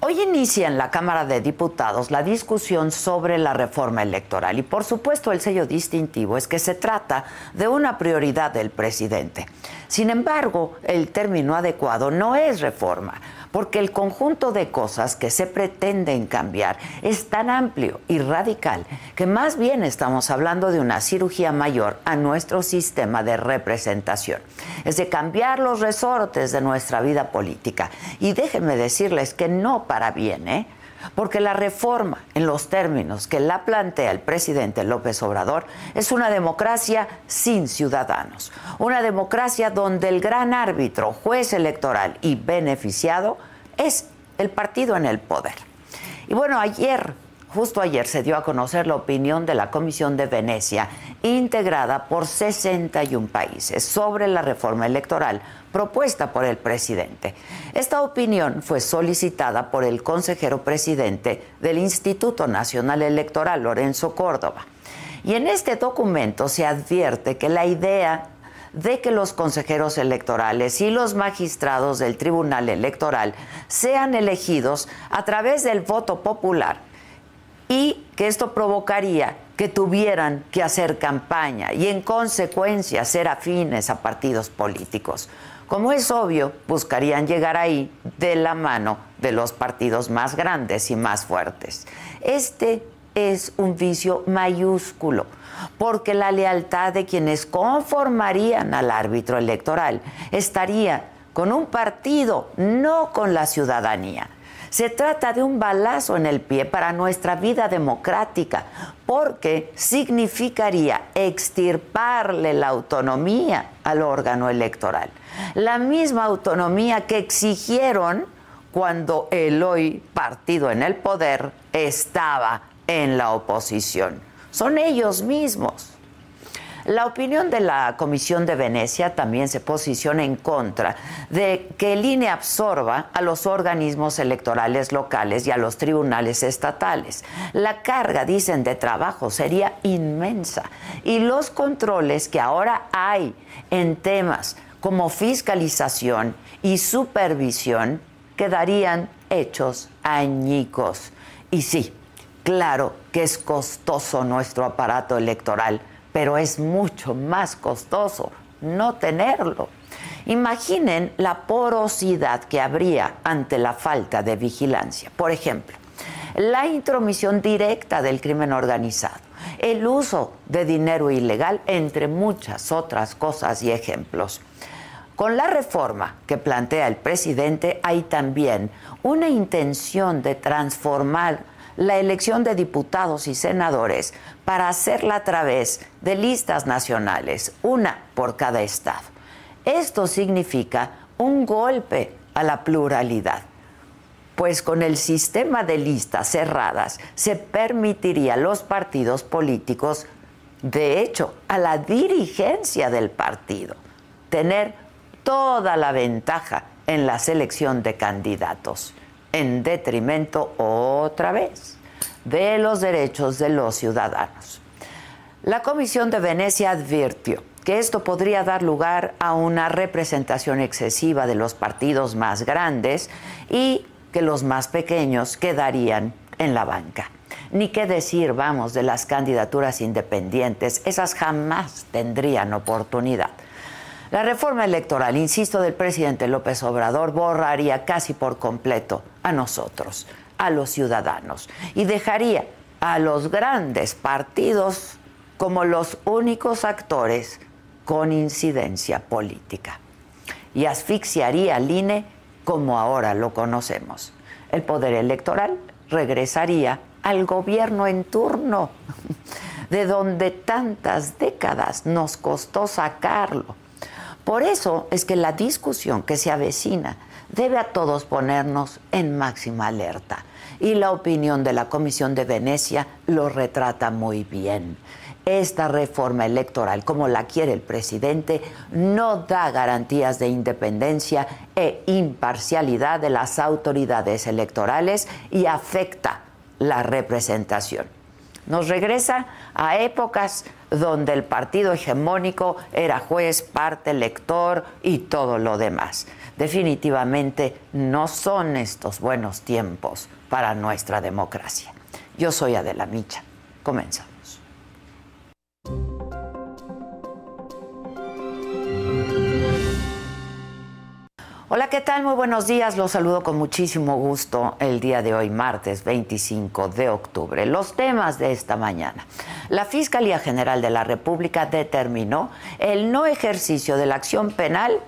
Hoy inicia en la Cámara de Diputados la discusión sobre la reforma electoral y por supuesto el sello distintivo es que se trata de una prioridad del presidente. Sin embargo, el término adecuado no es reforma, porque el conjunto de cosas que se pretenden cambiar es tan amplio y radical que más bien estamos hablando de una cirugía mayor a nuestro sistema de representación. Es de cambiar los resortes de nuestra vida política. Y déjenme decirles que no para bien, ¿eh? Porque la reforma, en los términos que la plantea el presidente López Obrador, es una democracia sin ciudadanos. Una democracia donde el gran árbitro, juez electoral y beneficiado es el partido en el poder. Y bueno, ayer, justo ayer, se dio a conocer la opinión de la Comisión de Venecia, integrada por 61 países, sobre la reforma electoral propuesta por el presidente. Esta opinión fue solicitada por el consejero presidente del Instituto Nacional Electoral, Lorenzo Córdoba. Y en este documento se advierte que la idea de que los consejeros electorales y los magistrados del Tribunal Electoral sean elegidos a través del voto popular y que esto provocaría que tuvieran que hacer campaña y en consecuencia ser afines a partidos políticos. Como es obvio, buscarían llegar ahí de la mano de los partidos más grandes y más fuertes. Este es un vicio mayúsculo, porque la lealtad de quienes conformarían al árbitro electoral estaría con un partido, no con la ciudadanía. Se trata de un balazo en el pie para nuestra vida democrática, porque significaría extirparle la autonomía al órgano electoral. La misma autonomía que exigieron cuando el hoy partido en el poder estaba en la oposición. Son ellos mismos. La opinión de la Comisión de Venecia también se posiciona en contra de que el INE absorba a los organismos electorales locales y a los tribunales estatales. La carga, dicen, de trabajo sería inmensa y los controles que ahora hay en temas como fiscalización y supervisión quedarían hechos añicos. Y sí, claro que es costoso nuestro aparato electoral pero es mucho más costoso no tenerlo. Imaginen la porosidad que habría ante la falta de vigilancia. Por ejemplo, la intromisión directa del crimen organizado, el uso de dinero ilegal, entre muchas otras cosas y ejemplos. Con la reforma que plantea el presidente hay también una intención de transformar la elección de diputados y senadores para hacerla a través de listas nacionales, una por cada estado. Esto significa un golpe a la pluralidad, pues con el sistema de listas cerradas se permitiría a los partidos políticos, de hecho, a la dirigencia del partido, tener toda la ventaja en la selección de candidatos en detrimento otra vez de los derechos de los ciudadanos. La Comisión de Venecia advirtió que esto podría dar lugar a una representación excesiva de los partidos más grandes y que los más pequeños quedarían en la banca. Ni qué decir, vamos, de las candidaturas independientes, esas jamás tendrían oportunidad. La reforma electoral, insisto, del presidente López Obrador borraría casi por completo a nosotros, a los ciudadanos, y dejaría a los grandes partidos como los únicos actores con incidencia política y asfixiaría al INE como ahora lo conocemos. El poder electoral regresaría al gobierno en turno, de donde tantas décadas nos costó sacarlo. Por eso es que la discusión que se avecina debe a todos ponernos en máxima alerta. Y la opinión de la Comisión de Venecia lo retrata muy bien. Esta reforma electoral, como la quiere el presidente, no da garantías de independencia e imparcialidad de las autoridades electorales y afecta la representación. Nos regresa a épocas donde el partido hegemónico era juez, parte, lector y todo lo demás. Definitivamente no son estos buenos tiempos para nuestra democracia. Yo soy Adela Micha. Comenzamos. Hola, ¿qué tal? Muy buenos días. Los saludo con muchísimo gusto el día de hoy, martes 25 de octubre. Los temas de esta mañana. La Fiscalía General de la República determinó el no ejercicio de la acción penal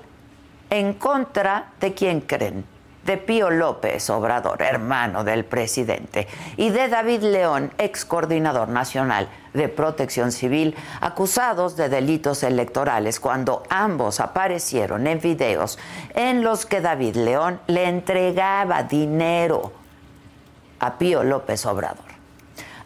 en contra de quien creen de Pío López Obrador, hermano del presidente, y de David León, ex coordinador nacional de protección civil, acusados de delitos electorales cuando ambos aparecieron en videos en los que David León le entregaba dinero a Pío López Obrador.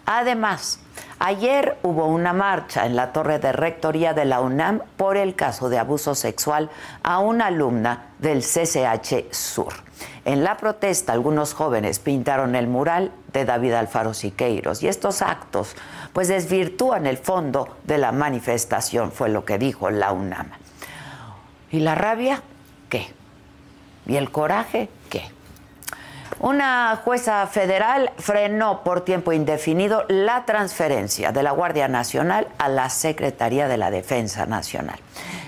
Además, Ayer hubo una marcha en la torre de rectoría de la UNAM por el caso de abuso sexual a una alumna del CCH Sur. En la protesta, algunos jóvenes pintaron el mural de David Alfaro Siqueiros y estos actos pues desvirtúan el fondo de la manifestación, fue lo que dijo la UNAM. ¿Y la rabia? ¿Qué? ¿Y el coraje? Una jueza federal frenó por tiempo indefinido la transferencia de la Guardia Nacional a la Secretaría de la Defensa Nacional.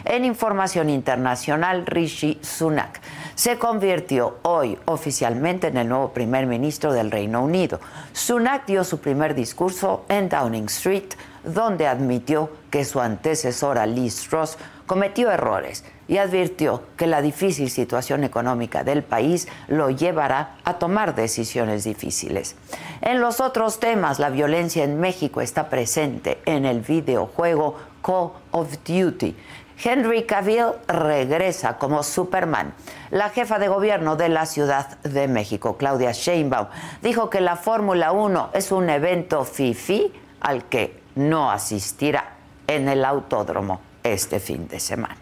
En información internacional, Rishi Sunak se convirtió hoy oficialmente en el nuevo primer ministro del Reino Unido. Sunak dio su primer discurso en Downing Street, donde admitió que su antecesora Liz Truss cometió errores y advirtió que la difícil situación económica del país lo llevará a tomar decisiones difíciles. En los otros temas, la violencia en México está presente en el videojuego Call of Duty. Henry Cavill regresa como Superman. La jefa de gobierno de la Ciudad de México, Claudia Sheinbaum, dijo que la Fórmula 1 es un evento FIFI al que no asistirá en el autódromo este fin de semana.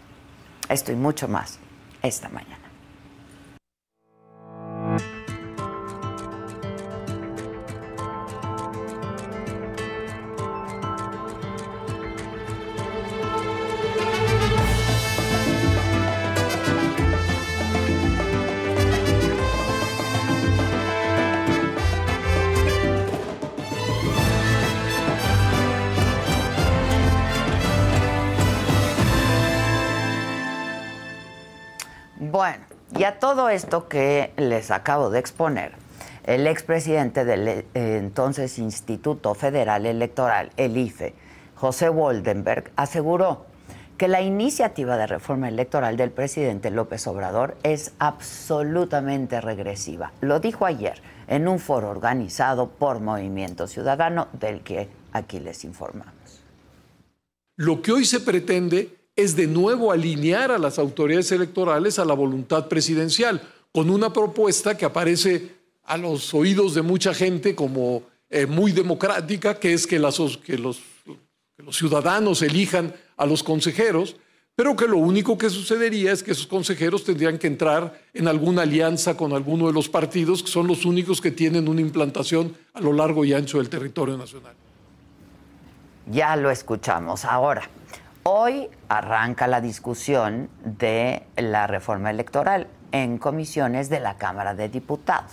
Esto y mucho más esta mañana. Y a todo esto que les acabo de exponer, el expresidente del eh, entonces Instituto Federal Electoral, el IFE, José Woldenberg, aseguró que la iniciativa de reforma electoral del presidente López Obrador es absolutamente regresiva. Lo dijo ayer en un foro organizado por Movimiento Ciudadano, del que aquí les informamos. Lo que hoy se pretende es de nuevo alinear a las autoridades electorales a la voluntad presidencial, con una propuesta que aparece a los oídos de mucha gente como eh, muy democrática, que es que, los, que los ciudadanos elijan a los consejeros, pero que lo único que sucedería es que esos consejeros tendrían que entrar en alguna alianza con alguno de los partidos, que son los únicos que tienen una implantación a lo largo y ancho del territorio nacional. Ya lo escuchamos. Ahora, Hoy arranca la discusión de la reforma electoral en comisiones de la Cámara de Diputados.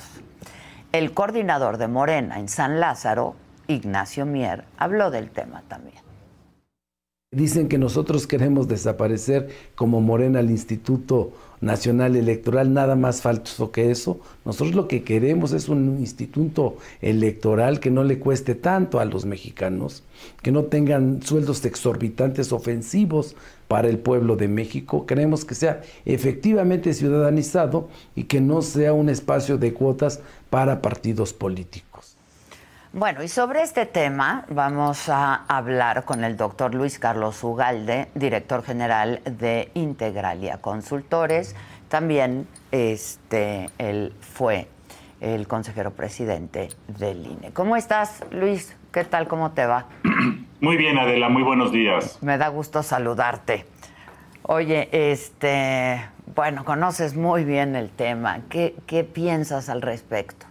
El coordinador de Morena en San Lázaro, Ignacio Mier, habló del tema también. Dicen que nosotros queremos desaparecer como Morena el Instituto Nacional Electoral, nada más falso que eso. Nosotros lo que queremos es un instituto electoral que no le cueste tanto a los mexicanos, que no tengan sueldos exorbitantes ofensivos para el pueblo de México. Queremos que sea efectivamente ciudadanizado y que no sea un espacio de cuotas para partidos políticos. Bueno, y sobre este tema vamos a hablar con el doctor Luis Carlos Ugalde, director general de Integralia Consultores. También este, él fue el consejero presidente del INE. ¿Cómo estás, Luis? ¿Qué tal? ¿Cómo te va? Muy bien, Adela, muy buenos días. Me da gusto saludarte. Oye, este, bueno, conoces muy bien el tema. ¿Qué, qué piensas al respecto?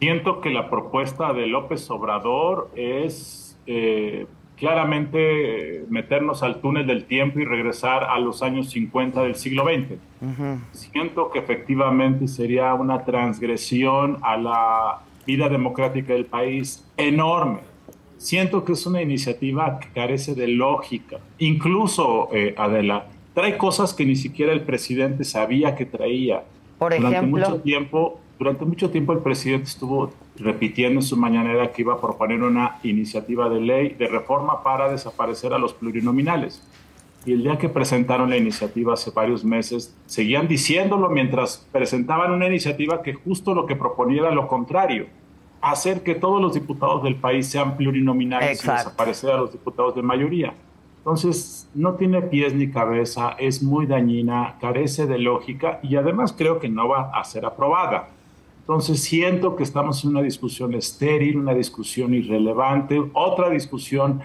Siento que la propuesta de López Obrador es eh, claramente meternos al túnel del tiempo y regresar a los años 50 del siglo XX. Siento que efectivamente sería una transgresión a la vida democrática del país enorme. Siento que es una iniciativa que carece de lógica. Incluso, eh, Adela, trae cosas que ni siquiera el presidente sabía que traía. Por ejemplo. Durante mucho tiempo durante mucho tiempo el presidente estuvo repitiendo en su mañanera que iba a proponer una iniciativa de ley de reforma para desaparecer a los plurinominales. Y el día que presentaron la iniciativa hace varios meses, seguían diciéndolo mientras presentaban una iniciativa que justo lo que proponía era lo contrario, hacer que todos los diputados del país sean plurinominales y desaparecer a los diputados de mayoría. Entonces, no tiene pies ni cabeza, es muy dañina, carece de lógica y además creo que no va a ser aprobada. Entonces siento que estamos en una discusión estéril, una discusión irrelevante, otra discusión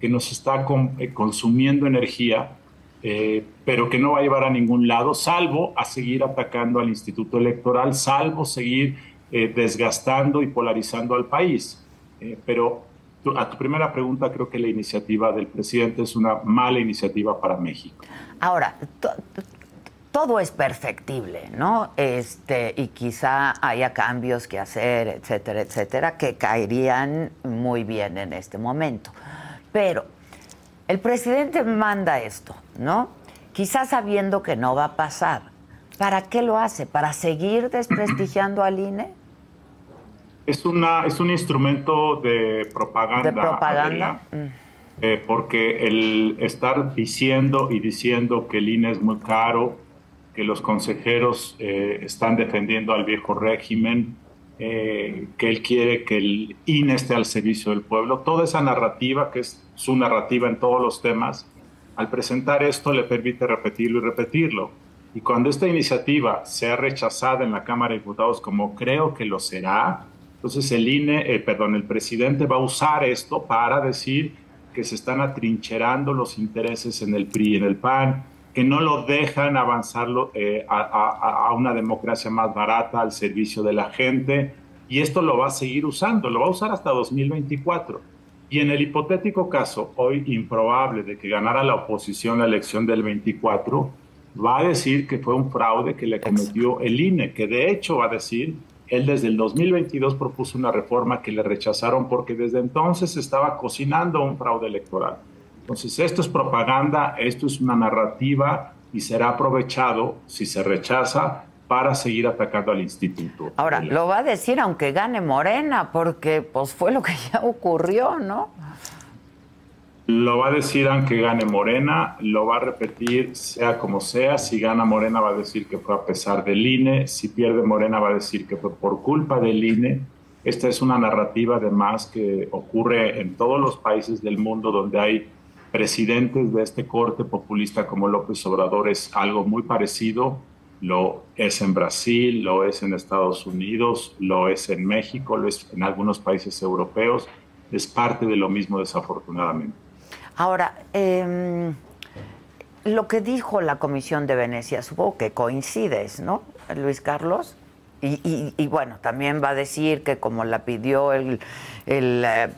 que nos está eh, consumiendo energía, eh, pero que no va a llevar a ningún lado, salvo a seguir atacando al Instituto Electoral, salvo seguir eh, desgastando y polarizando al país. pero a tu primera pregunta, creo que la iniciativa del presidente es una mala iniciativa para México. Ahora, todo es perfectible, ¿no? Este, y quizá haya cambios que hacer, etcétera, etcétera, que caerían muy bien en este momento. Pero el presidente manda esto, ¿no? Quizá sabiendo que no va a pasar. ¿Para qué lo hace? ¿Para seguir desprestigiando al INE? Es, una, es un instrumento de propaganda. De propaganda. Eh, porque el estar diciendo y diciendo que el INE es muy caro, que los consejeros eh, están defendiendo al viejo régimen, eh, que él quiere que el INE esté al servicio del pueblo. Toda esa narrativa, que es su narrativa en todos los temas, al presentar esto le permite repetirlo y repetirlo. Y cuando esta iniciativa sea rechazada en la Cámara de Diputados, como creo que lo será, entonces el INE, eh, perdón, el presidente va a usar esto para decir que se están atrincherando los intereses en el PRI y en el PAN, que no lo dejan avanzarlo eh, a, una democracia más barata al servicio de la gente y esto lo va a seguir usando, lo va a usar hasta 2024. Y en el hipotético caso, hoy improbable, de que ganara la oposición la elección del 24, va a decir que fue un fraude que le cometió el INE, que de hecho va a decir, él desde el 2022 propuso una reforma que le rechazaron porque desde entonces estaba cocinando un fraude electoral. Entonces, esto es propaganda, esto es una narrativa y será aprovechado, si se rechaza, para seguir atacando al instituto. Ahora, lo va a decir aunque gane Morena, porque pues fue lo que ya ocurrió, ¿no? Lo va a decir aunque gane Morena, lo va a repetir sea como sea. Si gana Morena va a decir que fue a pesar del INE, si pierde Morena va a decir que fue por culpa del INE. Esta es una narrativa además que ocurre en todos los países del mundo donde hay presidentes de este corte populista como López Obrador es algo muy parecido. Lo es en Brasil, lo es en Estados Unidos, lo es en México, lo es en algunos países europeos. Es parte de lo mismo, desafortunadamente. Ahora, em, lo que dijo la Comisión de Venecia, supongo que coincides, ¿no, Luis Carlos? Y, bueno, también va a decir que como la pidió el, eh,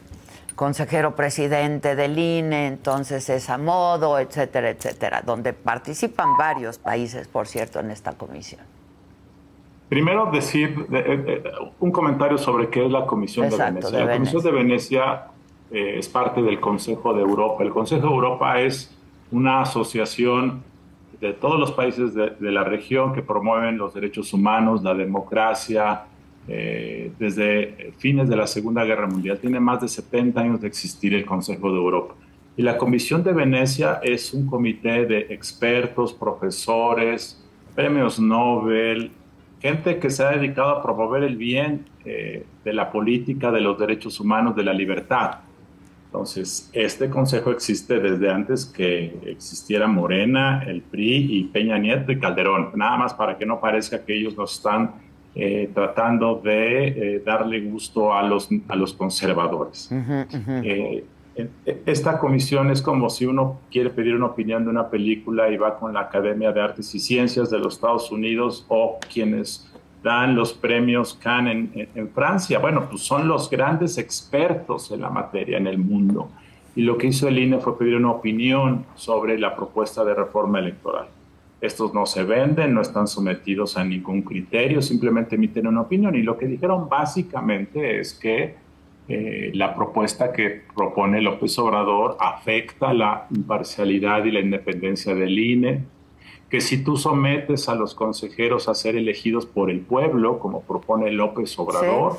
consejero presidente del INE, entonces es a modo, etcétera, etcétera, donde participan varios países, por cierto, en esta comisión. Primero decir eh, eh, un comentario sobre qué es la Comisión de Venecia. la Comisión de Venecia eh, es parte del Consejo de Europa. El Consejo de Europa es una asociación de todos los países de, la región que promueven los derechos humanos, la democracia, eh, desde fines de la Segunda Guerra Mundial. Tiene más de 70 años de existir el Consejo de Europa. Y la Comisión de Venecia es un comité de expertos, profesores, premios Nobel, gente que se ha dedicado a promover el bien eh, de la política, de los derechos humanos, de la libertad. Entonces, este consejo existe desde antes que existiera Morena, el PRI y Peña Nieto y Calderón, nada más para que no parezca que ellos nos están eh, tratando de eh, darle gusto a los, a los conservadores. esta comisión es como si uno quiere pedir una opinión de una película y va con la Academia de Artes y Ciencias de los Estados Unidos o quienes dan los premios Cannes en, Francia. Bueno, pues son los grandes expertos en la materia en el mundo. Y lo que hizo el INE fue pedir una opinión sobre la propuesta de reforma electoral. Estos no se venden, no están sometidos a ningún criterio, simplemente emiten una opinión. Y lo que dijeron básicamente es que eh, la propuesta que propone López Obrador afecta la imparcialidad y la independencia del INE, que si tú sometes a los consejeros a ser elegidos por el pueblo, como propone López Obrador,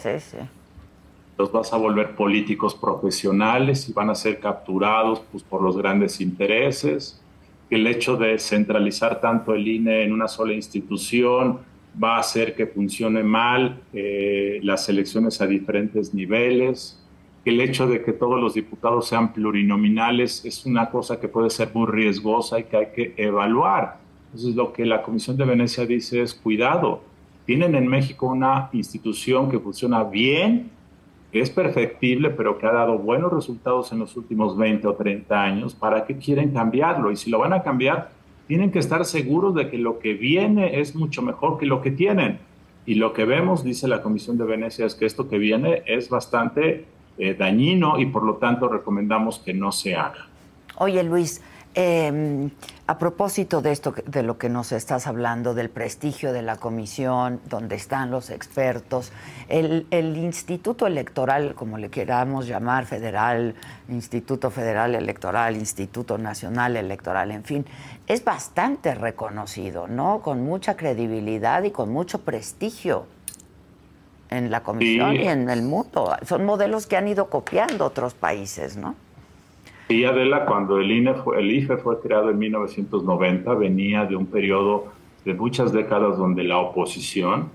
los vas a volver políticos profesionales y van a ser capturados pues, por los grandes intereses, que el hecho de centralizar tanto el INE en una sola institución va a hacer que funcione mal eh, las elecciones a diferentes niveles, que el hecho de que todos los diputados sean plurinominales es una cosa que puede ser muy riesgosa y que hay que evaluar. Entonces lo que la Comisión de Venecia dice es cuidado, tienen en México una institución que funciona bien, es perfectible, pero que ha dado buenos resultados en los últimos 20 o 30 años, ¿para qué quieren cambiarlo? Y si lo van a cambiar, tienen que estar seguros de que lo que viene es mucho mejor que lo que tienen. Y lo que vemos, dice la Comisión de Venecia, es que esto que viene es bastante eh, dañino y por lo tanto recomendamos que no se haga. Oye Luis, eh, a propósito de esto, de lo que nos estás hablando, del prestigio de la comisión, donde están los expertos, el, Instituto Electoral, como le queramos llamar, federal, Instituto Federal Electoral, Instituto Nacional Electoral, en fin, es bastante reconocido, ¿no? Con mucha credibilidad y con mucho prestigio en la comisión y en el mundo. Son modelos que han ido copiando otros países, ¿no? Y Adela, cuando el, INE fue, el IFE fue creado en 1990, venía de un periodo de muchas décadas donde la oposición,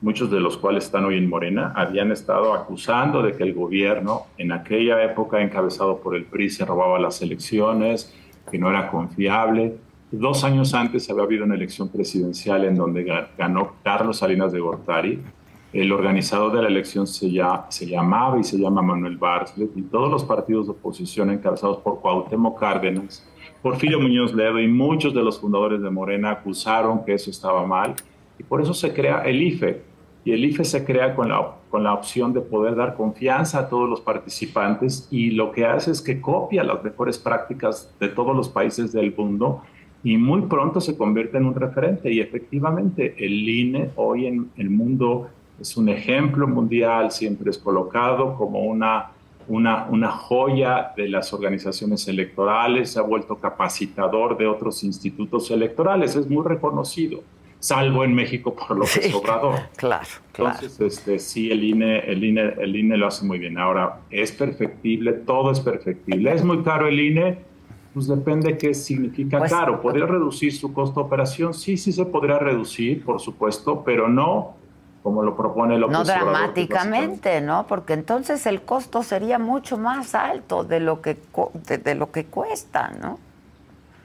muchos de los cuales están hoy en Morena, habían estado acusando de que el gobierno, en aquella época encabezado por el PRI, se robaba las elecciones, que no era confiable. Dos años antes había habido una elección presidencial en donde ganó Carlos Salinas de Gortari el organizador de la elección se, llamaba y se llama Manuel Bartlett y todos los partidos de oposición encabezados por Cuauhtémoc Cárdenas, Porfirio Muñoz Ledo y muchos de los fundadores de Morena acusaron que eso estaba mal y por eso se crea el IFE. Y el IFE se crea con la, con la opción de poder dar confianza a todos los participantes y lo que hace es que copia las mejores prácticas de todos los países del mundo y muy pronto se convierte en un referente. Y efectivamente el INE hoy en el mundo es un ejemplo mundial, siempre es colocado como una, una, una joya de las organizaciones electorales, se ha vuelto capacitador de otros institutos electorales, es muy reconocido, salvo en México por lo que es Obrador. Claro, claro. Entonces, este, sí, el INE, el, INE, el INE lo hace muy bien. Ahora, ¿es perfectible? Todo es perfectible. ¿Es muy caro el INE? Pues depende qué significa pues, caro. ¿Podría reducir su costo de operación? Sí, sí se podría reducir, por supuesto, pero no como lo propone López No dramáticamente, ¿no? Porque entonces el costo sería mucho más alto de lo que, de, lo que cuesta, ¿no?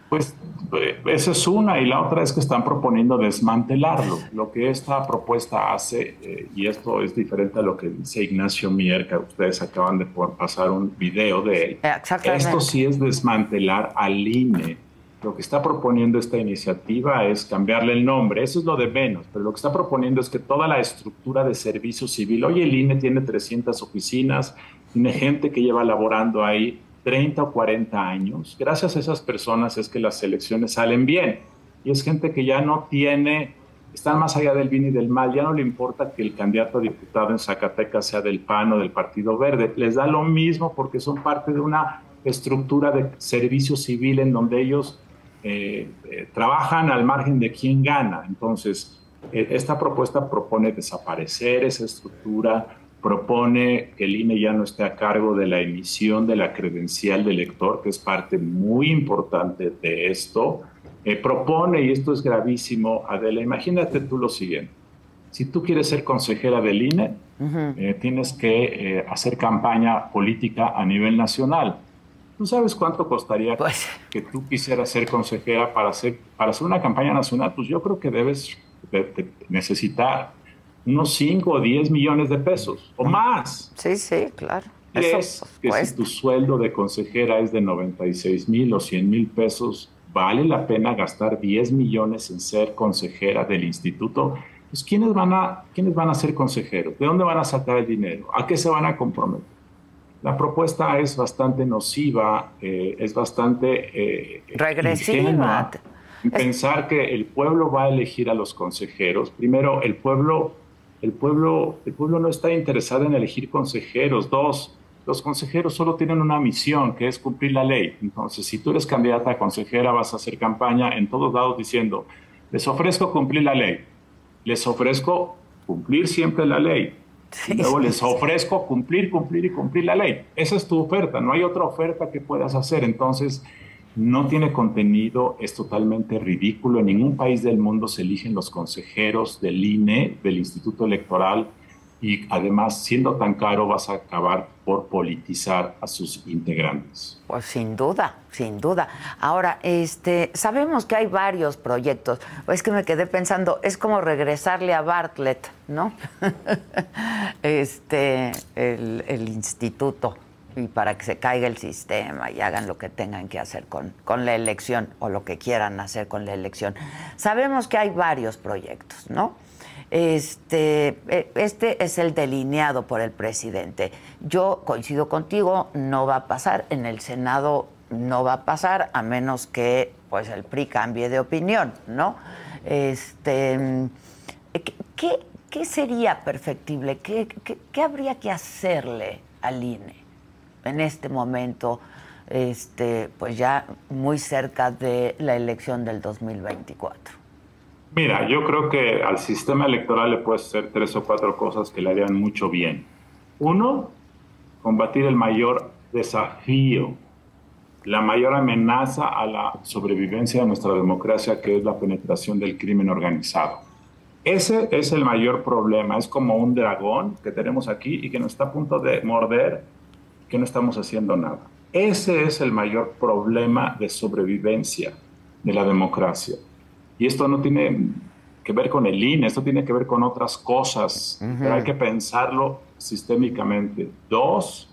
Pues eh, esa es una y la otra es que están proponiendo desmantelarlo. Lo que esta propuesta hace, eh, y esto es diferente a lo que dice Ignacio Mier, que ustedes acaban de pasar un video de él. Esto sí es desmantelar al INE lo que está proponiendo esta iniciativa es cambiarle el nombre, eso es lo de menos, pero lo que está proponiendo es que toda la estructura de servicio civil, hoy el INE tiene 300 oficinas, tiene gente que lleva laborando ahí 30 o 40 años, gracias a esas personas es que las elecciones salen bien, y es gente que ya no tiene están más allá del bien y del mal. Ya no le importa que el candidato a diputado en Zacatecas sea del PAN o del Partido Verde. Les da lo mismo porque son parte de una estructura de servicio civil en donde ellos eh, eh, trabajan al margen de quién gana. Entonces, eh, esta propuesta propone desaparecer esa estructura, propone que el INE ya no esté a cargo de la emisión de la credencial del elector, que es parte muy importante de esto. propone, y esto es gravísimo, Adela, imagínate tú lo siguiente. Si tú quieres ser consejera del INE, tienes que hacer campaña política a nivel nacional ¿Tú sabes cuánto costaría pues. que tú quisieras ser consejera para hacer, para hacer una campaña nacional? Pues yo creo que debes necesitar unos 5 o 10 millones de pesos o más. Sí, sí, claro. ¿Crees que si tu sueldo de consejera es de 96 mil o 100 mil pesos, vale la pena gastar 10 millones en ser consejera del instituto? Pues ¿quiénes van a, ¿quiénes van a ser consejeros? ¿De dónde van a sacar el dinero? ¿A qué se van a comprometer? La propuesta es bastante nociva, eh, es bastante eh, regresiva. Pensar que el pueblo va a elegir a los consejeros. Primero, el pueblo, el pueblo, el pueblo no está interesado en elegir consejeros. Dos, los consejeros solo tienen una misión, que es cumplir la ley. Entonces, si tú eres candidata a consejera, vas a hacer campaña en todos lados diciendo, les ofrezco cumplir la ley, les ofrezco cumplir siempre la ley, Luego les ofrezco cumplir, cumplir y cumplir la ley. Esa es tu oferta, no hay otra oferta que puedas hacer. Entonces, no tiene contenido, es totalmente ridículo. En ningún país del mundo se eligen los consejeros del INE, del Instituto Electoral, y además, siendo tan caro, vas a acabar por politizar a sus integrantes. Pues sin duda, sin duda. Ahora, este, sabemos que hay varios proyectos. Es que me quedé pensando, es como regresarle a Bartlett, ¿no? este, el, el, instituto y para que se caiga el sistema y hagan lo que tengan que hacer con, con la elección o lo que quieran hacer con la elección. Sabemos que hay varios proyectos, ¿no? Este, e, este es el delineado por el presidente. Yo coincido contigo, no va a pasar, en el Senado no va a pasar, a menos que pues el PRI cambie de opinión, ¿no? Este, ¿qué, qué sería perfectible? ¿Qué, ¿Qué, habría que hacerle al INE en este momento, este, pues ya muy cerca de la elección del 2024? Mira, yo creo que al sistema electoral le puedes hacer tres o cuatro cosas que le harían mucho bien. Uno, combatir el mayor desafío, la mayor amenaza a la sobrevivencia de nuestra democracia, que es la penetración del crimen organizado. Ese es el mayor problema, es como un dragón que tenemos aquí y que nos está a punto de morder, que no estamos haciendo nada. Ese es el mayor problema de sobrevivencia de la democracia. Y esto no tiene que ver con el INE, esto tiene que ver con otras cosas, pero hay que pensarlo sistémicamente. Dos,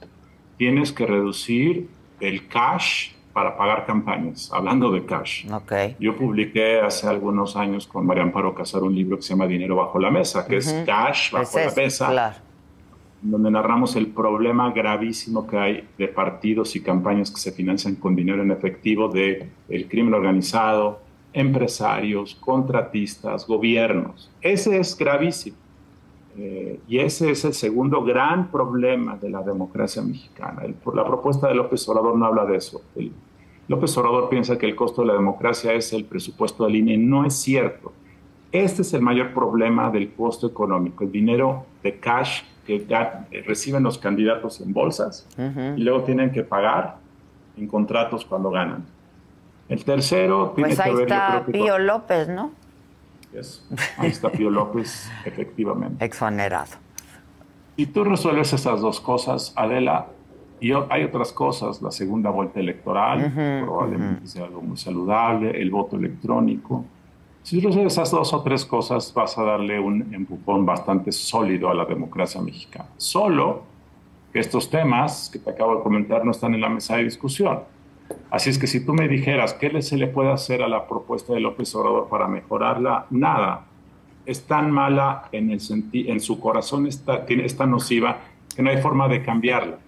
tienes que reducir el cash para pagar campañas, hablando de cash. Okay. Yo publiqué hace algunos años con María Amparo Casar un libro que se llama Dinero bajo la mesa, que es cash bajo la mesa, donde narramos el problema gravísimo que hay de partidos y campañas que se financian con dinero en efectivo de el crimen organizado, empresarios, contratistas, gobiernos. Ese es gravísimo. Eh, y ese es el segundo gran problema de la democracia mexicana. la propuesta de López Obrador no habla de eso. López Obrador piensa que el costo de la democracia es el presupuesto de INE. No es cierto. Este es el mayor problema del costo económico, el dinero de cash que reciben los candidatos en bolsas y luego tienen que pagar en contratos cuando ganan. El tercero tiene pues ahí está Pío López, ¿no? Ahí está Pío López, efectivamente. Exonerado. Y tú resuelves esas dos cosas, Adela, y hay otras cosas, la segunda vuelta electoral, probablemente sea algo muy saludable, el voto electrónico. Si resuelves esas dos o tres cosas, vas a darle un empujón bastante sólido a la democracia mexicana. Solo que estos temas que te acabo de comentar no están en la mesa de discusión. Así es que si tú me dijeras qué se le puede hacer a la propuesta de López Obrador para mejorarla, nada. Es tan mala en, el en su corazón, está, tiene, es tan nociva que no hay forma de cambiarla.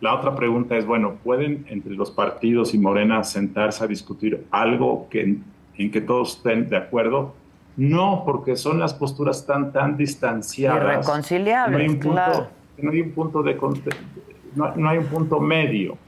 La otra pregunta es, bueno, ¿pueden entre los partidos y Morena sentarse a discutir algo que, en que todos estén de acuerdo? No, porque son las posturas tan, tan distanciadas. Irreconciliables, no hay un punto, claro. No hay un punto de no, no hay un punto medio.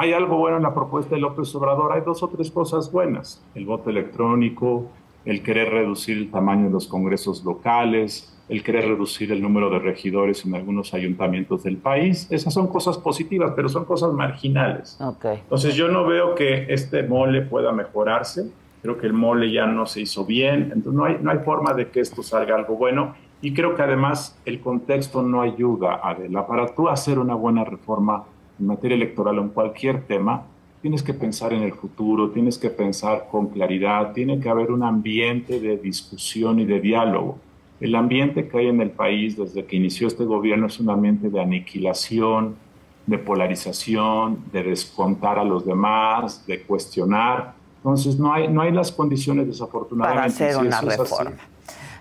Hay algo bueno en la propuesta de López Obrador. Hay dos o tres cosas buenas. El voto electrónico, el querer reducir el tamaño de los congresos locales, el querer reducir el número de regidores en algunos ayuntamientos del país. Esas son cosas positivas, pero son cosas marginales. Okay. Entonces yo no veo que este mole pueda mejorarse. Creo que el mole ya no se hizo bien. Entonces no hay, no hay forma de que esto salga algo bueno. Y creo que además el contexto no ayuda, Adela. Para tú hacer una buena reforma en materia electoral o en cualquier tema, tienes que pensar en el futuro, tienes que pensar con claridad, tiene que haber un ambiente de discusión y de diálogo. El ambiente que hay en el país desde que inició este gobierno es un ambiente de aniquilación, de polarización, de descontar a los demás, de cuestionar. Entonces no hay, no hay las condiciones desafortunadamente. Para hacer una reforma.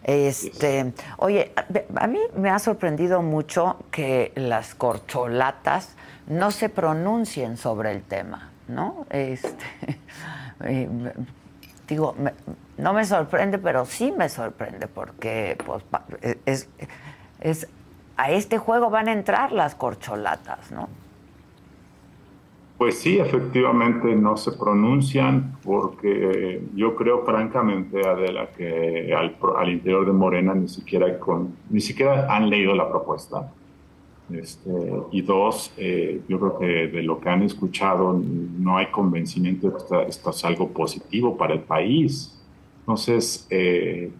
Este, oye, a mí me ha sorprendido mucho que las corcholatas no se pronuncien sobre el tema, ¿no? Este, eh, digo, no me sorprende, pero sí me sorprende porque pues, es, es, a este juego van a entrar las corcholatas, ¿no? Pues sí, efectivamente no se pronuncian porque yo creo francamente, Adela, que al, al interior de Morena ni siquiera, con, ni siquiera han leído la propuesta. Este, y dos, eh, yo creo que de lo que han escuchado no hay convencimiento de que esto, es algo positivo para el país. Entonces, eh,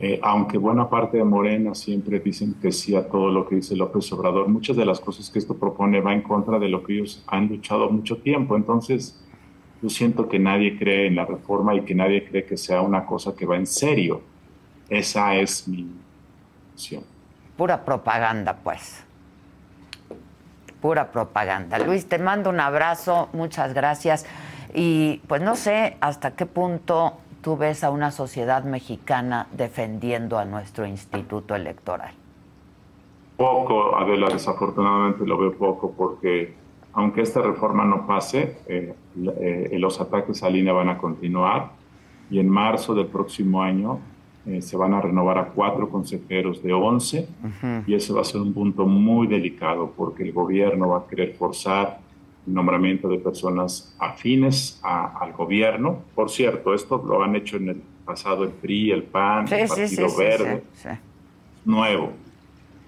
eh, aunque buena parte de Morena siempre dicen que sí a todo lo que dice López Obrador, muchas de las cosas que esto propone va en contra de lo que ellos han luchado mucho tiempo. Entonces, yo siento que nadie cree en la reforma y que nadie cree que sea una cosa que va en serio. Esa es mi opción. Pura propaganda, pues. Pura propaganda. Luis, te mando un abrazo, muchas gracias. Y pues no sé hasta qué punto tú ves a una sociedad mexicana defendiendo a nuestro instituto electoral? Poco, Adela, desafortunadamente lo veo poco porque aunque esta reforma no pase, eh, eh, los ataques a línea van a continuar y en marzo del próximo año eh, se van a renovar a cuatro consejeros de 11 y ese va a ser un punto muy delicado porque el gobierno va a querer forzar nombramiento de personas afines al gobierno. Por cierto, esto lo han hecho en el pasado el PRI, el PAN, el Partido Verde, nuevo.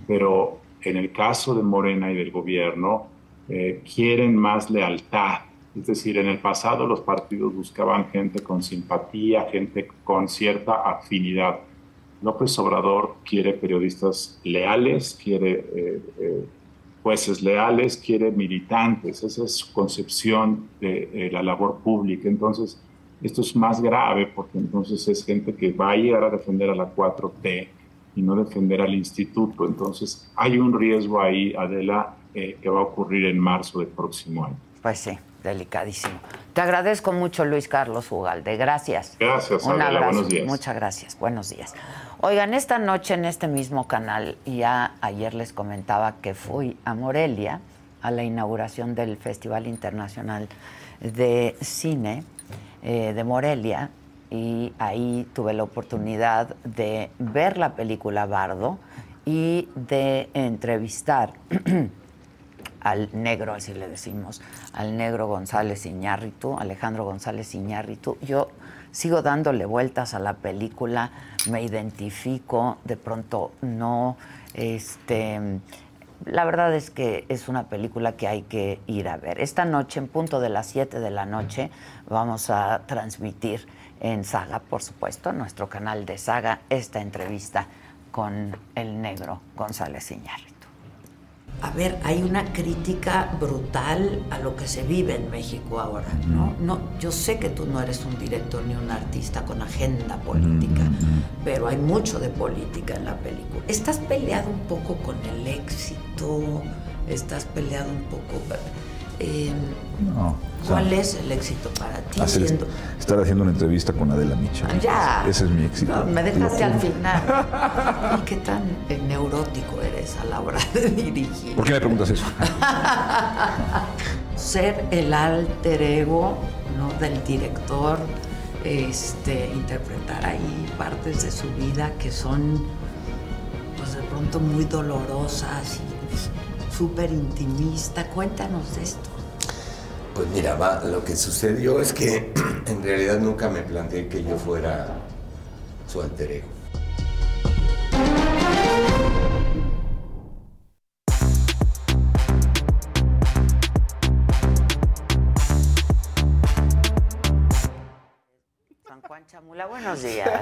Pero en el caso de Morena y del gobierno, eh, quieren más lealtad. Es decir, en el pasado los partidos buscaban gente con simpatía, gente con cierta afinidad. López Obrador quiere periodistas leales, quiere eh, eh, jueces leales, quiere militantes, esa es su concepción de la labor pública. Entonces, esto es más grave porque entonces es gente que va a llegar a defender a la 4T y no defender al instituto. Entonces, hay un riesgo ahí, Adela, eh, que va a ocurrir en marzo del próximo año. Pues sí, delicadísimo. Te agradezco mucho, Luis Carlos Ugalde. Gracias. Gracias, Adela. Buenos días. Muchas gracias. Buenos días. Oigan, esta noche en este mismo canal, ya ayer les comentaba que fui a Morelia a la inauguración del Festival Internacional de Cine eh, de Morelia y ahí tuve la oportunidad de ver la película Bardo y de entrevistar al negro, así le decimos, al negro González Iñárritu, Alejandro González Iñárritu. Yo sigo dándole vueltas a la película, me identifico, de pronto no. Este, la verdad es que es una película que hay que ir a ver. Esta noche, en punto de las 7 de la noche, vamos a transmitir en Saga, por supuesto, nuestro canal de Saga, esta entrevista con el negro González Iñárritu a ver, hay una crítica brutal a lo que se vive en México ahora, ¿no? no yo sé que tú no eres un director ni un artista con agenda política, pero hay mucho de política en la película. ¿Estás peleado un poco con el éxito? ¿Estás peleado un poco? Eh, no, ¿Cuál es el éxito para ti? estar haciendo una entrevista con Adela Micha. Ya. Ese es mi éxito. me dejaste al final. ¿Y qué tan eh, neurótico eres a la hora de dirigir? ¿Por qué me preguntas eso? Ser el alter ego ¿no? del director este, interpretar ahí partes de su vida que son, pues de pronto muy dolorosas y súper intimista. Cuéntanos de esto. Pues mira, va, lo que sucedió es que en realidad nunca me planteé que yo fuera su alter ego. Juan Chamula, buenos días.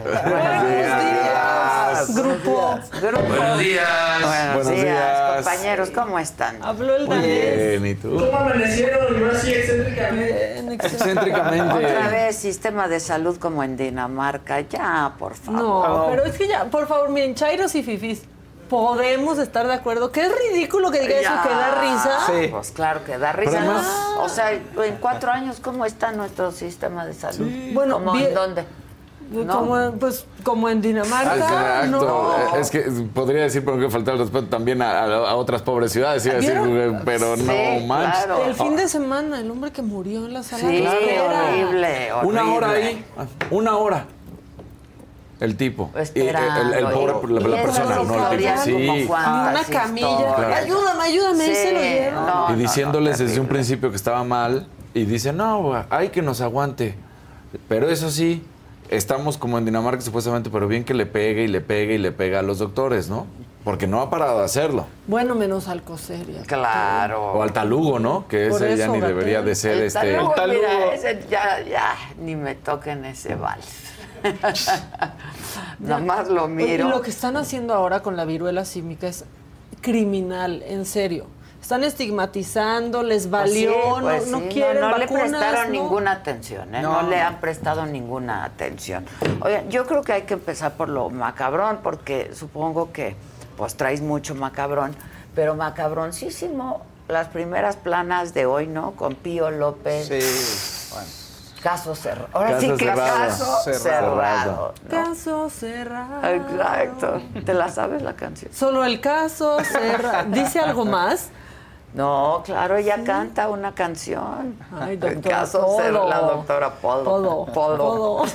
Buenos días. Grupo. Grupo. Buenos días. Buenos, Buenos días, días. compañeros, ¿cómo están? Habló el danés. bien, ¿y tú? ¿Cómo amanecieron? Yo así excéntricamente. Excéntricamente. Otra vez, sistema de salud como en Dinamarca. Ya, por favor. No, pero es que ya, por favor, miren, Chairos y Fifis, podemos estar de acuerdo. Que es ridículo que diga eso, que da risa. Sí. Pues claro que da risa. Además- O sea, en cuatro años, ¿cómo está nuestro sistema de salud? Bueno, ¿Cómo bien- en dónde? No. Como, pues, como en Dinamarca. Exacto. No. Es que podría decir, pero que faltar el respeto también a, a- a otras pobres ciudades, iba a decir, pero Sí, no manches. claro. El fin de semana, el hombre que murió en la sala Sí, de espera. horrible, horrible. Una hora ahí, una hora. El tipo. Y Esperando. el, el pobre, y- la, y persona, no el tipo. como Sí. cuántas Una camilla. Ayúdame, ayúdame. Sí, se lo dieron. no, y diciéndoles no, desde un principio que estaba mal y dice, no, hay que nos aguante. Pero eso sí, estamos como en Dinamarca supuestamente, pero bien que le pegue y le pegue y le pega a los doctores, ¿no? Porque no ha parado de hacerlo. Bueno, menos Alcocer. y a- Claro. O al talugo, ¿no? Que Por ese ya ni Gatel. debería de ser El este... talugo, talugo. mira, ese ya, ya, ni me toquen ese vals. Nada más lo miro. Y lo que están haciendo ahora con la viruela símica es criminal, en serio. Están estigmatizando, les Pues valió, sí, no- pues no, sí, quieren no, no vacunas, le prestaron ¿no? ninguna atención, ¿eh? no. le han prestado ninguna atención. Oigan, yo creo que hay que empezar por lo macabrón, porque supongo que pues traes mucho macabrón, pero macabroncísimo las primeras planas de hoy, ¿no? Con Pío López. Sí, bueno. Caso cerrado. Ahora Caso sí que cerrado. caso Cerrado. cerrado. ¿no? Caso cerrado. Exacto. ¿Te la sabes la canción? Solo el caso cerrado. ¿Dice algo más? No, claro, ella canta una canción. Ay, doctora caso Podo. cerrado, la doctora Podo. Podo. Podo. Podo.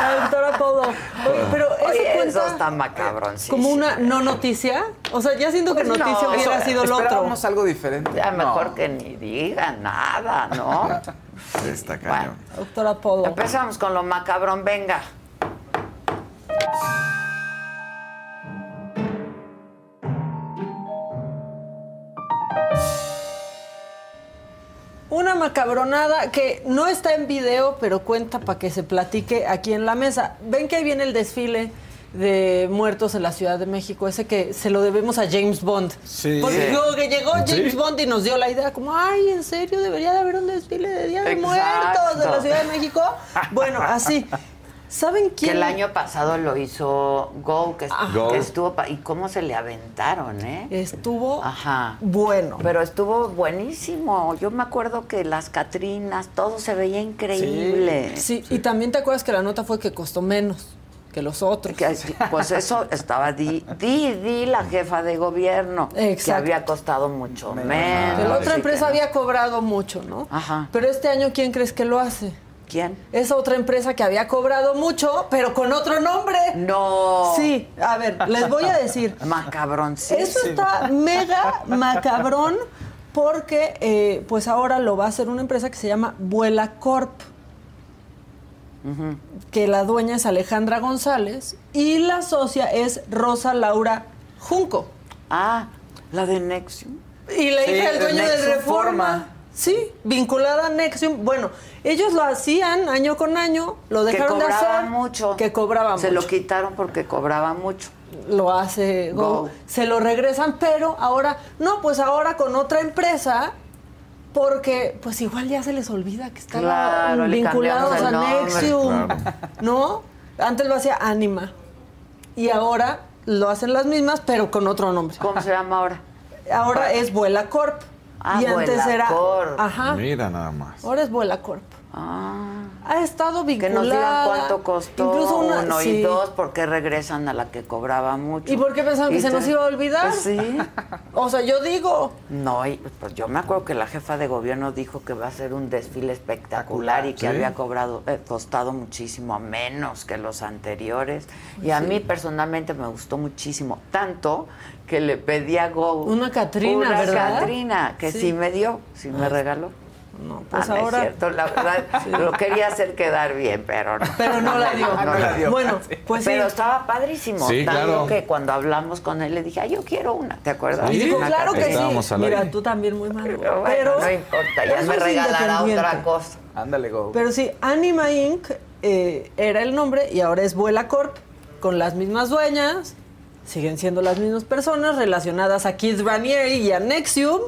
La doctora Podo. Oye, pero eso Oye, cuenta eso está como una no noticia. O sea, ya siento que Pues no, noticia hubiera eso- sido lo otro. Algo diferente. Ya No. mejor que ni diga nada, ¿no? Está Bueno, cañón. Doctora Podo. empezamos con lo macabrón, venga. Macabronada que no está en video, pero cuenta para que se platique aquí en la mesa. Ven que ahí viene el desfile de muertos en la Ciudad de México, ese que se lo debemos a James Bond. Sí. Porque Sí. luego que llegó James Sí. Bond y nos dio la idea como, ay, ¿en serio debería de haber un desfile de Día de Exacto. Muertos de la Ciudad de México? Bueno, así. ¿Saben Que quién? el año pasado lo hizo Go, que, Go. que estuvo... pa- ¿Y cómo se le aventaron, eh? Estuvo Ajá. bueno. Pero estuvo buenísimo. Yo me acuerdo que las Catrinas, todo se veía increíble. Sí, y también te acuerdas que la nota fue que costó menos que los otros. Que, pues eso estaba Di, Di, Di, la jefa de gobierno, que Exacto. había costado mucho menos. Que la otra empresa que había cobrado mucho, ¿no? Ajá. Pero este año, ¿quién crees que lo hace? ¿Quién? Esa otra empresa que había cobrado mucho, pero con otro nombre. No. Sí, a ver, les voy a decir. Macabroncísimo. Eso está mega macabrón porque eh, pues ahora lo va a hacer una empresa que se llama Vuela Corp. Que la dueña es Alejandra González y la socia es Rosa Laura Junco. Ah, la de Nexium. Y la Sí, hija del de dueño de Reforma. Forma. Sí, vinculada a Nexium. Bueno, ellos lo hacían año con año, lo Que dejaron de cobraba hacer. mucho. Que cobraba Se mucho. lo quitaron porque cobraba mucho. Lo hace Go. Go. Se lo regresan, pero ahora, no, pues ahora con otra empresa, porque pues igual ya se les olvida que están Claro, vinculados a nombre. Nexium. Claro. ¿No? Antes lo hacía Anima. Y ahora lo hacen las mismas, pero con otro nombre. ¿Cómo se llama ahora? Ahora es Vuela Corp. Ah, y antes Vuela era. Corp. Ajá. Mira nada más. Ahora es Vuela Corp. ha estado Que vinculada. nos digan cuánto costó Incluso una, uno sí. y dos, porque regresan a la que cobraba mucho. ¿Y por qué pensaban que se nos iba a olvidar? Pues sí. O sea, yo digo, No, y, pues yo me acuerdo que la jefa de gobierno dijo que va a ser un desfile espectacular y que Sí. había cobrado, eh, costado muchísimo menos que los anteriores. Y a mí personalmente me gustó muchísimo, tanto que le pedí a Go Una Catrina, una ¿verdad? Catrina, que Sí. sí, me dio, sí me regaló. No, pues Ah, no es ahora. cierto, la verdad, lo quería hacer quedar bien, pero no. Pero no la dio. No la dio. Bueno, pues sí. Pero estaba padrísimo. Sí, tanto claro. que cuando hablamos con él le dije, ay, yo quiero una, ¿te acuerdas? Y Una claro que sí. Mira, aire. tú también muy mal. Pero, bueno, pero no importa, ya me regalará otra cosa. Ándale, go. Pero sí, Anima Inc. eh, era el nombre y ahora es Vuela Corp, con las mismas dueñas, siguen siendo las mismas personas relacionadas a Kids Ranieri y a Nexium.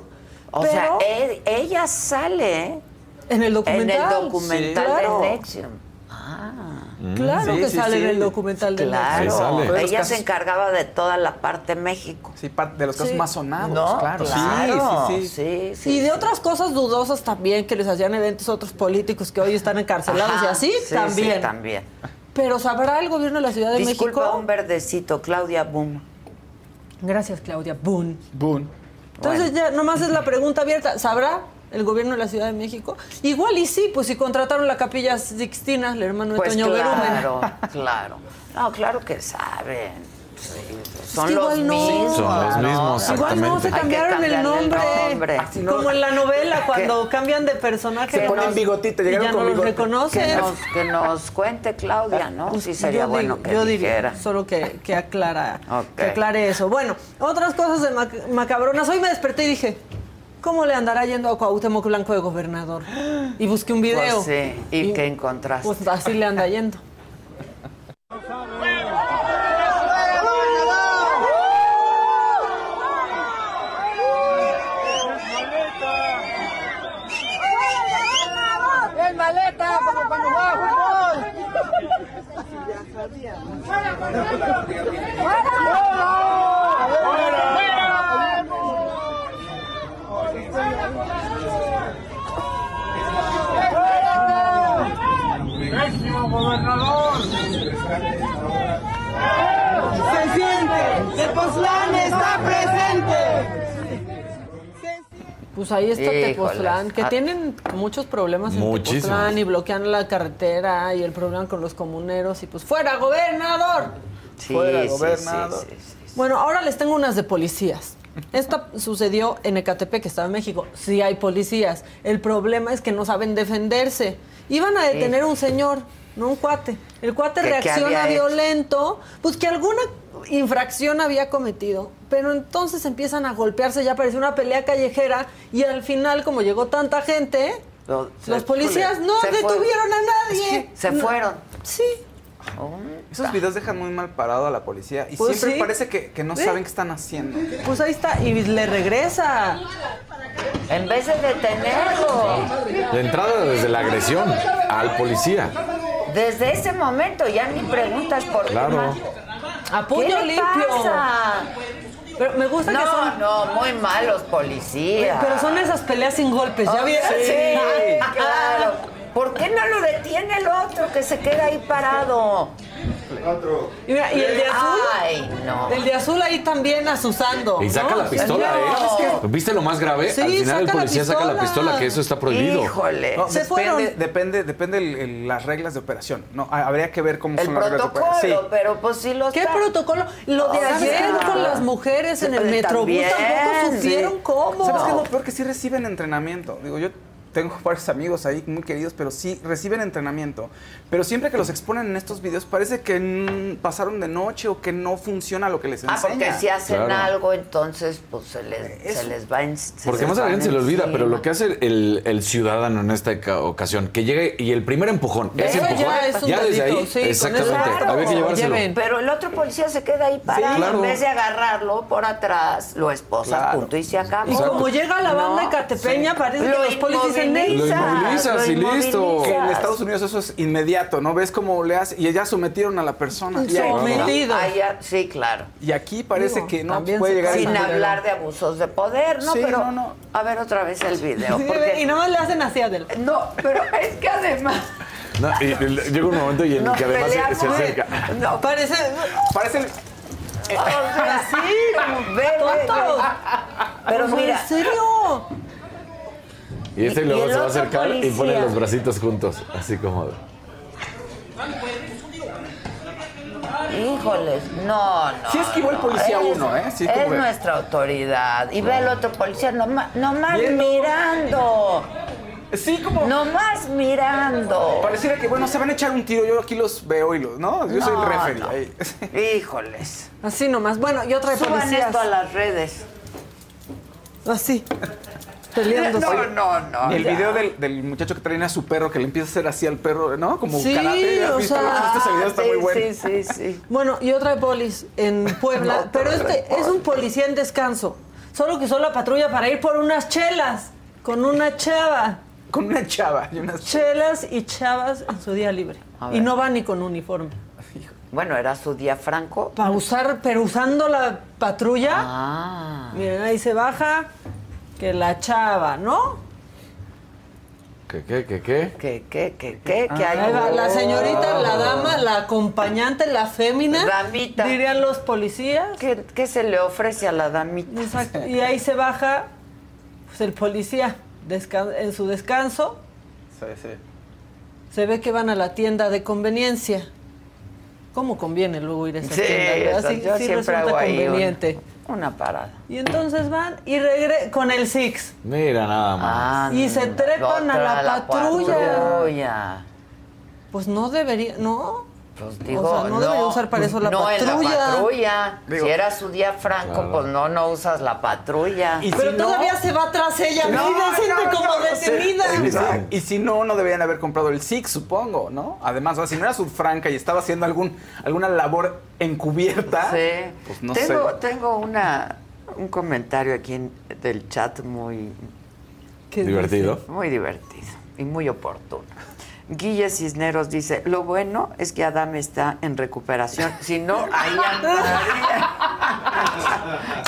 O pero sea, él- ella sale en el en documental. el documental Sí, claro. de Nexium. Ah, Claro Sí, que sí, sale sí. en el documental de claro. Los Ella casos- se encargaba de toda la parte México. Sí, de los casos Sí. más sonados, No, claro. claro. Sí, sí, sí. sí, sí, Y de sí. otras cosas dudosas también, que les hacían eventos a otros políticos que hoy están encarcelados y así sí, también. Sí, también. Pero ¿sabrá el gobierno de la Ciudad de Disculpa, México? un verdecito, Claudia Boom. Gracias, Claudia. Boone. Boom. Entonces ya nomás es la pregunta abierta. ¿Sabrá el gobierno de la Ciudad de México? Igual y sí, pues si contrataron la capilla Sixtina, el hermano de Pues Toño Berumen. claro, claro. No, claro que saben. Son los igual no. mismos. Son los mismos, ¿no? Igual no, se cambiaron el nombre. Como en la novela, cuando cambian de personaje. Se ya ponen bigotito, y llegaron ya con no los. Que reconocen. nos, que nos cuente Claudia, ¿no? Sí sería Yo bueno digo- que yo dijera. diría, solo que, que aclara, que aclare eso. Bueno, otras cosas de mac- macabronas. Hoy me desperté y dije, ¿cómo le andará yendo a Cuauhtémoc Blanco de gobernador? Y busqué un video. Pues sí, ¿y qué encontraste? Pues así le anda yendo. ¡Vamos! ¡Vamos! Pues ahí está Híjoles. Tepoztlán, que Ah. tienen muchos problemas en Muchísimos. Tepoztlán y bloquean la carretera y el problema con los comuneros y pues fuera gobernador. Sí, Fuera, sí, gobernador. sí, sí, sí. Bueno, ahora les tengo unas de policías. Esta sucedió en Ecatepec, que estaba en México. Sí hay policías. El problema es que no saben defenderse. Iban a detener a un señor, no un cuate. El cuate ¿Qué- qué reacciona violento, pues que alguna infracción había cometido. Pero entonces empiezan a golpearse, ya parecía una pelea callejera. Y al final, como llegó tanta gente, Lo- los policías no detuvieron a nadie. Se No. fueron. Sí. Esos videos dejan muy mal parado a la policía y Pues siempre sí. parece que, que no saben qué están haciendo. Pues ahí está. Y le regresa. En vez de detenerlo. La entrada desde la agresión al policía. Desde ese momento ya ni preguntas por qué Claro. más. A puño ¿Qué le limpio. pasa? Pero me gusta que son. no, muy malos policías. Pero son esas peleas sin golpes, ¿ya Oh, vieron? Sí, claro. ¿Por qué no lo detiene el otro que se queda ahí parado? Y, mira, y el de azul. Ay, no. El de azul ahí también asusando. Y saca ¿no? la pistola, No. ¿eh? ¿Viste lo más grave? Sí, Al final el la policía saca la pistola. que eso está prohibido. Híjole. No, Se depende, fueron. depende, depende el- el- las reglas de operación. No, ha- habría que ver cómo El son las reglas de operación. Sí. pero pues sí lo ¿Qué está. protocolo? Lo de ¿Sabes ayer con las mujeres en el También, metrobús tampoco supieron sí. cómo. ¿Sabes qué es lo peor? Que sí reciben entrenamiento. Digo, yo tengo varios amigos ahí muy queridos, pero sí reciben entrenamiento. Pero siempre que los exponen en estos videos, parece que pasaron de noche o que no funciona lo que les Ah, enseñan. porque si hacen Claro. algo, entonces pues se les, Eso. se les va en se Porque más a la van gente se le olvida, pero lo que hace el, el ciudadano en esta ca- ocasión, que llegue y el primer empujón, ese empujón, ya es un ya desde ahí, sí, exactamente, claro. había que llevárselo. Lleven. Pero el otro policía se queda ahí parado. claro. En vez de agarrarlo por atrás, lo esposas, Claro. punto, y se acabó. Y como llega la banda No, catepeña, sí. parece que Lo los policías dicen, movilizas, Lo inmovilizas y listo. Que en. Estados Unidos eso es inmediato, ¿no? Ves cómo le hace y ya sometieron a la persona. Sometido. Sí, claro. y aquí parece Digo, que no puede llegar a Sin hablar de abusos de poder, ¿no? Sí, pero no, no. a ver otra vez el video. Sí, porque- y nomás le hacen así a. No, pero es que además No, y, y llega un momento y en el que además se, acerca. No, Parece. Parece el- o sea, Así, como ve, ve, tontos. ve. Pero mira, ¿En serio? Y este Y- luego y el se va a acercar y policía. pone los bracitos juntos, así como. híjoles, no, no. Sí esquivó el no, policía es- uno, ¿eh? Sí, es nuestra autoridad. Y ve al otro policía nomás, nomás mirando. Sí, como. Nomás mirando. Pareciera que, bueno, se van a echar un tiro. Yo aquí los veo y los. ¿No? Yo soy el referee. no. ahí. Híjoles. Así nomás. Bueno, y otra de Suban policías. esto a las redes. Así. Peleándose. No, no, no. el ya. video del, del muchacho que trae a su perro, que le empieza a hacer así al perro, ¿no? Como Sí, karate. ¿has o visto? sea- Este video está muy bueno. Sí, sí, sí. Bueno, y otra de polis en Puebla. No, pero este es un policía en descanso. Solo que usó la patrulla para ir por unas chelas. Con una chava. Con una chava y unas Chelas y chavas en su día libre. Y no va ni con uniforme. Bueno, era su día franco. Para usar, pero usando la patrulla. Ah. Miren, ahí se baja. Que la chava, ¿no? ¿Qué, qué, qué, qué? ¿Qué, qué, qué, qué? ¿Qué hay? Ahí va la señorita, la dama, la acompañante, la fémina. Damita. Dirían los policías. ¿Qué, qué se le ofrece a la damita? Exacto. Y ahí se baja pues, el policía descan- en su descanso. Sí, sí. Se ve que van a la tienda de conveniencia. ¿Cómo conviene luego ir a esa Sí, tienda? Así yo sí siempre resulta hago ahí conveniente. una, una parada. Y entonces van y regresan con el Six. Mira nada más. Y se trepan a la patrulla. patrulla. Pues no debería, ¿no? Pues digo, o sea, no, debería usar para eso la no patrulla. la patrulla. Digo, si era su día franco, claro. pues no, no usas la patrulla. Y Pero si no- todavía se va tras ella, No, mira, siente no, como no, detenida. sí, sí. Y si no, no deberían haber comprado el Six, supongo, ¿no? Además, o sea, si no era su franca y estaba haciendo algún, alguna labor encubierta, Sí. pues no tengo, sé. tengo una, un comentario aquí en- del chat muy, ¿Qué Divertido. muy divertido y muy oportuno. Guille Cisneros dice, lo bueno es que Adam está en recuperación, si no, ahí andaría.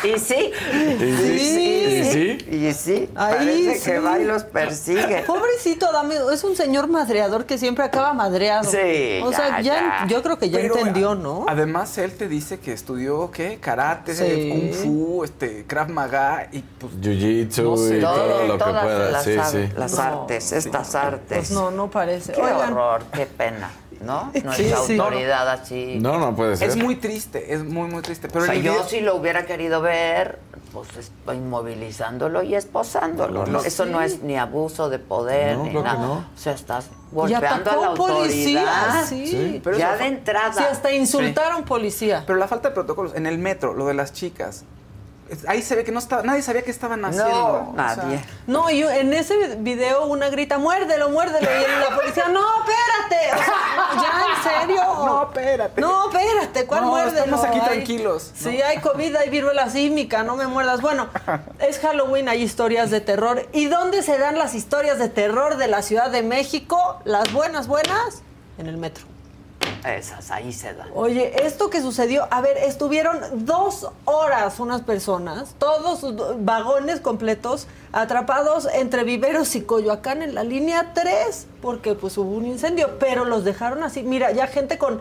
y sí, ¿Y sí? ¿Y sí? y sí, Ahí parece sí. que va y los persigue. Pobrecito Adame, es un señor madreador que siempre acaba madreado. Sí, O sea, ya, ya, ya. yo creo que ya Pero, entendió, ¿no? Además, él te dice que estudió, ¿qué? Karate, Sí. Kung Fu, este, Krav Maga y pues... Jiu-jitsu No sé, y todo, Todo- lo que pueda. las, Sí, sí. las No, artes, estas artes. Pues no, no parece. Qué Oigan, horror, qué pena, ¿no? Nuestra sí. autoridad así. No, no puede ser. Es muy triste, es muy, muy triste. Pero o sea, yo video- si lo hubiera querido ver, pues estoy inmovilizándolo y esposándolo. No, ¿no? Eso no es ni abuso de poder No, ni nada. no. O sea, estás golpeando a la a un policía. autoridad. Sí, Sí. Pero ya de entrada. Sí, hasta insultar a un policía. Pero la falta de protocolos en el metro, lo de las chicas. Ahí se ve que no estaba, nadie sabía qué estaban haciendo. No, O sea, nadie. No, y en ese video una grita, muérdelo, muérdelo. Y la policía, no, espérate. O sea, ya, en serio. No, espérate. No, espérate, ¿cuál No, muérdelo? estamos aquí Hay- tranquilos. Sí, hay COVID, hay viruela símica, no me muerdas. Bueno, es Halloween, hay historias de terror. ¿Y dónde se dan las historias de terror de la Ciudad de México? Las buenas, buenas, en el metro. Esas, ahí se dan. Oye, esto que sucedió, a ver, estuvieron dos horas unas personas, todos do- vagones completos, atrapados entre Viveros y Coyoacán en la línea 3, porque pues hubo un incendio, pero los dejaron así. Mira, ya gente con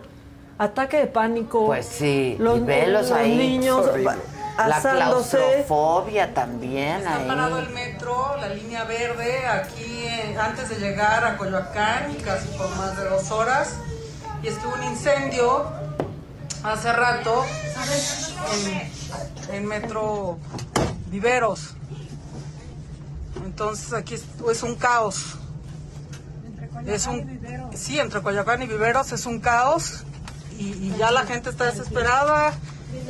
ataque de pánico. Pues sí, los, y velos los ahí. niños Horrible. va- La asándose. claustrofobia también Está ahí. parado el metro, la línea verde, aquí eh, antes de llegar a Coyoacán, casi por más de dos horas. Y estuvo un incendio hace rato en, en metro Viveros. Entonces aquí es, es un caos. Es un, sí, entre Coyoacán y Viveros es un caos y, y ya la gente está desesperada,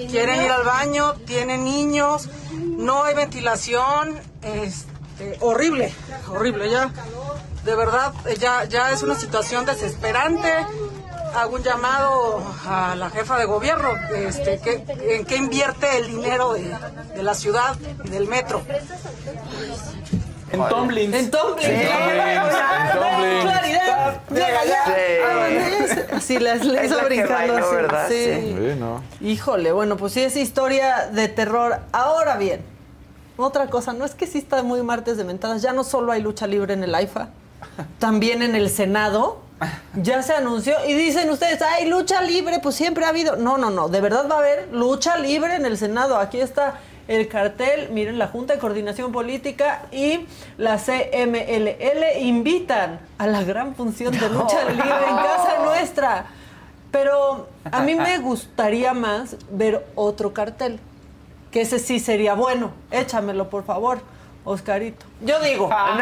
quieren ir al baño, tienen niños, no hay ventilación, este, horrible, horrible ya. De verdad, ya, ya es una situación desesperante. Hago un llamado a la jefa de gobierno, este, que, en qué invierte el dinero de, de la ciudad y del metro. En Tomlins. En Tomlins. Sí, en. Claridad. Llega ya. Sí. Así les, les Es hizo la que brincando así. ¿verdad? Sí. Sí, no. Híjole, bueno, pues sí es historia de terror. Ahora bien, otra cosa, no es que sí está muy martes de mentadas, ya no solo hay lucha libre en el AIFA, también en el Senado. Ya se anunció y dicen ustedes, hay lucha libre, pues siempre ha habido. No, no, no, de verdad va a haber lucha libre en el Senado. Aquí está el cartel, miren, la Junta de Coordinación Política y la CMLL invitan a la gran función de lucha libre en casa nuestra. Pero a mí me gustaría más ver otro cartel, que ese sí sería bueno. Échamelo, por favor, Oscarito. Yo digo, No.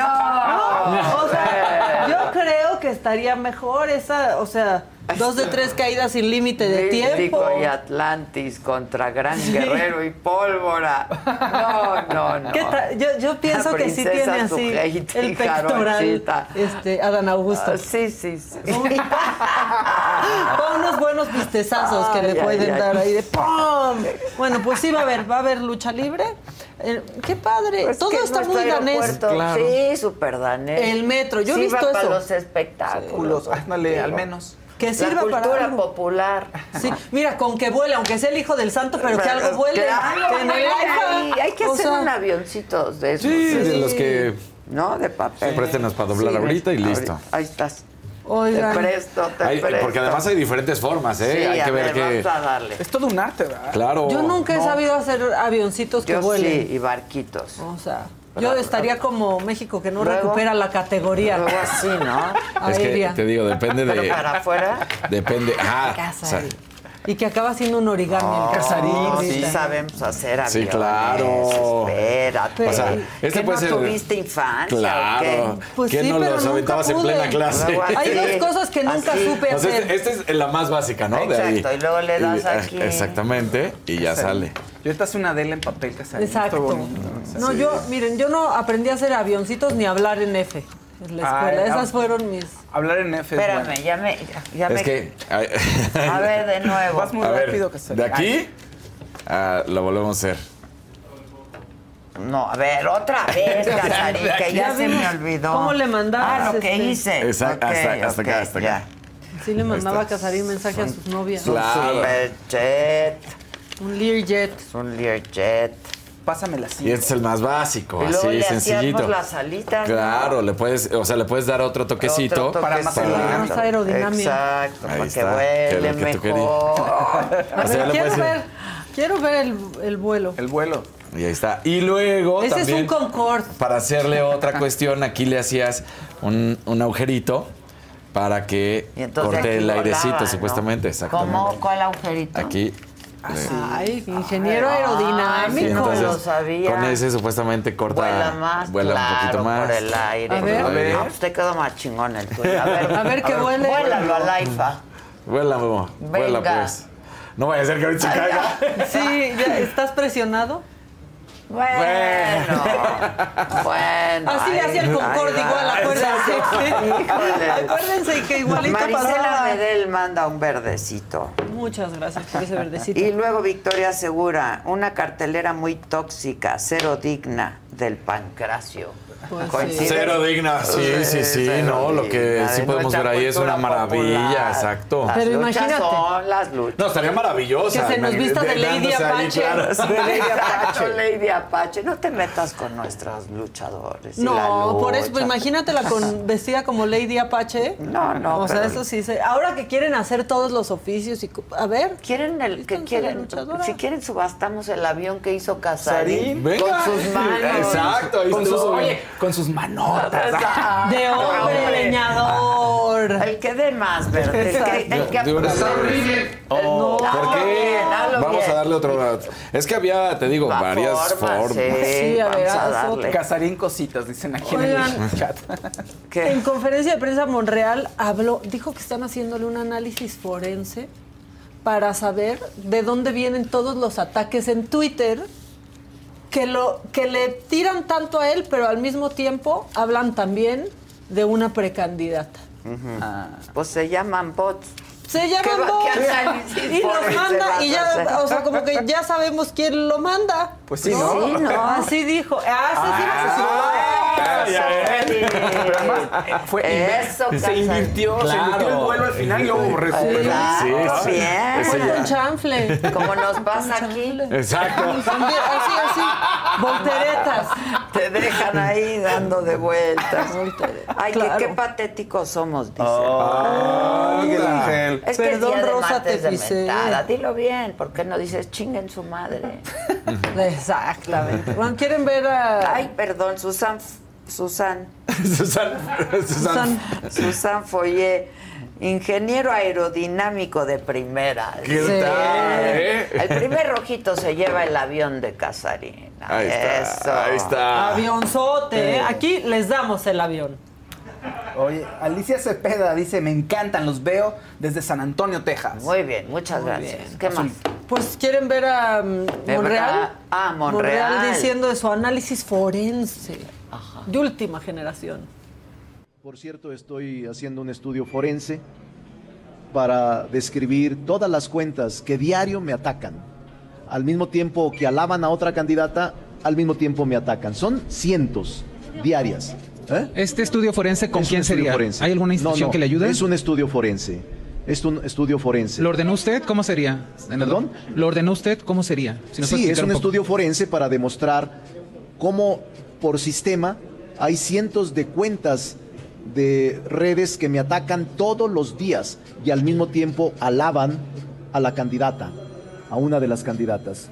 no, o sea, yo creo que estaría mejor esa, o sea, dos de tres caídas sin límite de tiempo. Y Atlantis contra Gran Guerrero y Pólvora. No, no, no. ¿Qué tra- yo, yo pienso que sí tiene así Sujeita el pectoral, este, Adán Augusto. Ah, sí, sí, sí. Con unos buenos pistezazos que le pueden dar ahí de ¡pum! Bueno, pues sí va a haber, va a haber lucha libre. Eh, qué padre, Pues todo está muy danés. Sí, súper danés. El metro, yo he Sí visto para eso. los espectáculos. Ándale, al menos. Que sirva la para cultura algo. popular. Sí, mira, con que vuele, aunque sea el hijo del santo, pero que algo vuele. Claro, que en el hay, que o hacer sea, un avioncito de esos. Sí, de los que ¿No? De papel. préstenos para doblar ahorita y listo. Ahí estás. Oigan. Te presto, te Hay- presto. porque además hay diferentes formas, ¿eh? Sí, hay a que ver, que. a darle. Es todo un arte, ¿verdad? Claro. Yo nunca he No. sabido hacer avioncitos que Yo vuelen. sí, y barquitos. O sea, yo estaría como México que no Luego- recupera la categoría. Luego así, ¿no? Es que te digo, depende Pero de. para afuera. Depende. Ah, Casa o sea. Y que acaba siendo un origami. No, el casarín. sí ahorita. sabemos hacer aviones. Sí, claro. Espérate. O sea, este ¿Qué puede no ser- tuviste infancia Claro. Pues ¿Qué sí, no pero los nunca aventabas en pude. plena clase? Hay dos cosas que nunca así. supe Entonces, hacer. esta es la más básica, ¿no? De ahí. Exacto, y luego le das Y, ah, aquí. Exactamente, y ya sale. Yo ahorita hace una Adela en papel casarín. Exacto. Bonito. No, yo, miren, yo no aprendí a hacer avioncitos ni a hablar en F en la escuela. Esas fueron mis. Hablar en F es Espérame, bueno. ya me. Ya Es me que. A ver, de nuevo. Vas muy a ver, rápido, Casarín. de aquí ah, lo volvemos a hacer. No, a ver, otra vez, Casarín, que ya se me olvidó. cómo le mandabas, Ah, lo que este, hice. Exacto, hasta- hasta acá, hasta ya. acá. Sí le mandaba a. Casarín mensaje a sus novias. Claro. Un Learjet. un Learjet. Pásame la Y este es el más básico, Y luego así, le sencillito. las alitas. ¿no? Claro, le puedes, o sea, le puedes dar otro toquecito. Otro para más aerodinámica. Exacto, Ahí para que está, mejor. A O sea, ver, quiero puedes- ver, quiero ver el, el vuelo. El vuelo. Y ahí está. Y luego Ese también, es un Concorde. para hacerle otra cuestión, aquí le hacías un, un agujerito para que corte el airecito, volaba, ¿no? supuestamente. Exactamente. ¿Cómo? ¿Cuál agujerito? Aquí. Ah, Ay, ingeniero aerodinámico. entonces, lo sabía. Con ese supuestamente corta. Vuela más, vuela claro, un poquito más. por el aire. A ver. A ver. No, pues te quedó más chingón el tuyo. A ver, A ver, que vuele. Vuélalo al AIFA. Vuela, Memo. Vuela, Venga. pues. No vaya a ser que ahorita se caiga. Sí, ¿ya ¿estás presionado? Bueno, bueno. Así le hacía el Concorde igual, acuérdense. Híjole. Acuérdense que igualito Marisela. Medel manda un verdecito. Muchas gracias por ese verdecito. Y luego Victoria Segura, una cartelera muy tóxica, cero digna del pancracio. Pues. Cero digna, sí, sí, sí, Cero no, lo que sí de podemos ver ahí es una maravilla, popular. exacto. Las Pero luchas imagínate. son las luchas. No, estaría maravillosa. Que se nos vista de Lady ahí, Apache. claro. Sí, De Lady Apache. Lady Apache. No te metas con nuestros luchadores. No, por eso, pues imagínatela con, vestida como Lady Apache. No, no, O sea, pero- eso sí. Se, ahora que quieren hacer todos los oficios y. A ver. Quieren el que quieren, si quieren subastamos el avión que hizo Casarín Venga. con sus manos. Exacto, ahí Con sus, oye, con sus manotas. De hombre leñador. El que dé más, ¿verdad? El que, el que Oh, ¿Por hazlo qué? bien, Vamos bien. a darle otro. Es que había, te digo, Va, varias formas. Sí, Sí, a ver, a. Casarín cositas, dicen aquí en el chat. ¿Qué? En conferencia de prensa Monreal habló, dijo que están haciéndole un análisis forense para saber de dónde vienen todos los ataques en Twitter que lo que le tiran tanto a él, pero al mismo tiempo hablan también de una precandidata. Pues se llaman bots. Se ¿Qué llaman análisis y los manda y ya, o sea, como que ya sabemos quién lo manda. Pues sí, ¿no? Sí, ¿no? Así dijo. Ah, sí, sí, sí, sí. Pero además, eh, fue Eso, se invirtió, se invirtió el duelo al final y luego. Claro, Sí, sí. bien. Ese ya. Un chanfle. Como nos pasa aquí. Exacto. Así, así. Volteretas. Te dejan ahí dando de vueltas. Ay, qué patéticos somos, dice. Oh, Miguel Es que Perdón, es día de Rosa, te de pisé. mentada. Dilo bien, ¿por qué no dices chinguen su madre? Exactamente. Bueno, ¿quieren ver a. Ay, perdón, Susan, Susan, Susan, Susan. Susan? Susan Foyer, ingeniero aerodinámico de primera. ¿Qué Sí. tal? eh? El primer rojito se lleva el avión de Casarina. Ahí está. Eso. Ahí está. Avionzote. ¿eh? Aquí les damos el avión. Oye, Alicia Cepeda dice, me encantan, los veo desde San Antonio, Texas. Muy bien, muchas Muy gracias. bien. ¿Qué más? Pues quieren ver a mm, Monreal. verdad. Ah, Monreal. diciendo de su análisis forense. De última generación. Por cierto, estoy haciendo un estudio forense para describir todas las cuentas que diario me atacan. Al mismo tiempo que alaban a otra candidata, al mismo tiempo me atacan. Son cientos diarias. ¿Eh? ¿Este estudio forense con Es un quién sería? forense. ¿Hay alguna institución No, no, que le ayude? Es un estudio forense. Es un estudio forense. ¿Lo ordenó usted? ¿Cómo sería? ¿Perdón? ¿Lo ordenó usted? ¿Cómo sería? Si Sí, es un poco. estudio forense para demostrar cómo por sistema hay cientos de cuentas de redes que me atacan todos los días y al mismo tiempo alaban a la candidata, a una de las candidatas.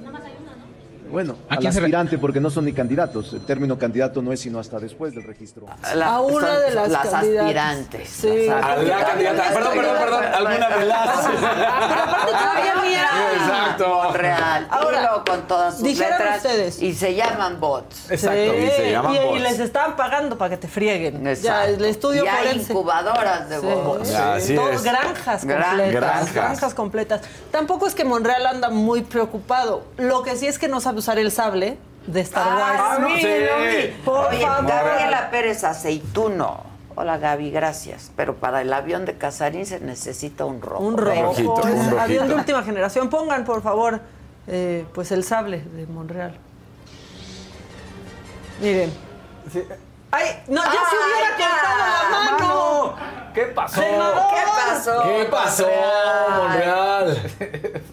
Bueno, ¿A al se aspirante porque no son ni candidatos. El término candidato no es sino hasta después del registro. a una de las, las aspirantes. Sí. Las A la candidata. Perdón, perdón, perdón. Alguna de las. Pero aparte todavía mira. Exacto. Real. Ahora, con todas sus dijeron letras. ustedes. Y se llaman bots. Exacto. Sí, Y se llaman y- y bots. les estaban pagando para que te frieguen. Ya, Exacto. el estudio y hay incubadoras de Sí, bots. sí, Así todo- es. Granjas Gran- completas. granjas. Granjas. completas. Tampoco es que Monreal anda muy preocupado. Lo que sí es que no sabe usar el sable de Star Wars. Ah, no, sí, sí. Por Oye, favor. Gabriela Pérez Aceituno. Hola Gaby, gracias. Pero para el avión de Casarín se necesita un rojo. Un rojo. rojito, un rojito. avión de última generación. Pongan, por favor, eh, pues el sable de Monreal. Miren. ¡Ay! ¡No! ¡Ya se hubiera cortado la mano! ¿Qué pasó? Senador. ¿Qué pasó? ¿Qué pasó, Monreal?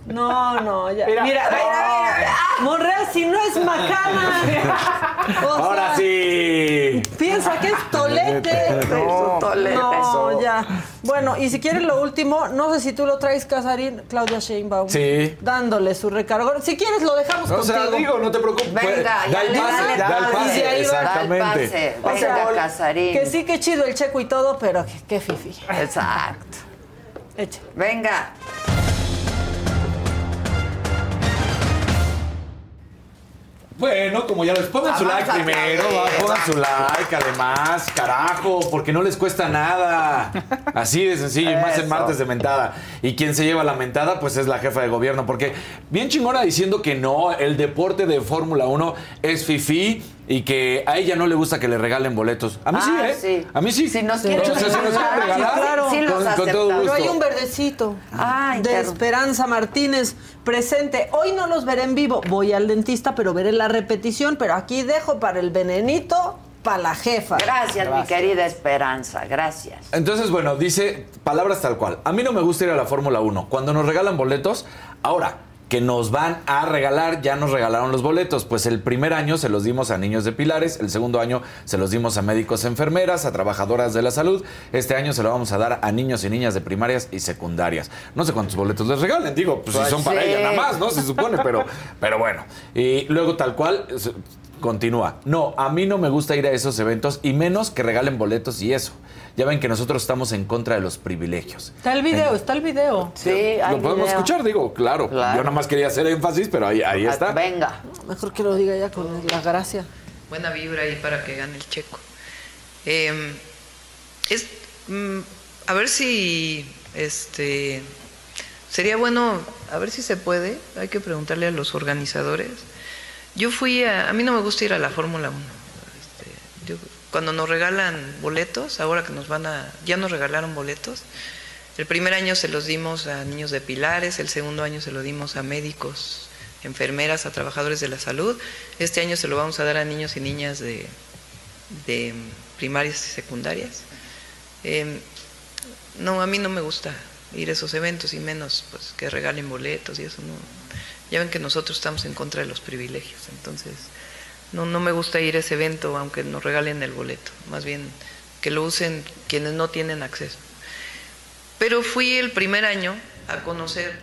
No, no, ya. Mira, Mira, mira, mira. Monreal, si no es macana. O Ahora sí. Piensa que es tolete. No, tolete. No, ya. Bueno, y si quieres lo último, no sé si tú lo traes, Casarín, Claudia Sheinbaum. Sí. Dándole su recargo. Si quieres lo dejamos O contigo. sea, digo, no te preocupes. Venga, ya da el pase, dale, da el dale. pase. Exactamente. Venga, Casarín. Que sí, que chido el checo y todo, pero que, que fifi. Exacto. Eche. Venga. Bueno, como ya les pongan su like primero, va, pongan su like, además, carajo, porque no les cuesta nada. Así de sencillo, y más en martes de mentada. Y quien se lleva la mentada, pues es la jefa de gobierno, porque bien chingona diciendo que no, el deporte de Fórmula 1 es fifí y que a ella no le gusta que le regalen boletos. A mí sí, Ah, ¿eh? sí. A mí sí. Si nos Sí. quieren Entonces, si nos quieren regalar, regalar, sí, claro. Sí, los con, con todo gusto. Pero hay un verdecito Ah, de Esperanza Martínez presente. Hoy no los veré en vivo. Voy al dentista, pero veré la repetición. Pero aquí dejo para el venenito, para la jefa. Gracias, mi querida Esperanza. Gracias. Entonces, bueno, dice palabras tal cual. A mí no me gusta ir a la Fórmula 1. Cuando nos regalan boletos, ahora que nos van a regalar, ya nos regalaron los boletos. Pues el primer año se los dimos a niños de Pilares, el segundo año se los dimos a médicos, enfermeras, a trabajadoras de la salud. Este año se lo vamos a dar a niños y niñas de primarias y secundarias. No sé cuántos boletos les regalen, digo, pues, Pues si son para sí. ella nada más, ¿no? Se supone, pero, pero bueno. Y luego tal cual. Continúa. No, a mí no me gusta ir a esos eventos y menos que regalen boletos y eso. Ya ven que nosotros estamos en contra de los privilegios. Está el video, está el video. Sí, hay Lo podemos video. escuchar, digo, claro. Claro. Yo nada más quería hacer énfasis, pero ahí, ahí está. Venga. Mejor que lo diga ya con la gracia. buena vibra ahí para que gane el checo. Eh, es, mm, a ver si este sería bueno, a ver si se puede, hay que preguntarle a los organizadores. Yo fui a, a mí no me gusta ir a la Fórmula 1. Este, yo- cuando nos regalan boletos, ahora que nos van a, ya nos regalaron boletos, el primer año se los dimos a niños de Pilares, el segundo año se lo dimos a médicos, enfermeras, a trabajadores de la salud. Este año se lo vamos a dar a niños y niñas de, de primarias y secundarias. Eh, no, a mí no me gusta ir a esos eventos y menos pues que regalen boletos y eso no. Ya ven que nosotros estamos en contra de los privilegios, entonces no, no me gusta ir a ese evento aunque nos regalen el boleto, más bien que lo usen quienes no tienen acceso. Pero fui el primer año a conocer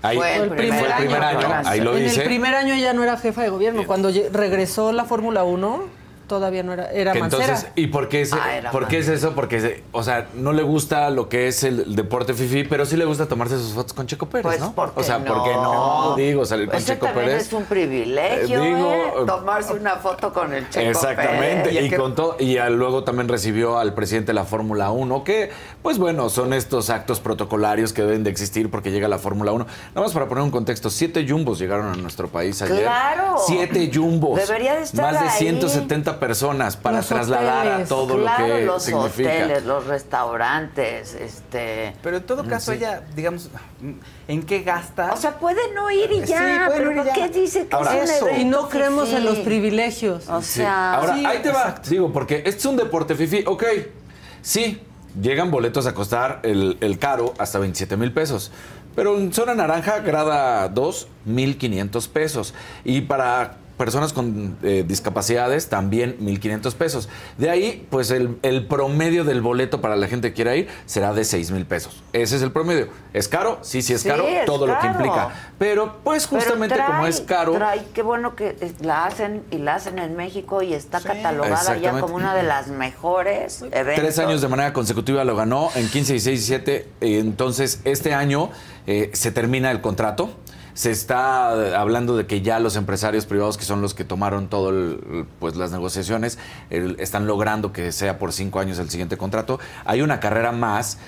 Ahí, Fue el primer, fue el primer año. año, ahí lo en dice. el primer año ella no era jefa de gobierno. Cuando regresó la Fórmula 1, todavía no era, era Que Mancera. entonces, ¿y por qué es, Ah, por qué es eso? Porque, se- o sea, no le gusta lo que es el deporte fifi, pero sí le gusta tomarse sus fotos con Checo Pérez, Pues, ¿no? ¿por qué o sea, no? ¿por qué no? Digo, salir con Ese Checo también Pérez. es un privilegio, Eh, digo, ¿eh? eh, Tomarse una foto con el Checo Exactamente, Pérez. y con todo, y a- luego también recibió al presidente de la Fórmula 1, que, pues bueno, son estos actos protocolarios que deben de existir porque llega la Fórmula 1. Nada más para poner un contexto, siete jumbos llegaron a nuestro país ayer. ¡Claro! Siete jumbos. Debería de estar Más de ahí. 170 personas para Los trasladar a hoteles, todo claro, lo que los significa. hoteles, los restaurantes, este... Pero en todo caso, Sí. ella, digamos, ¿en qué gasta? O sea, puede no ir y ya, pero ir y ¿por ya. qué dice que Ahora- es un Eso. Y no creemos en los privilegios. O Sí. sea... Ahora, Sí, ahí te va. Digo, porque este es un deporte fifi. Ok, sí, llegan boletos a costar el, el caro hasta 27 mil pesos. Pero en zona naranja, grada 2, 1,500 pesos. Y para personas con eh, discapacidades, también 1,500 pesos. De ahí, pues el, el promedio del boleto para la gente que quiera ir será de 6 mil pesos. Ese es el promedio. ¿Es caro? Sí, sí es Sí, caro. es todo lo que implica. Pero, pues Pero justamente como es caro... trae- qué bueno que eh, la hacen y la hacen en México y está catalogada ya como una de las mejores eventos. Tres años de manera consecutiva lo ganó en 15, 16 y 17. Eh, Entonces, este año eh, se termina el contrato. Se está eh, hablando de que ya los empresarios privados, que son los que tomaron todo el- pues las negociaciones, están logrando que sea por cinco años el siguiente contrato. Hay una carrera más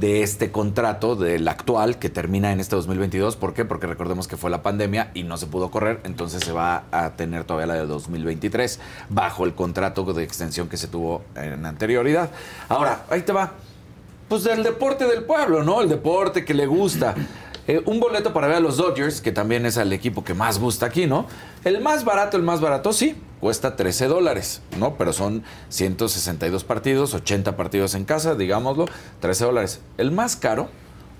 de este contrato, del actual, que termina en este 2022. ¿Por qué? Porque recordemos que fue la pandemia y no se pudo correr, entonces se va a tener todavía la de 2023, bajo el contrato de extensión que se tuvo en anterioridad. Ahora, ahí te va. Pues del deporte del pueblo, ¿no? El deporte que le gusta. Eh, un boleto para ver a los Dodgers, que también es el equipo que más gusta aquí, ¿no? El más barato, el más barato, sí, cuesta 13 dólares, ¿no? Pero son 162 partidos, 80 partidos en casa, digámoslo, 13 dólares. El más caro,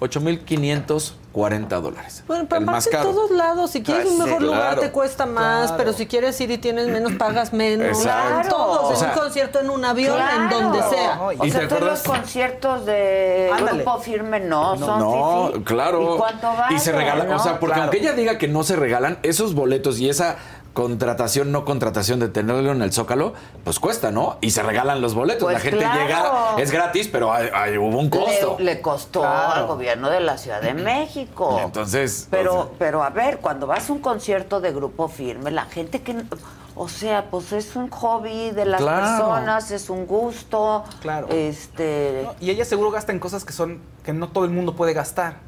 8,540 dólares. Bueno, pero el más aparte en caro. todos lados, si quieres Pues un sí, mejor lugar claro. te cuesta más, Claro. pero si quieres ir y tienes menos, pagas menos. Exacto. En todos, O en sea, un concierto, en un avión, Claro. en donde sea. O ¿Y sea, te todos los conciertos de Ándale. grupo firme no, son No, claro. ¿Y cuánto vale? Y se regalan, o no? sea, porque Claro. aunque ella diga que no se regalan, esos boletos y esa contratación, no contratación de tenerlo en el Zócalo, pues cuesta, ¿no? Y se regalan los boletos. Pues la gente claro. llega, es gratis, pero hay- hay- hubo un costo. Le, le costó al gobierno de la Ciudad de México. Entonces, Pero, o sea, pero a ver, cuando vas a un concierto de grupo firme, la gente que, o sea, pues es un hobby de las Claro. personas, es un gusto. Claro. Este. No, y ella seguro gasta en cosas que son que no todo el mundo puede gastar.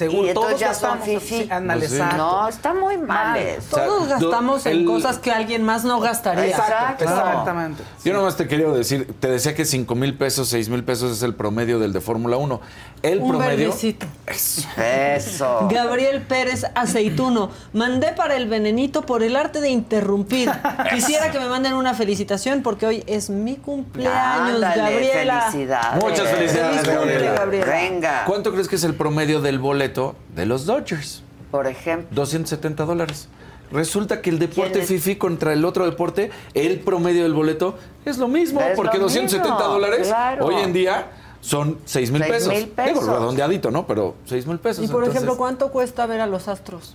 Y entonces todos ya son gastamos. sí, ándale, Pues. No, está muy mal eso. O sea, Todos gastamos en el- cosas que alguien más no gastaría. Exacto. Exactamente. Yo nomás te quería decir, te decía que 5 mil pesos, 6 mil pesos es el promedio del de Fórmula 1. El Un promedio. verdecito. Eso. Eso. Gabriel Pérez Aceituno. Mandé para el venenito por el arte de interrumpir. Quisiera que me manden una felicitación porque hoy es mi cumpleaños, Ándale, Gabriela. felicidades. Muchas felicidades, Feliz cumple, Gabriela. Gabriela. Venga. ¿Cuánto crees que es el promedio del boleto de los Dodgers? Por ejemplo. 270 dólares. Resulta que el deporte. FIFI contra el otro deporte, el promedio del boleto es lo mismo, Es porque lo 270 mismo, dólares claro. hoy en día son 6 mil Seis pesos. mil pesos. Digo, redondeadito, ¿no? Pero 6 mil pesos. Y por entonces- ejemplo, ¿cuánto cuesta ver a los Astros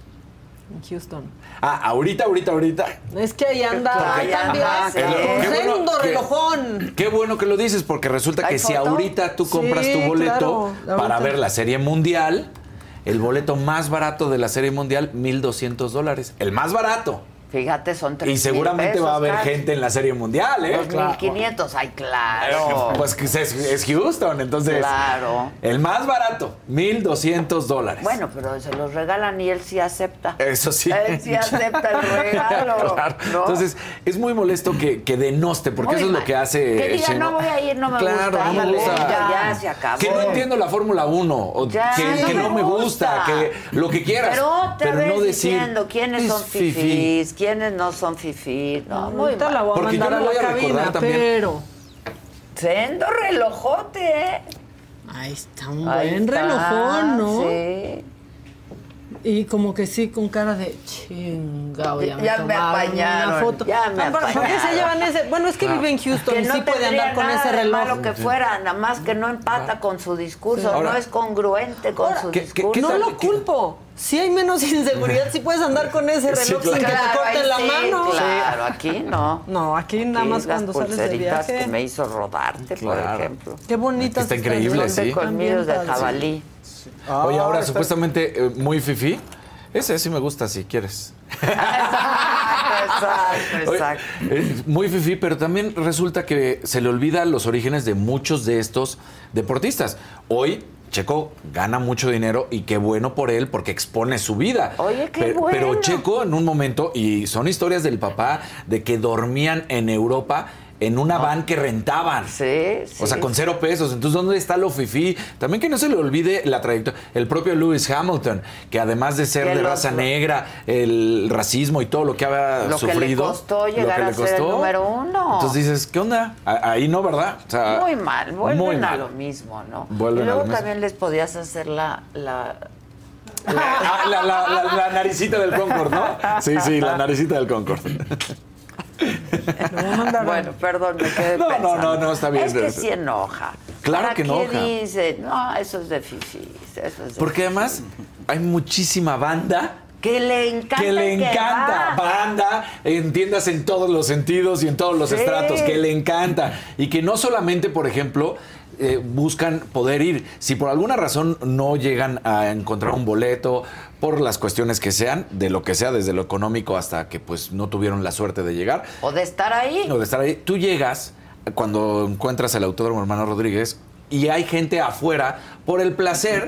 en Houston? Ah, ahorita, ahorita, ahorita. Es que ahí anda Ahí anda, Tremendo relojón. Qué bueno que lo dices, porque resulta ¿Hay que si ahorita tú compras Sí, tu boleto claro, para ver la Serie Mundial, el boleto más barato de la Serie Mundial, 1.200 dólares. El más barato. Fíjate, son tres Y seguramente va a haber casi. gente en la Serie Mundial, ¿eh? 2.500, ay, claro. Pues que es, es Houston, entonces. Claro. El más barato, 1.200 dólares. Bueno, pero se los regalan y él sí acepta. Eso sí. Él sí acepta el regalo. Claro. ¿no? Entonces, es muy molesto que, que denoste, porque Muy eso es lo que hace. Que diga, Sheinbaum. no voy a ir, no me claro, gusta. no me ándale, gusta. Ya, ya se acabó. Que no entiendo la Fórmula 1, o Ya, que, no que me no me gusta, gusta. que lo que quieras. Pero otra vez no decir. diciendo quiénes es son fifí. fifís, ¿Quiénes no son fifí? No, muy Ahorita mal. la voy a Porque yo mandar lo a voy la a recordar cabina, también. pero... Sendo relojote, ¿eh? Ahí está un Ahí buen está, relojón, ¿no? Sí. Y como que sí, con cara de chingao, ya me, Ya me tomaron apañaron, una foto. ya me Ah, ¿Por por qué se llevan ese? Bueno, es que Ah. vive en Houston Que y no sí puede andar con nada ese reloj. malo que fuera, nada más que no empata con su discurso, Ahora- no es congruente con su ¿qué- qué- discurso. no lo culpo. Si hay menos inseguridad, si puedes andar con ese Sí, reloj sin que te corten la sí, mano. Claro, aquí no. No, aquí nada más las cuando sales de pulseritas viaje. que me hizo rodarte, por ejemplo. Qué bonitas. Está increíble, sí. Colmillos de jabalí. Oye, ahora está- supuestamente eh, muy fifí. Ese sí me gusta si quieres. Exacto, Oye, exacto. eh, muy fifí, pero también resulta que se le olvida los orígenes de muchos de estos deportistas. Hoy Checo gana mucho dinero y qué bueno por él porque expone su vida. Oye, qué pero, bueno. pero Checo en un momento, y son historias del papá, de que dormían en Europa en una van que rentaban. Sí, sí. O sea, con cero pesos. Entonces, ¿dónde está lo fifí? También que no se le olvide la trayectoria. El propio Lewis Hamilton, que además de ser de raza negra, el racismo y todo lo que había Lo que le sufrido. costó lo llegar que a le ser el número uno. Entonces dices, ¿qué onda? A- Ahí no, ¿verdad? O sea, Muy mal, vuelven muy a mal. lo mismo, ¿no? Vuelven y a luego mismo. también les podías hacer la, la la, la- la- la naricita del Concord, ¿no? Sí, sí, la naricita del Concord. Bueno, perdón, me quedé No, no, pensando. no, no, está bien. Es que sí enoja. Claro ¿Para que qué enoja. dice? No, eso es de fifís, eso es de Porque además hay muchísima banda Que le encanta. que le encanta. va. Banda, entiendas en todos los sentidos y en todos los Sí. estratos, que le encanta. Y que no solamente, por ejemplo, eh, buscan poder ir. Si por alguna razón no llegan a encontrar un boleto, por las cuestiones que sean, de lo que sea, desde lo económico hasta que pues no tuvieron la suerte de llegar, O de estar ahí. o de estar ahí, tú llegas cuando encuentras el autódromo hermano Rodríguez y hay gente afuera por el placer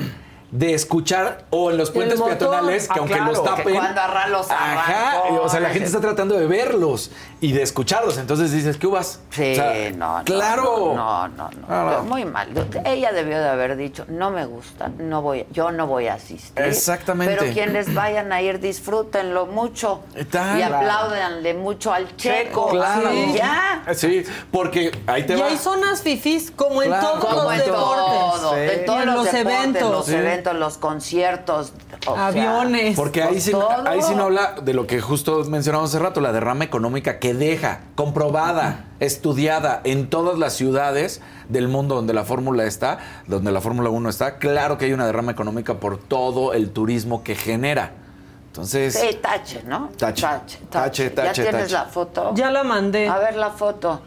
de escuchar o en los puentes peatonales que Ah, aunque claro, los que tapen. cuando arra- los ajá, o sea la gente ese- está tratando de verlos y de escucharlos entonces dices ¿qué vas? Sí, no, no. claro No, no, no. Ah, no. Muy mal. Ella debió de haber dicho, no me gusta, no voy, yo no voy a asistir. Exactamente. Pero quienes vayan a ir, disfrútenlo mucho. Tal. Y apláudanle mucho al checo. claro Y ya. sí porque ahí te Y va hay zonas fifís como en Claro. todos Como los en deportes. todo, Sí. en todos Y en los, los deportes, eventos. los Sí. eventos, los conciertos, o sea, Aviones. Porque ahí sí, ahí sí no habla de lo que justo mencionamos hace rato, la derrama económica que deja, comprobada, estudiada en todas las ciudades del mundo donde la Fórmula está, donde la Fórmula 1 está. Claro que hay una derrama económica por todo el turismo que genera. Entonces, Sí, tache, ¿no? Tache. Tache, Tache, ¿Ya tache, tienes tache. la foto? Ya la mandé. A ver la foto.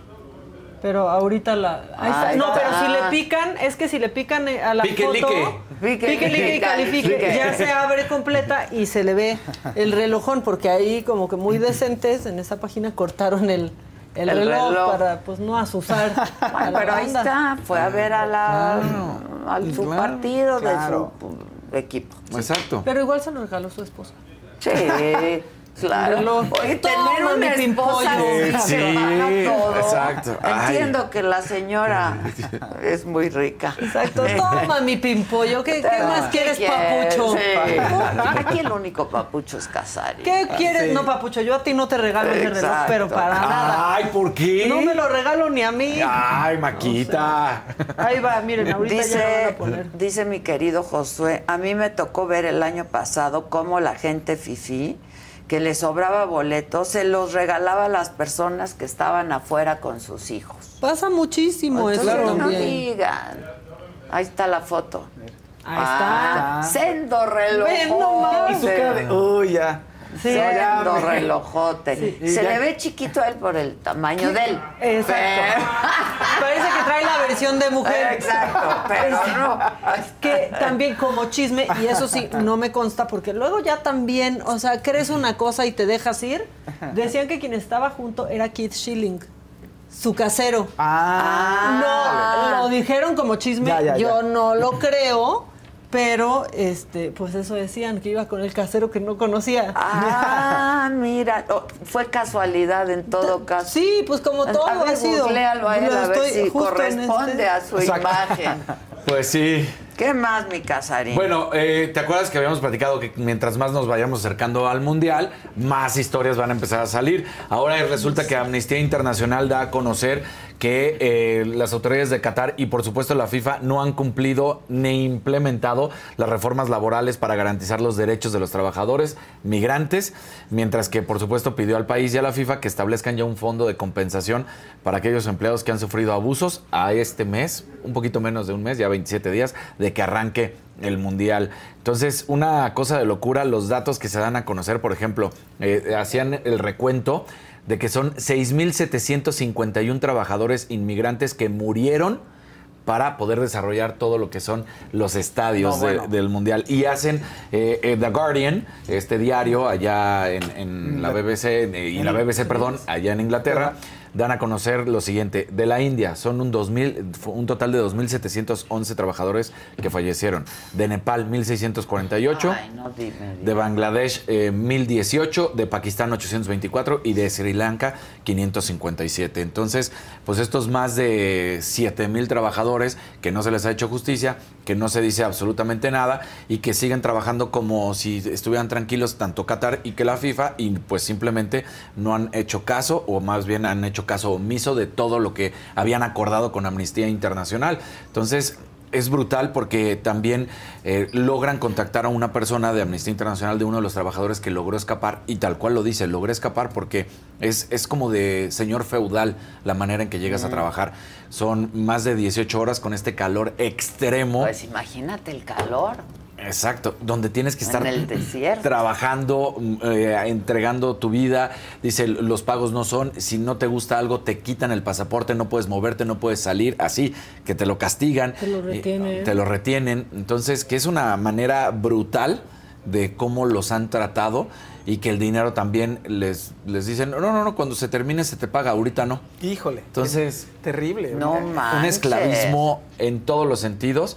Pero ahorita la. ahí está. Ahí No, está. pero si le pican, es que si le pican eh, a la Pique, foto. Pique, Pique, lique y califique. Ya se abre completa y se le ve el relojón, porque ahí, como que muy decentes, en esa página cortaron el, el, El reloj, reloj. para pues no asusar. a Bueno, la pero ahí está, fue a ver a la, al su Claro, partido claro. de su equipo. exacto. Pero igual se lo regaló su esposa. Sí, claro. reloj. Oye, Toma, tener una mi esposa pimpollo. así Sí, paga todo. exacto. Ay. Entiendo que la señora es muy rica. Exacto. Toma mi pimpollo. ¿Qué, qué más quieres, papucho? Sí. Aquí el único papucho es Casari. ¿Qué quieres? No, papucho, yo a ti no te regalo ese reloj, Exacto. pero para nada. Ay, ¿por qué? No me lo regalo ni a mí. Ay, Maquita. Ahí va, miren, ahorita ya lo van Dice, a poner. dice mi querido Josué, a mí me tocó ver el año pasado cómo la gente fifí que le sobraba boletos se los regalaba a las personas que estaban afuera con sus hijos. Pasa muchísimo eso no digan. Ahí está la foto. Ahí está. Ah, Sendo reloj. Ven nomás. Y su cara de, uy, ya. Relojote. Sí. Se Ya- le ve chiquito a él por el tamaño de él. Exacto. Parece que trae la versión de mujer. Exacto, pero no. Que también como chisme, y eso sí, no me consta, porque luego ya también, o sea, crees una cosa y te dejas ir. Decían que quien estaba junto era Keith Schilling, su casero. Ah. No, lo dijeron como chisme, Ya, ya, yo no lo creo, pero este, pues eso decían, que iba con el casero que no conocía. Ah, mira, oh, fue casualidad en todo caso. Sí, pues como todo a ver, ha sido. a él, a ver estoy si corresponde este- a su Exacto. imagen. Pues sí. ¿Qué más, mi Casarín? Bueno, eh, ¿te acuerdas que habíamos platicado que mientras más nos vayamos acercando al Mundial, más historias van a empezar a salir? Ahora resulta que Amnistía Internacional da a conocer que eh, las autoridades de Qatar y por supuesto la FIFA no han cumplido ni implementado las reformas laborales para garantizar los derechos de los trabajadores migrantes, mientras que por supuesto pidió al país y a la FIFA que establezcan ya un fondo de compensación para aquellos empleados que han sufrido abusos a este mes, un poquito menos de un mes, ya 27 días, de que arranque el mundial. Entonces, una cosa de locura, los datos que se dan a conocer, por ejemplo, eh, hacían el recuento de que son 6.751 trabajadores inmigrantes que murieron para poder desarrollar todo lo que son los estadios No, de- bueno. del mundial. Y hacen eh, eh, The Guardian, este diario allá en, en la BBC, eh, y la BBC, perdón, allá en Inglaterra, dan a conocer lo siguiente. De la India son un, 2000, un total de 2.711 trabajadores que fallecieron. De Nepal, 1.648. Ay, no dime. De Bangladesh, eh, 1018, de Pakistán, 824 y de Sri Lanka, 557. Entonces, pues estos más de 7000 trabajadores que no se les ha hecho justicia, que no se dice absolutamente nada y que siguen trabajando como si estuvieran tranquilos tanto Qatar y que la FIFA y pues simplemente no han hecho caso o más bien han hecho caso omiso de todo lo que habían acordado con Amnistía Internacional. Entonces, es brutal porque también eh, logran contactar a una persona de Amnistía Internacional, de uno de los trabajadores que logró escapar, y tal cual lo dice, logré escapar porque es, es como de señor feudal la manera en que llegas a trabajar. Son más de 18 horas con este calor extremo. Pues imagínate el calor. Exacto, donde tienes que En estar el desierto. trabajando, mm, eh, entregando tu vida. Dice, los pagos no son, si no te gusta algo, te quitan el pasaporte, no puedes moverte, no puedes salir, así, que te lo castigan. Te lo eh, retienen. te lo retienen. Entonces, que es una manera brutal de cómo los han tratado y que el dinero también les, les dicen, no, no, no, cuando se termine se te paga, ahorita no. Híjole. Entonces, terrible. No un esclavismo en todos los sentidos.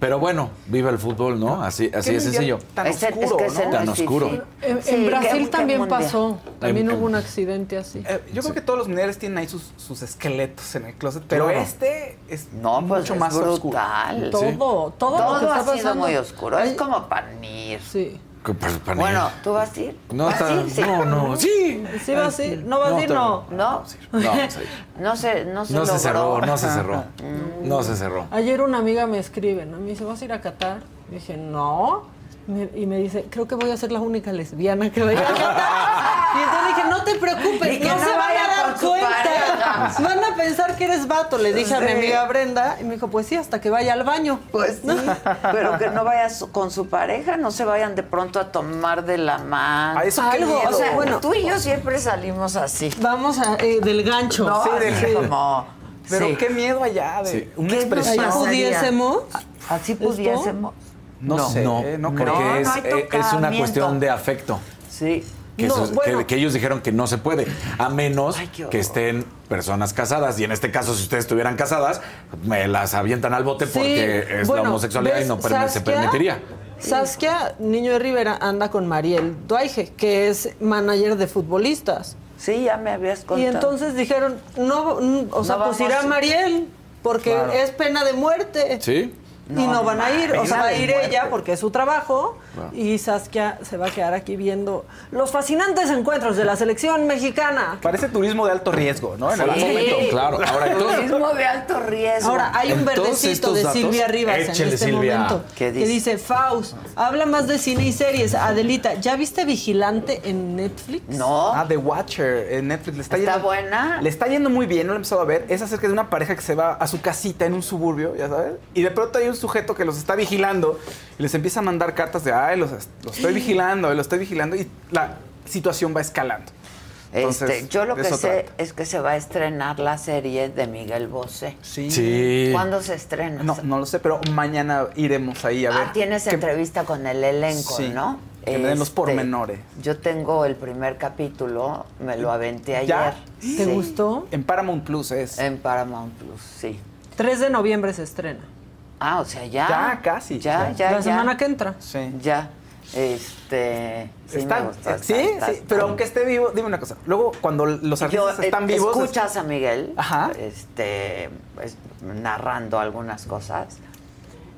Pero bueno, vive el fútbol, ¿no? Así, así de sencillo. Tan Ese- oscuro, es que ¿no? Tan es oscuro. En, Sí, en Brasil qué también mundial. pasó. También En- hubo un accidente así. Eh, yo creo que todos los mundiales tienen ahí sus, sus esqueletos en el closet, pero Claro. este es No, pues mucho es más oscuro. brutal. Todo, todo, Todo lo que está ha sido pasando. muy oscuro. Es como panir. Sí. Pa- Bueno, ¿tú vas a ir? No, ¿Vas está- ir? Sí. no, no, sí. Sí vas a ir, no vas a ir, no. No. No, sí. No se, no se No se cerró, no se cerró. Mm. No se cerró. Ayer una amiga me escribe, ¿no? Me dice, ¿vas a ir a Qatar? Dije, no. Y me dice, creo que voy a ser la única lesbiana que vaya a Qatar. Y entonces no te preocupes, Y que no, no se van vaya a dar cuenta. Van a pensar que eres vato. Le dije a mi Sí. amiga Brenda y me dijo, pues sí, hasta que vaya al baño. Pues sí, pero que no vaya su- con su pareja, no se vayan de pronto a tomar de la mano. A eso qué Algo, miedo. o sea, Bueno. tú y yo siempre salimos así. Vamos a, eh, del gancho. No, Sí, así de- como... Pero sí. qué miedo allá de Sí. una ¿Qué nos expresión. Pasaría? pudiésemos. Así pudiésemos. No, No. sé, No, no porque creo. No, es, no hay eh, es una cuestión de afecto. Sí. Que, No, eso- bueno. que- que ellos dijeron que no se puede, a menos Ay, que estén personas casadas. Y en este caso, si ustedes estuvieran casadas, me las avientan al bote Sí, porque es bueno, la homosexualidad y no se permitiría. Saskia, niño de Rivera, anda con Mariel Duaige, que es manager de futbolistas. Sí, ya me habías contado. Y entonces dijeron, no, mm, o sea, No pues irá Mariel, porque Claro. es pena de muerte. ¿Sí? y no van a ir, o sea, va a ir ella porque es su trabajo Wow. y Saskia se va a quedar aquí viendo los fascinantes encuentros de la selección mexicana. Parece turismo de alto riesgo, ¿no? En algún momento. Claro, ahora entonces- Turismo de alto riesgo. Ahora, hay un verdecito de datos, Silvia Rivas en este Silvia. momento. ¿Qué Que dice? Faust, habla más de cine y series. Adelita, ¿ya viste Vigilante en Netflix? No. Ah, The Watcher en Netflix. Le está, ¿Está yendo, buena? Le está yendo muy bien, no lo he empezado a ver. Es acerca de una pareja que se va a su casita en un suburbio, ya sabes. Y de pronto hay un sujeto que los está vigilando y les empieza a mandar cartas de, ay, los, los estoy vigilando, los estoy vigilando. Y la situación va escalando. Entonces, Este, yo lo que sé trata. es que se va a estrenar la serie de Miguel Bosé. Sí. Sí. ¿Cuándo se estrena? No, no lo sé, pero mañana iremos ahí a ver. Ah, tienes qué- entrevista con el elenco, Sí, ¿no? que me den los Este, pormenores. Yo tengo el primer capítulo, me lo aventé ayer. ¿Ya? ¿Te Sí, gustó? En Paramount Plus es. En Paramount Plus, sí. 3 de noviembre se estrena. Ah, o sea, ya. Ya, casi. Ya, ya, la ya. semana que entra. Sí. Ya. Este. Sí, Está- me gustó, está- sí, está- sí, está- pero aunque esté vivo, dime una cosa. Luego, cuando los Yo, artistas eh, están vivos. escuchas a Miguel Ajá. este, pues, narrando algunas cosas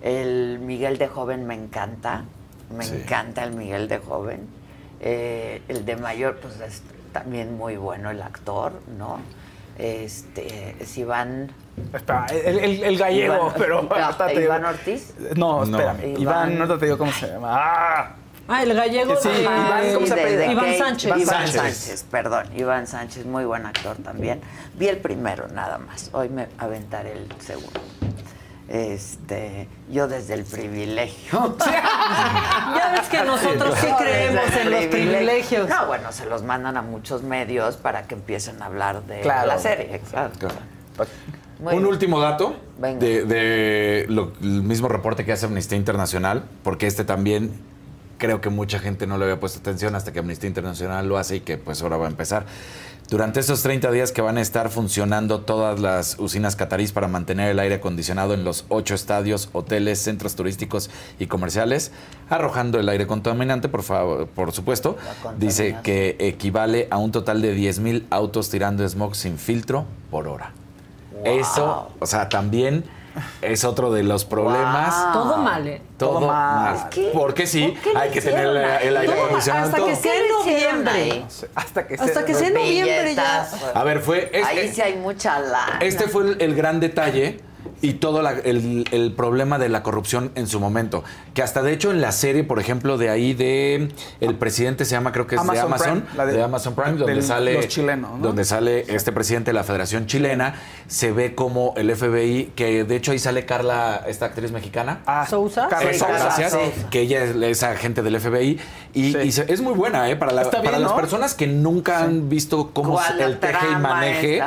El Miguel de joven me encanta. Me Sí. encanta el Miguel de joven. Eh, el de mayor, pues es también muy bueno el actor, ¿no? Este, es Iván. Espera, el, el- el gallego, Iván- pero. Ahorita te digo- ¿Iván Ortiz? No, No. espérame. Iván- Iván, ahorita te digo cómo se llama. ¡Ah! Ah, el gallego. Sí, de- Iván, ¿cómo se de- apellida? de Iván Kate. Sánchez. Iván Iván Sánchez. Sánchez. perdón. Iván Sánchez, muy buen actor también. Vi el primero nada más. Hoy me aventaré el segundo. Este, yo desde el privilegio. Ya ves que nosotros sí creemos en los privilegio. privilegios. No, bueno, se los mandan a muchos medios para que empiecen a hablar de Claro. la serie. Exacto. Muy Un bien. último dato Venga. de, de lo- el mismo reporte que hace Amnistía Internacional, porque este también creo que mucha gente no le había puesto atención hasta que Amnistía Internacional lo hace y que pues ahora va a empezar. Durante estos 30 días que van a estar funcionando todas las usinas catarís para mantener el aire acondicionado en los ocho estadios, hoteles, centros turísticos y comerciales, arrojando el aire contaminante, por favor, por supuesto, dice que equivale a un total de 10.000 autos tirando smog sin filtro por hora. Eso, o sea, también es otro de los problemas. Todo mal, ¿eh? Todo, Todo mal. mal. Es que- Porque sí, ¿por qué hay que tener el, ahí? el aire acondicionado. hasta que sea en ¿Qué noviembre. Hasta que Hasta se- que sea en noviembre ya. A ver, fue. es- Ahí sí hay mucha lana. Este fue el, el gran detalle y todo la- el, el problema de la corrupción en su momento. Que hasta de hecho en la serie, por ejemplo, de ahí de el presidente se llama, creo que es de Amazon Prime, la de, de- Amazon Prime, donde del- sale los chilenos, ¿no? donde sale este presidente de la Federación Chilena, se ve como el FBI, que de hecho ahí sale Carla, esta actriz mexicana. Ah, ¿Sousa? Carlos Esa, Sousa. gracias. Que ella es, es agente del FBI. Y, Sí. y se- es muy buena, ¿eh? Para, la- Está para bien, las ¿no? personas que nunca han visto cómo ¿Cuál la el teje y maneje.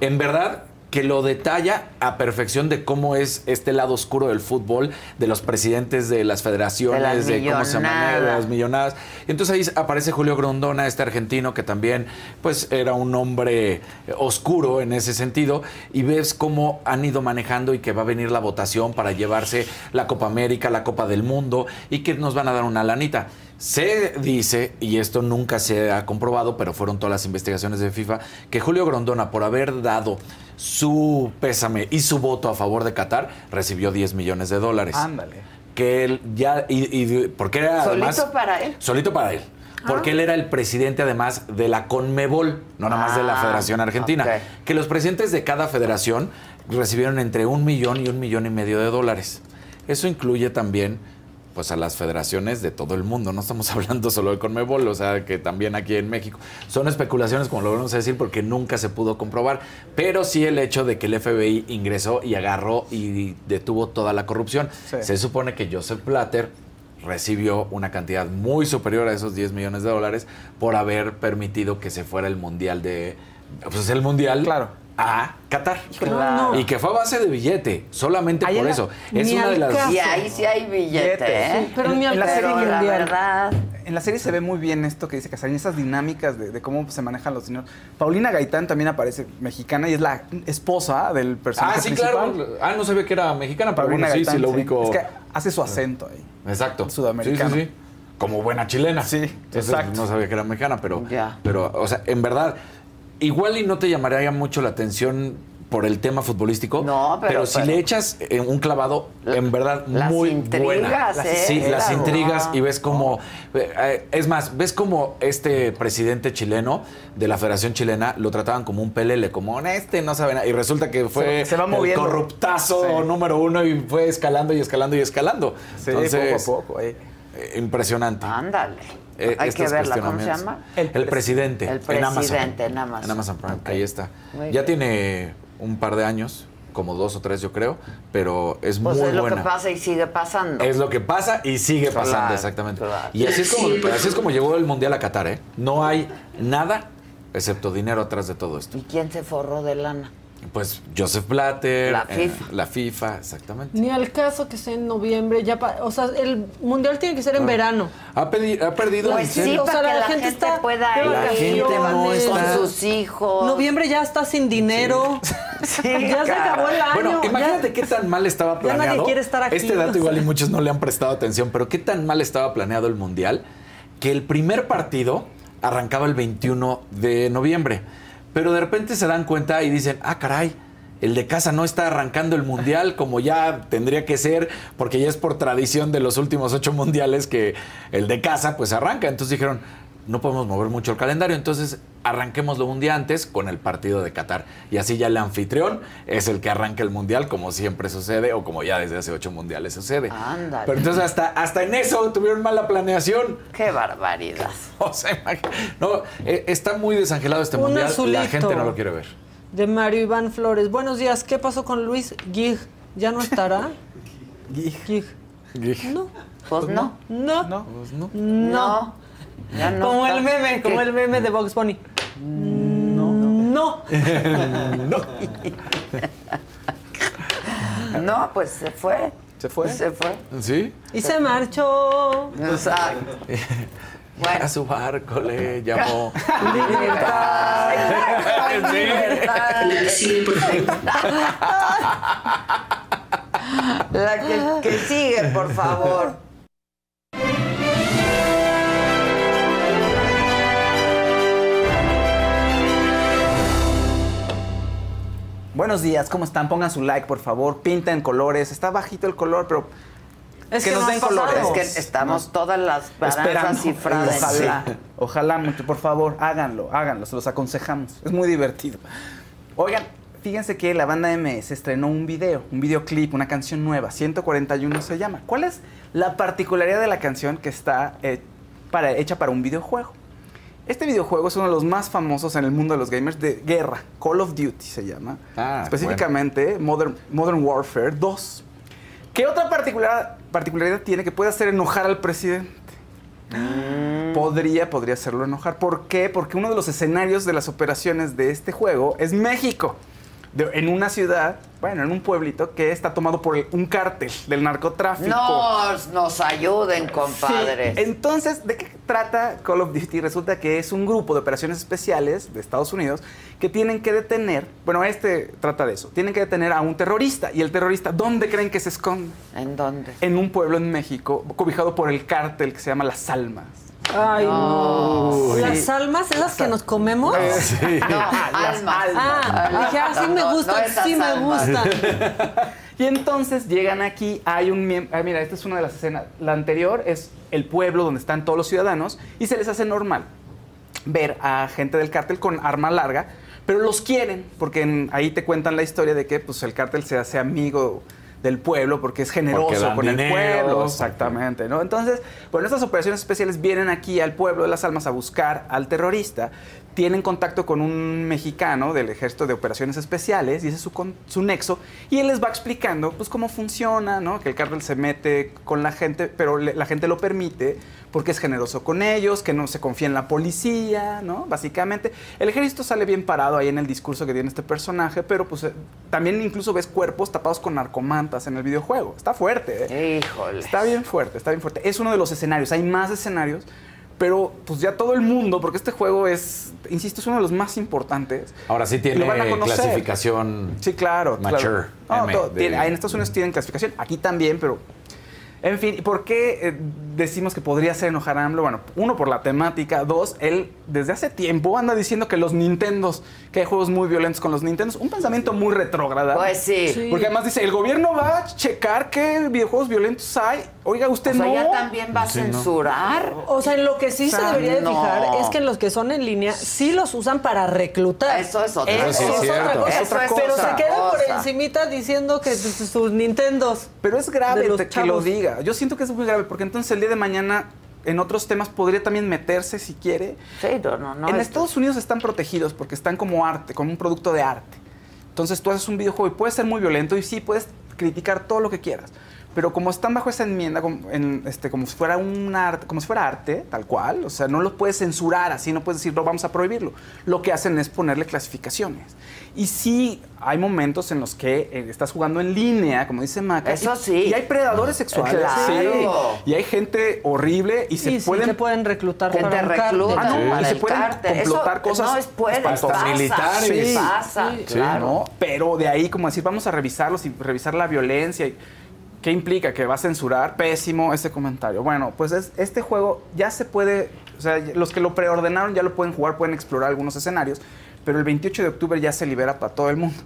En verdad que lo detalla a perfección de cómo es este lado oscuro del fútbol, de los presidentes de las federaciones, De cómo se maneja, de millonadas. las millonadas. Y entonces ahí aparece Julio Grondona, este argentino que también pues era un hombre eh, oscuro en ese sentido y ves cómo han ido manejando y que va a venir la votación para llevarse la Copa América, la Copa del Mundo y que nos van a dar una lanita. Se dice, y esto nunca se ha comprobado, pero fueron todas las investigaciones de FIFA, que Julio Grondona, por haber dado su pésame y su voto a favor de Qatar, recibió 10 millones de dólares. Ándale. Que él ya, y, y- porque era además... Solito para él. Solito para él. Porque él era el presidente además de la CONMEBOL, no nada más de la Ah, Federación Argentina. Que los presidentes de cada federación recibieron entre un millón y un millón y medio de dólares. Eso incluye también pues a las federaciones de todo el mundo. No estamos hablando solo de CONMEBOL, o sea, que también aquí en México. Son especulaciones, como lo vamos a decir, porque nunca se pudo comprobar. Pero sí el hecho de que el FBI ingresó y agarró y detuvo toda la corrupción. Sí. Se supone que Joseph Platter recibió una cantidad muy superior a esos 10 millones de dólares por haber permitido que se fuera el mundial de pues el mundial Claro. A Qatar Claro. y que fue a base de billete solamente Ahí por la- eso es una de las caso. Y ahí sí hay billete, ¿eh? sí, pero En- ni al en la serie Pero la mundial. verdad... En la serie se ve muy bien esto que dice Casarín, esas dinámicas de, de cómo se manejan los dineros. Paulina Gaitán también aparece mexicana y es la esposa del personaje ah sí principal. claro ah no sabía que era mexicana pero Paulina bueno sí Gaitán, sí lo ubico Es que hace su acento ahí. exacto sudamericano. sí sí sí como buena chilena Sí, Entonces, exacto. no sabía que era mexicana pero Ya. pero o sea en verdad igual y no te llamaría mucho la atención por el tema futbolístico No, pero- si pero- le echas eh, un clavado en verdad Las muy intrigas, buena ¿eh? sí las intrigas y ves como eh, es más ves como este presidente chileno de la Federación Chilena lo trataban como un pelele como este no sabe nada y resulta que fue Se- se va el corruptazo Sí. número uno y fue escalando y escalando y escalando Sí, entonces poco a poco. eh, impresionante Ándale. Eh, Hay que estos verla, ¿cómo se llama? El, El presidente. El en Amazon. presidente en Amazon. En Amazon Prime, ahí está. Muy ya bien. tiene un par de años, como dos o tres yo creo, pero es Pues muy es lo buena. que pasa y sigue pasando. Es lo que pasa y sigue pasando, Claro, exactamente. claro. Y así es, como, Sí. así es como llegó el Mundial a Qatar, ¿eh? No hay nada excepto dinero atrás de todo esto. ¿Y quién se forró de lana? Pues Joseph Blatter, La eh, FIFA. la FIFA, exactamente. Ni al caso que sea en noviembre, ya pa- o sea, el mundial tiene que ser en verano. Ha, pedi- ha perdido Pues sí, o sea, que la la gente gente, está pueda ir La gente no con sus hijos. Noviembre ya está sin dinero. Sí, ya se acabó el año. Bueno, ya- imagínate qué tan mal estaba Ya planeado. nadie quiere estar aquí, Este dato igual y muchos no le han prestado atención, pero qué tan mal estaba planeado el Mundial que el primer partido arrancaba el 21 de noviembre. Pero de repente se dan cuenta y dicen, ah, caray, el de casa no está arrancando el mundial como ya tendría que ser, porque ya es por tradición de los últimos ocho mundiales que el de casa pues arranca. Entonces dijeron, no podemos mover mucho el calendario, entonces arranquémoslo un día antes con el partido de Qatar. Y así ya el anfitrión es el que arranca el mundial, como siempre sucede, o como ya desde hace ocho mundiales sucede. Ándale. Pero entonces hasta, hasta en eso tuvieron mala planeación. Qué barbaridad. O sea, no, eh, está muy desangelado este Un mundial. La azulito. gente no lo quiere ver. De Mario Iván Flores. Buenos días. ¿Qué pasó con Luis Gig? ¿Ya no estará? Gig. Gig. No. Pues no. No. No. No. No. Ya no como está. el meme, como el meme de Box Bunny. No. No. No, pues se fue. ¿Se fue? Se fue. ¿Sí? Y se marchó. Exacto. A su barco le llamó. Libertad. Sí. La que, que sigue, por favor. Buenos días, ¿cómo están? Pongan su like, por favor. Pinten colores. Está bajito el color, pero Es que, que nos no den colores. Es que estamos todas las baranzas cifradas. Ojalá, Sí. ojalá mucho. Por favor, háganlo, háganlo. Se los aconsejamos. Es muy divertido. Oigan, fíjense que la banda MS estrenó un video, un videoclip, una canción nueva. 141 se llama. ¿Cuál es la particularidad de la canción que está eh, para, hecha para un videojuego? Este videojuego es uno de los más famosos en el mundo de los gamers de guerra. Call of Duty se llama. Ah, Específicamente Modern, Modern Warfare 2. ¿Qué otra particular- particularidad tiene que puede hacer enojar al presidente? Podría, podría hacerlo enojar. ¿Por qué? Porque uno de los escenarios de las operaciones de este juego es México. De- en una ciudad, bueno, en un pueblito que está tomado por un cártel del narcotráfico. Nos, nos ayuden, compadres. Sí, Entonces, ¿de qué trata Call of Duty? Resulta que es un grupo de operaciones especiales de Estados Unidos que tienen que detener, bueno, este trata de eso, tienen que detener a un terrorista. ¿Y el terrorista dónde creen que se esconde? ¿En dónde? En un pueblo en México, cobijado por el cártel que se llama Las Almas. Ay, no. Sí. Las almas, esas que nos comemos. Sí. No, Las almas. Ah, dije, ah, sí me No, gusta, no esas sí me almas. gusta. Y entonces llegan aquí, hay un miembro, ah, mira, esta es una de las escenas. La anterior es el pueblo donde están todos los ciudadanos y se les hace normal ver a gente del cártel con arma larga, pero los quieren, porque en- ahí te cuentan la historia de que pues, el cártel se hace amigo del pueblo porque es generoso Porque con el pueblo. Exactamente, ¿no? Entonces, bueno, estas operaciones especiales vienen aquí al pueblo de las almas a buscar al terrorista. Tienen contacto con un mexicano del ejército de operaciones especiales y ese es su, con- su nexo. Y él les va explicando pues cómo funciona, ¿no? Que el cártel se mete con la gente, pero le- la gente lo permite porque es generoso con ellos, que no se confía en la policía, ¿no? Básicamente, el ejército sale bien parado ahí en el discurso que tiene este personaje, pero pues eh, también incluso ves cuerpos tapados con narcomantas en el videojuego. Está fuerte, ¿eh? Híjole. Está bien fuerte, está bien fuerte. Es uno de los escenarios, hay más escenarios, pero pues ya todo el mundo, porque este juego es, insisto, es uno de los más importantes. Ahora sí Lo van a tiene clasificación. Sí, claro. Mature. claro. No, M todo- de- tiene- en Estados Unidos tienen clasificación, aquí también, pero... En fin, ¿y ¿por qué eh, decimos que podría hacer enojar a AMLO? Bueno, uno, por la temática. Dos, él desde hace tiempo anda diciendo que los Nintendos, que hay juegos muy violentos con los Nintendos. Un pensamiento muy retrógrada. Pues sí. Sí. Porque además dice, el gobierno va a checar qué videojuegos violentos hay. Oiga, usted O sea, no. ya también va a Sí, no. censurar. O sea, en lo que sí O sea, se debería de no. fijar es que en los que son en línea sí los usan para reclutar. Eso es otra Eso cosa. es otra cosa. Eso es Pero otra se queda por cosa. encimita diciendo que sus Nintendos. Pero es grave los que lo diga. Yo siento que es muy grave porque entonces el día de mañana en otros temas podría también meterse si quiere. Sí, no, no, no. en esto- Estados Unidos están protegidos porque están como arte, como un producto de arte. Entonces tú haces un videojuego y puede ser muy violento y sí puedes criticar todo lo que quieras. Pero como están bajo esa enmienda, como, en, este, como si fuera un arte, como si fuera arte, tal cual, o sea, no lo puedes censurar así, no puedes decir, no, vamos a prohibirlo. Lo que hacen es ponerle clasificaciones. Y sí, hay momentos en los que eh, estás jugando en línea, como dice Maca. Eso y- sí. Y hay predadores sexuales. Claro. sí, y hay gente horrible y se Y sí pueden te pueden reclutar Que para reclutan Ah, no, para y se pueden. Eso complotar cosas no es puede, pasa, militares. Pasa, Sí, claro. ¿no? Pero de ahí como decir, vamos a revisarlos y revisar la violencia. y- ¿Qué implica? ¿Que va a censurar? Pésimo ese comentario. Bueno, pues es- este juego ya se puede, o sea, los que lo preordenaron ya lo pueden jugar, pueden explorar algunos escenarios, pero el 28 de octubre ya se libera para todo el mundo.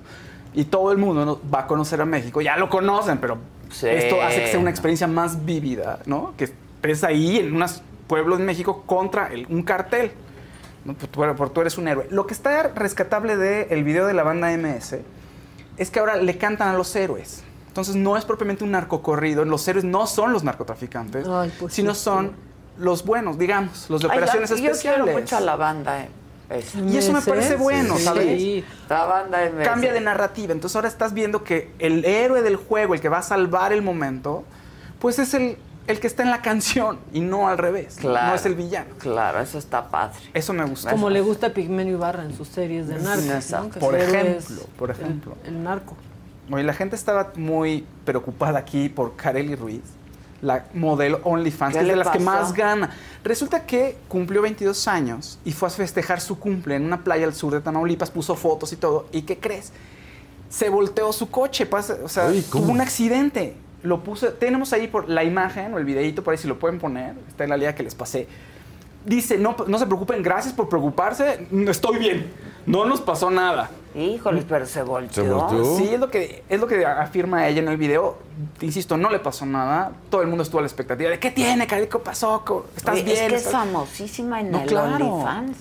Y todo el mundo ¿no? va a conocer a México. Ya lo conocen, pero Sí. esto hace que sea una experiencia más vívida, ¿no? Que estés ahí en un pueblo en México contra el- un cartel. ¿no? Pues tú, por tú eres un héroe. Lo que está rescatable del video de la banda MS es que ahora le cantan a los héroes. Entonces no es propiamente un narcocorrido. Los héroes no son los narcotraficantes, pues sino son los buenos, digamos, los de Ay, la- operaciones Yo especiales. quiero mucho a la banda. eh, esa. Y eso me parece bueno, Sí. ¿sabes? La banda. Cambia de narrativa. Entonces ahora estás viendo que el héroe del juego, el que va a salvar el momento, pues es el, el que está en la canción y no al revés. Claro. No es el villano. Claro, eso está padre. Eso me gusta. Como le gusta a Pigmenio Ibarra en sus series de narcos. Por ejemplo, por ejemplo. El, el narco. Oye, la gente estaba muy preocupada aquí por Kareli Ruiz, la modelo OnlyFans, ¿Qué que es de las que más gana. Resulta que cumplió 22 años y fue a festejar su cumple en una playa al sur de Tamaulipas, puso fotos y todo. ¿Y qué crees? Se volteó su coche, pasa- o sea, tuvo un accidente. Lo puso, tenemos ahí por la imagen o el videito por ahí si lo pueden poner, está en la liga que les pasé. Dice, no, no se preocupen, gracias por preocuparse, estoy bien, no nos pasó nada. Híjole, pero se volteó. ¿Se volteó? Sí, es lo, que, es lo que afirma ella en el video. Te insisto, no le pasó nada. Todo el mundo estuvo a la expectativa de ¿qué tiene, Cari? ¿Qué pasó? ¿Cómo- ¿Estás Oye, bien? Es que es ¿Estás-" famosísima en No, el claro. OnlyFans.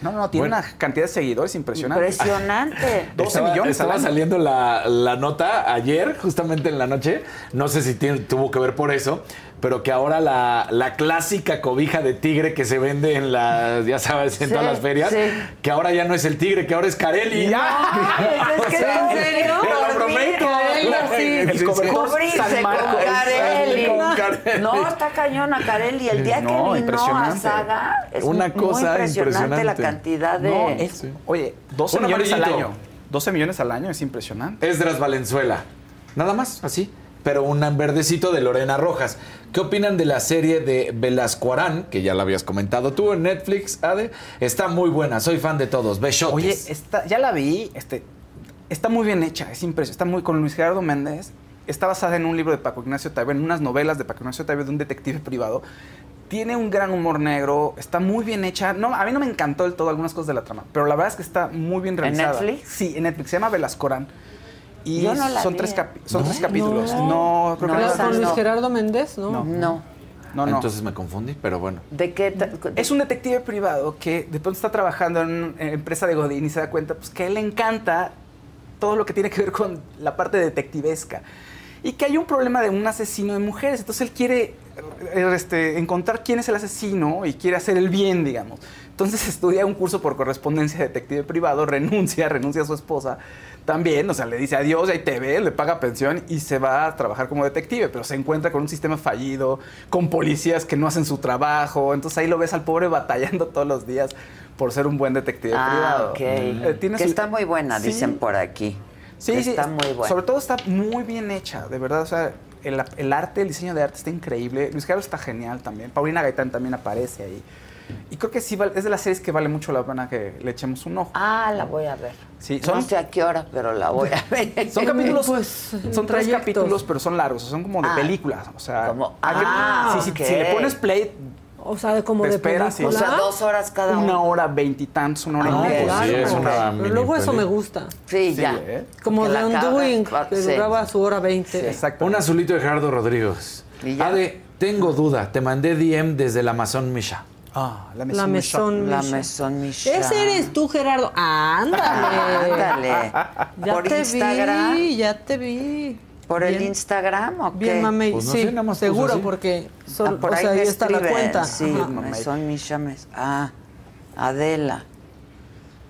No, no, tiene Bueno. una cantidad de seguidores impresionante. Impresionante. 12 Estaba- millones al Estaba año. saliendo la, la nota ayer, justamente en la noche. No sé si tiene- tuvo que ver por eso, pero que ahora la, la clásica cobija de tigre que se vende en las, ya sabes, en Sí, todas las ferias, sí. que ahora ya no es el tigre, que ahora es Carelli. es que sea, en serio. te lo prometo. Carelli, sí. El cobertor Cubrirse San con Marcos. Carelli. No, está cañona Carelli. El día No, que vino a. Saga es Una muy cosa impresionante, la cantidad de... No, es- Oye, 12 Un millones al año. 12 millones al año es impresionante. Esdras Valenzuela. Nada más, así. Pero un verdecito de Lorena Rojas. ¿Qué opinan de la serie de Velasco Arán, que ya la habías comentado tú en Netflix, Ade? Está muy buena, soy fan de todos. Besotes. Oye, está, ya la vi, este, está muy bien hecha, es impresionante. Está muy con Luis Gerardo Méndez. Está basada en un libro de Paco Ignacio Taibo, en unas novelas de Paco Ignacio Taibo de un detective privado. Tiene un gran humor negro, está muy bien hecha. No, a mí no me encantó del todo algunas cosas de la trama, pero la verdad es que está muy bien ¿En realizada. Netflix? Sí, en Netflix. Se llama Velascorán. Y Yo no la son, vi, tres, capi- son ¿No? tres capítulos. No. No, creo No, que no. esa Con Luis no. Gerardo Méndez, ¿no? No. No. No. Entonces me confundí, pero bueno. ¿De qué? ta- Es un detective privado que de pronto está trabajando en una empresa de Godín y se da cuenta pues, que a él le encanta todo lo que tiene que ver con la parte detectivesca. Y que hay un problema de un asesino de mujeres. Entonces él quiere eh, este, encontrar quién es el asesino y quiere hacer el bien, digamos. Entonces estudia un curso por correspondencia de detective privado, renuncia, renuncia a su esposa también, o sea, le dice adiós, ahí te ve, le paga pensión y se va a trabajar como detective, pero se encuentra con un sistema fallido, con policías que no hacen su trabajo, entonces ahí lo ves al pobre batallando todos los días por ser un buen detective Ah, privado. ok. Eh, tiene que su- está muy buena, Sí. dicen por aquí. Sí, Que sí. Está muy buena. Sobre todo está muy bien hecha, de verdad. O sea, el, el arte, el diseño de arte está increíble. Luis Carlos está genial también. Paulina Gaitán también aparece ahí. Y creo que sí, es de las series que vale mucho la pena que le echemos un ojo. Ah, la voy a ver. Sí, No sé a qué hora, pero la voy a ver. son capítulos, Pues, son tres trayectos. capítulos, pero son largos, son como de Ah. películas. O sea, Como- que- ah, ok. si le pones play, O sea, como Te de esperas, sí. O película. sea, dos horas cada una uno. hora veintitantos, una hora Ah, y pues media. claro. sí, es una Pero luego eso me gusta. Sí, Sí, ya. ¿eh? Como Que The Undoing, que sí. duraba su hora 20. Exacto. Un azulito de Gerardo Rodríguez. Ade, tengo duda. Te mandé DM desde la Amazon Misha. Ah, la La Maison Maison La. Maison Michel. Ese eres tú, Gerardo. Ándale. Ándale. Ya ¿Por te Instagram? vi, ya te vi. ¿Por el Bien. Instagram o qué? Bien, mamey. Pues no sí, sé, nada más seguro, así. porque Ah, son- por o ahí sea, ahí está la cuenta. Sí. Maison Micha Mes- Ah, Adela.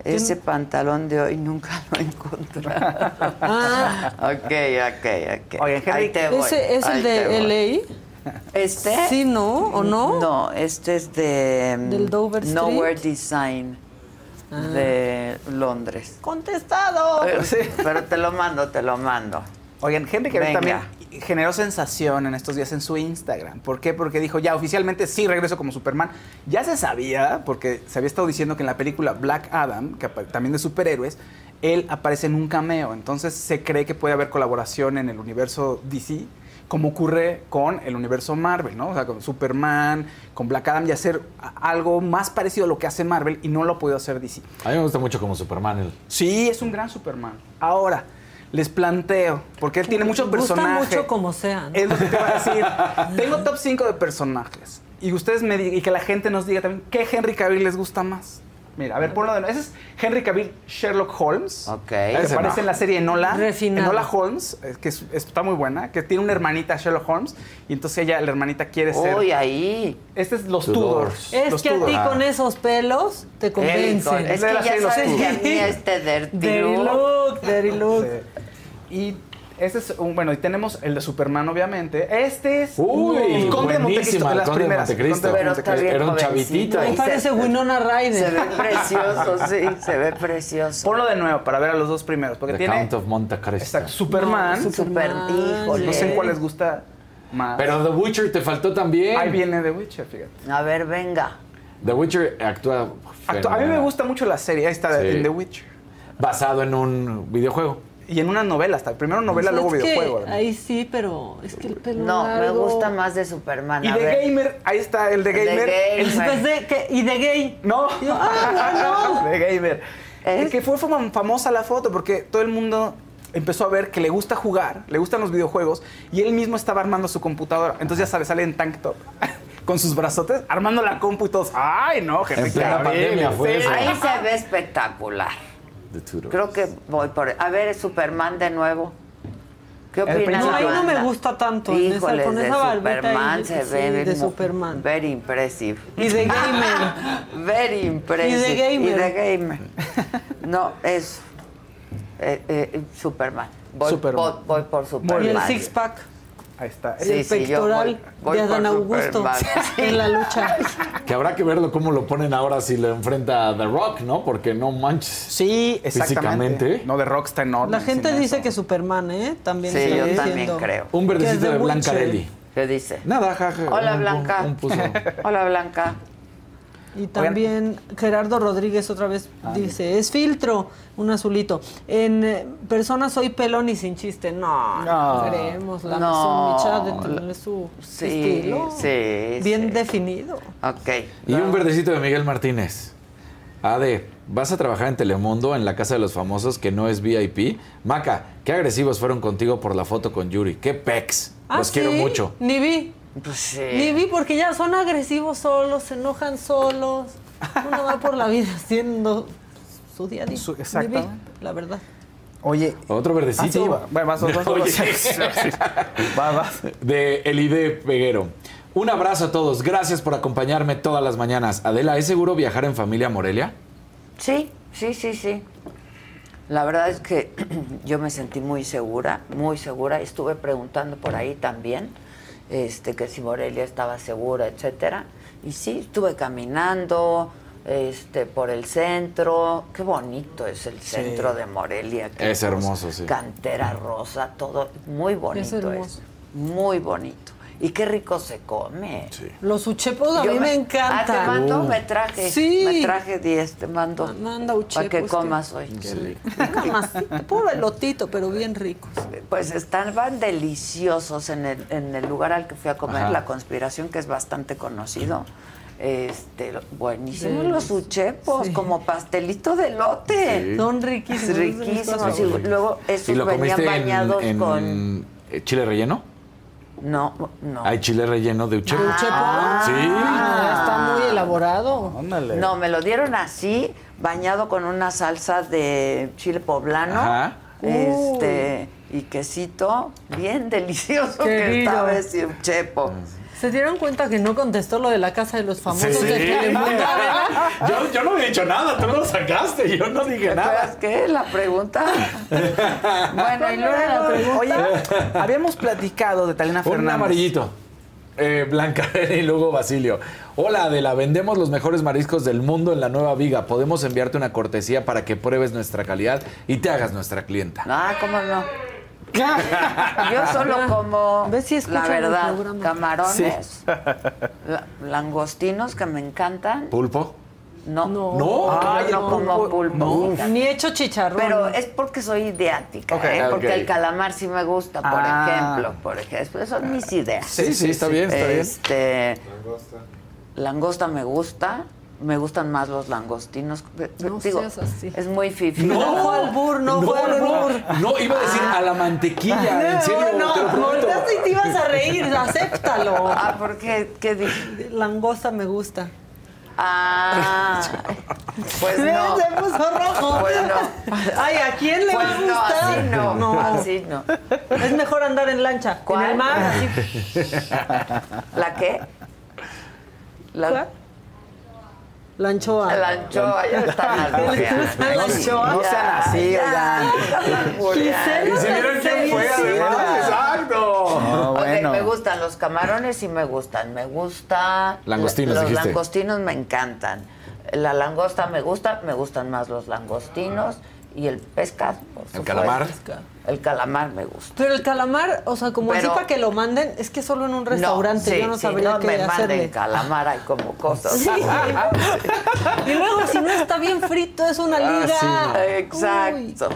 Ese pantalón de hoy nunca lo encontré. Ah, ok, ok, ok. Oye, Henry, Ahí te voy, ¿ese es ahí el de voy. LA? ¿Este? Sí, ¿no? ¿O no? No, este es de... mm, ¿Del Dover Street? Ah. Nowhere Design de Londres. ¡Contestado! Pero, pero te lo mando, te lo mando. Oigan, Henry Cavill Venga. también generó sensación en estos días en su Instagram. ¿Por qué? Porque dijo, ya oficialmente sí regreso como Superman. Ya se sabía, porque se había estado diciendo que en la película Black Adam, que también de superhéroes, él aparece en un cameo. Entonces se cree que puede haber colaboración en el universo DC, como ocurre con el universo Marvel, ¿no? O sea, con Superman, con Black Adam, y hacer algo más parecido a lo que hace Marvel y no lo ha podido hacer DC. A mí me gusta mucho como Superman. El... Sí, es un gran Superman. Ahora, les planteo, porque él tiene muchos Gusta personajes. mucho como sea. ¿no? Es lo que te iba a decir. Tengo top 5 de personajes. Y ustedes me digan, y que la gente nos diga también, ¿qué Henry Cavill les gusta más? Mira, a ver, ponlo de nuevo. Ese es Henry Cavill Sherlock Holmes. Ok. Que aparece no. en la serie Enola. Refinado. Enola Holmes, eh, que es- está muy buena, que tiene una hermanita Sherlock Holmes. Y entonces ella, la hermanita, quiere ser. Uy, ahí. Este es Los Tudors. Tudors. Es Los que a ti con esos pelos te convencen. Es de que la ya sabes que a mí este dirty Dirty look- look, dirty look. Sí. Y este es un, bueno, y tenemos el de Superman, obviamente. Este es Uy, el Conde de Montecristo, de las Conde de primeras. Montecristo. De Pero está Montecristo. bien Era un chavitito. Y parece se- Winona Ryder. Se ve precioso, sí, se ve precioso. Ponlo de nuevo para ver a los dos primeros, porque The tiene Count of Monte Cristo. exacto, Superman. No, Super, Superman. híjole. no sé cuál les gusta más. Pero The Witcher te faltó también. Ahí viene The Witcher, fíjate. A ver, venga. The Witcher actúa. A mí me gusta mucho la serie, ahí está, Sí. en The Witcher. Basado en un videojuego. Y en una novela hasta. Primero novela, luego que videojuego. además. ahí sí, pero es que el pelo No, me gusta más de Superman. Y de. Gamer, ahí está el de El de Gamer. El- de que- y de gay. No, Yo, ah, no. de Gamer. Es- que fue fam- famosa la foto porque todo el mundo empezó a ver que le gusta jugar, le gustan los videojuegos y él mismo estaba armando su computadora. Entonces ya sabes, sale en tank top con sus brazotes, armando la compu y todos, ay no, Henry En plena pandemia fue sí. eso. Ahí se ve espectacular. The Tudors. Creo que voy por. A ver, Superman de nuevo. ¿Qué opinas? No, ahí no me gusta tanto. esa- Híjoles, con de Superman ahí, se sí, ve de Superman. Very impressive. Y de gamer. Very impressive. Y de gamer. Y de gamer. No, es eh, eh, Superman. Voy, Superman. voy- voy por Superman. y el six pack. Ahí está. Sí, el sí, pectoral voy- voy de Adán Augusto en la lucha. Que habrá que verlo cómo lo ponen ahora si lo enfrenta a The Rock, ¿no? Porque no manches. Sí, exactamente. Físicamente. No, de Rock está enorme. La gente dice eso. que Superman, ¿eh? También Sí, yo diciendo. también creo. Un verdecito The de Witcher. Blancarelli. ¿Qué dice? Nada, jaja. Hola, Blanca. un- un puso. Hola, Blanca. Y también Gerardo Rodríguez otra vez Ah, dice, es filtro, un azulito. En eh, persona soy pelón y sin chiste. No, no, No. queremos la No. De tener su Sí, estilo sí, bien sí. definido. Ok. Y un verdecito de Miguel Martínez. Ade, vas a trabajar en Telemundo en la Casa de los Famosos, que no es VIP. Maca, qué agresivos fueron contigo por la foto con Yuri. Qué pex. Ah, Los quiero ¿sí? mucho. Ni vi, Pues sí. ni vi porque ya son agresivos solos, se enojan solos. Uno va por la vida haciendo su día a día. Exactamente. la verdad. Oye. Otro verdecito. Ah, sí, va- va- vas, vas, vas, Oye. vas. Va, vas. De Elide Peguero. Un abrazo a todos. Gracias por acompañarme todas las mañanas. Adela, ¿es seguro viajar en familia a Morelia? Sí, sí, sí, sí. La verdad es que yo me sentí muy segura, muy segura. Estuve preguntando por ahí también, este, que si Morelia estaba segura, etcétera. Y sí, estuve caminando, este, por el centro. Qué bonito es el centro de Morelia. qué Es hermoso, sí. Cantera rosa, todo muy bonito es. hermoso. Muy bonito. Y qué rico se come. Los uchepos a Yo mí me, Ah, encanta. te mando, me traje. Sí. Me traje 10, te mando. Manda Para uchepos. que comas hoy. Camasito, puro elotito, pero bien ricos. Pues estaban deliciosos en el, en el lugar al que fui a comer, Ajá. La Conspiración, que es bastante conocido. Este, buenísimos Sí. los uchepos, Sí. como pastelito de lote. Sí. Son riquísimos. Riquísimos. Y luego ¿Y esos lo venían en, bañados en, con. chile relleno? No, no. Hay chile relleno de uchepo. ¿Uchepo? Sí. Ah, está muy elaborado. Ándale. No, me lo dieron así, bañado con una salsa de chile poblano. Ajá. Este, y quesito, bien delicioso que Querido. estaba ese chepo. ¿Se dieron cuenta que no contestó lo de la casa de los famosos Sí. de Telemundo? Yo, yo no había dicho nada, tú lo sacaste, yo no dije ¿Pero es qué? La pregunta. bueno, y luego la pregunta. Oye, habíamos platicado de Talina Un Fernández. amarillito. Eh, Blanca y luego Basilio. Hola Adela, vendemos los mejores mariscos del mundo en la nueva viga. Podemos enviarte una cortesía para que pruebes nuestra calidad y te hagas nuestra clienta. Ah, ¿cómo no? Yo solo como, ¿Ves si la verdad, camarones, la- langostinos que me encantan. ¿Pulpo? No, No. No. Ah, Ay, no no, como pulpo. no. Ni hecho chicharrón. Pero es porque soy ideática, Ok, ¿eh? porque ok. el calamar sí me gusta, por Ah. ejemplo. Por ejemplo, son mis ideas. Sí, sí, está bien, está bien. Este, langosta me gusta. Me gustan más los langostinos. No Digo, seas así. Es muy fifi. No fue albur, no, fue albur. No, iba a decir a la mantequilla, en serio, No, te lo prometo. volteaste y te ibas a reír, acéptalo. Ah, ¿por qué? ¿Qué dije? Langosta me gusta. Ah, pues no. Se puso rojo. Pues no. Ay, ¿a quién le va a Pues no, gustar? así no, así no. Es mejor andar en lancha. ¿Cuál? En el mar, así. ¿La qué? La, ¿Cuál? La anchoa. La anchoa, ya albureando. La anchoa. No sean así, oigan. Y si vieron quién fue, además, exacto. No, me gustan los camarones y me gustan. Me gusta. Langostinos, Los dijiste. langostinos me encantan. La langosta me gusta, me gustan más los langostinos y el pescado. por ¿El calamar? El calamar me gusta. Pero el calamar, o sea, como Pero- así para que lo manden, es que solo en un restaurante no, sí, yo no sí, sabría no qué me hacerle. manden calamar, hay como cosas. Sí. y luego si no está bien frito es una Ah, liga. Exacto.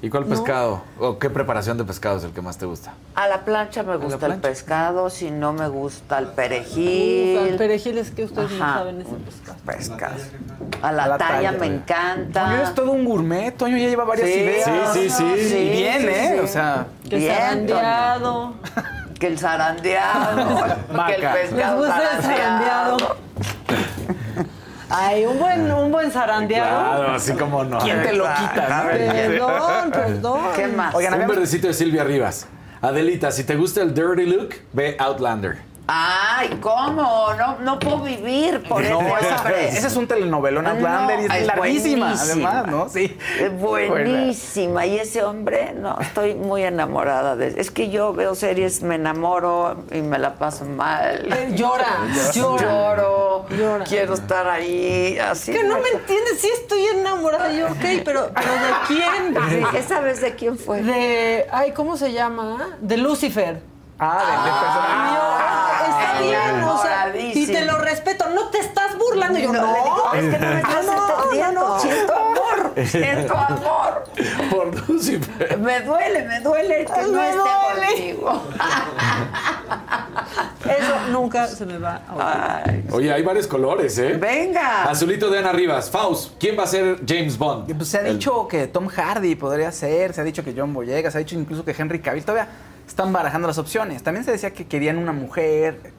¿Y cuál pescado? ¿O qué preparación de pescado es el que más te gusta? A la plancha me gusta el pescado, si no me gusta el Uf, perejil. al perejil es que ustedes no Ajá. saben ese pescado. pescado. A la, A la talla, talla, me encanta. Toño es todo un gourmet. Toño ya lleva varias Sí, ideas. sí, sí, sí. Y bien, sí, ¿eh? sí. O sea, Que Bien, zarandeado. Que el zarandeado. que el. Les pescado gusta el zarandeado. Ay, un buen, un buen zarandeado. Claro, así como no. ¿quién te lo quita? no? Perdón, perdón. ¿Qué más? Oigan, Un verdecito de Silvia Rivas. Adelita, si te gusta el dirty look, ve Outlander. Ay, ¿cómo? No, no puedo vivir por No, ese ese es un telenovelón Outlander y No, es, es larguísima, buenísima. además, ¿no? Sí. Es buenísima. Y ese hombre, no, estoy muy enamorada de Es que yo veo series, me enamoro y me la paso mal. Llora, llora. Lloro. Llora. Quiero estar ahí, así. Que no me entiendes, sí estoy enamorada yo, ok, pero, pero ¿de quién? Sí, ¿Esa vez de quién fue? De, ay, ¿cómo se llama? De Lucifer. Ah, de, de personaje. Yo, está bien, o sea, y te lo respeto, no te estás burlando. Yo, No, no, le digo, es que no me estás no, no, entendiendo. no. Siento amor, siento amor. Por Lucifer. Me duele, me duele que no Me esté duele. contigo. Eso nunca se me va a olvidar. Ay, Oye, hay varios colores, ¿eh? venga. Azulito de Ana Rivas. Faust, ¿quién va a ser James Bond? Pues se ha El- dicho que Tom Hardy podría ser, se ha dicho que John Boyega, se ha dicho incluso que Henry Cavill. Todavía están barajando las opciones. También se decía que querían una mujer.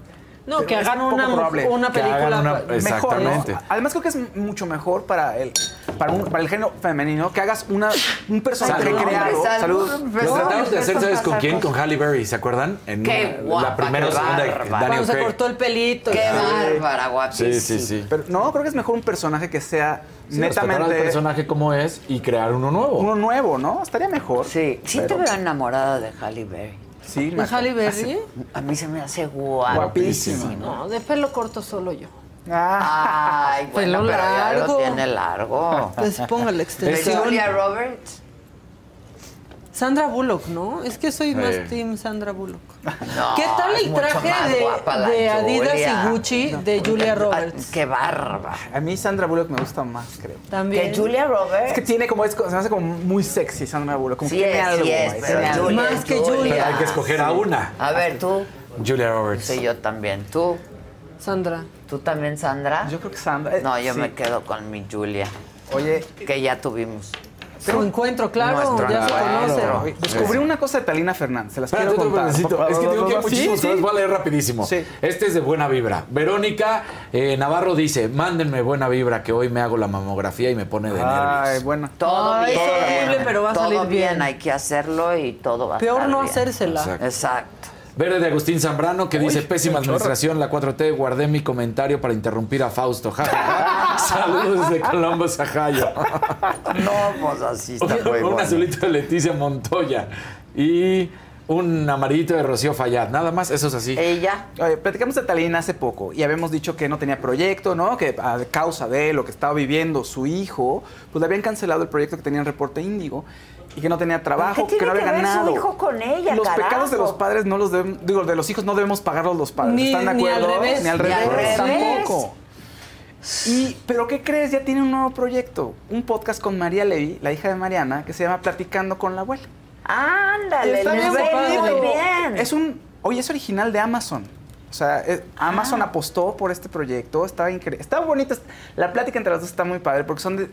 No, que hagan una, probable. una película. una- Mejor, ¿no? Además creo que es mucho mejor para el, para, un- para el género femenino que hagas una, un personaje Salud. creado. Salud. Salud. Lo tratamos de hacer, ¿sabes con quién? Con Halle Berry, ¿se acuerdan? En Qué una- guapa, la primera o segunda de. Daniel Cuando se cortó el pelito. Qué bárbara, guapísima. Sí, sí, sí. Pero no, creo que es mejor un personaje que sea Sí, netamente personaje como es y crear uno nuevo. uno nuevo, ¿no? Estaría mejor. Sí, sí te veo enamorada de Halle Berry. Sí, ¿De. Halle Berry? A mí se me hace Guapísima. guapísima. No, de pelo corto solo yo. Ah, Ay, bueno, Pelo pero ya lo largo. tiene largo. La ¿De extensión. Julia Roberts? Sandra Bullock, ¿no? Es que soy más Sí. team Sandra Bullock. No, ¿Qué tal el traje de, Adidas Julia. y Gucci de Julia Ay, Roberts? qué bárbara. a mí Sandra Bullock me gusta más, creo. También. Que Julia Roberts. Es que tiene como, es, se me hace como muy sexy Sandra Bullock. Como Sí que es, algo. sí es, pero. Julia Más que Julia. Pero hay que escoger a una. A ver, tú. Julia Roberts. Sí, yo también. ¿Tú? Sandra. ¿Tú también, Sandra? Yo creo que Sandra. eh, No, yo sí. me quedo con mi Julia, Oye, que ya tuvimos. Su encuentro, claro, ya se conocen. descubrí una cosa de Talina Fernández. Se las Espérate quiero contar. Es que digo que Sí, muchísimos sí. cosas. Voy a leer rapidísimo. Sí. Este es de buena vibra. Verónica eh, Navarro dice: Mándenme buena vibra que hoy me hago la mamografía y me pone de Ay, nervios. bueno. Todo Ay, bien. es horrible, pero va a todo salir bien. Hay que hacerlo y todo va a Peor estar no bien. hacérsela. Exacto. Exacto. Verde de Agustín Zambrano que dice: Pésima administración, la 4T. Guardé mi comentario para interrumpir a Fausto. Ja, ja, ja. Saludos desde Colombo, Sajayo. No, pues así está muy un bueno. azulito de Leticia Montoya. Y un amarillito de Rocío Fayad. Nada más, eso es así. Ella. Oye, platicamos de Talina hace poco y habíamos dicho que no tenía proyecto, ¿no? Que a causa de lo que estaba viviendo su hijo, pues le habían cancelado el proyecto que tenía en Reporte Índigo y que no tenía trabajo, ¿Qué que no tiene había que ver su ganado. hijo con ella, los carajo? pecados de los padres no los debemos, digo, de los hijos no debemos pagarlos los padres. Ni- ¿Están de ni al acuerdo? revés. Ni al Ni al revés, revés. tampoco. Y, pero ¿qué crees? Ya tiene un nuevo proyecto, un podcast con María Levy, la hija de Mariana, que se llama Platicando con la abuela. Ándale, Está bien muy bien. Es un, oye, es original de Amazon. O sea, eh, Amazon apostó por este proyecto, estaba increíble. Estaba bonito, la plática entre las dos está muy padre porque son de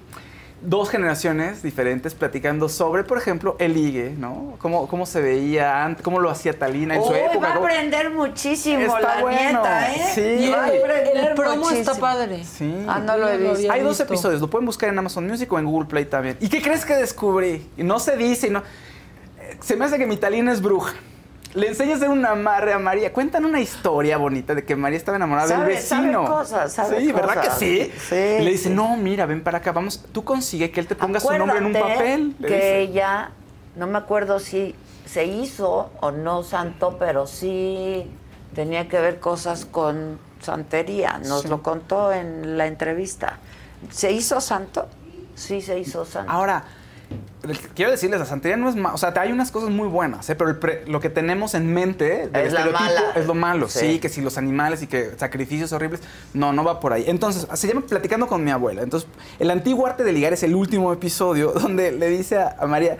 dos generaciones diferentes platicando sobre, por ejemplo, el ligue, ¿no? Cómo, cómo se veía antes, cómo lo hacía Talina en su época. va a aprender muchísimo Está la bueno. nieta, ¿eh? Sí. Va a aprender El promo está muchísimo. padre. Sí. Ah, no lo he visto. Hay dos episodios, lo pueden buscar en Amazon Music o en Google Play también. ¿Y qué crees que descubrí? Y no se dice, y no... Se me hace que mi Talina es bruja. Le enseño a hacer un amarre a María. Cuentan una historia bonita de que María estaba enamorada del Sabe- sabe vecino. cosas, sabe sí, ¿verdad que sí? Sí, Y le dice, sí. no, mira, ven para acá, vamos, tú consigue que él te ponga su nombre en un papel. le Que dice. ella, no me acuerdo si se hizo o no santo, pero sí tenía que ver cosas con santería. Nos Sí. lo contó en la entrevista. ¿Se hizo santo? Sí, se hizo santo. Ahora, quiero decirles, la santería no es malo. O sea, hay unas cosas muy buenas, ¿eh? pero el pre- lo que tenemos en mente del Es la estereotipo mala. es lo malo. Sí. Sí. que si los animales y que sacrificios horribles. No, no va por ahí. Entonces, se llama Platicando con mi abuela. Entonces, el antiguo arte de ligar es el último episodio donde le dice a, a María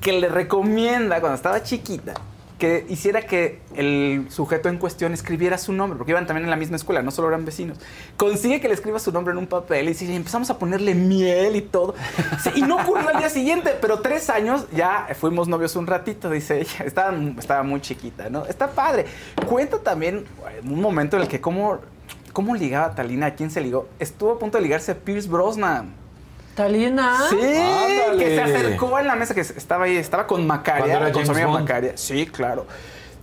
que le recomienda cuando estaba chiquita que hiciera que el sujeto en cuestión escribiera su nombre, porque iban también en la misma escuela, no solo eran vecinos. Consigue que le escriba su nombre en un papel y, y empezamos a ponerle miel y todo. Y no ocurrió al día siguiente, pero tres años ya fuimos novios un ratito, dice ella. Estaba, estaba muy chiquita, ¿no? Está padre. Cuenta también un momento en el que cómo, cómo ligaba Talina, a quién se ligó. Estuvo a punto de ligarse a Pierce Brosnan. Talina. Sí, Ándale. que se acercó en la mesa, que estaba ahí, estaba con Macaria, con su amiga Bond. Macaria. Sí, claro.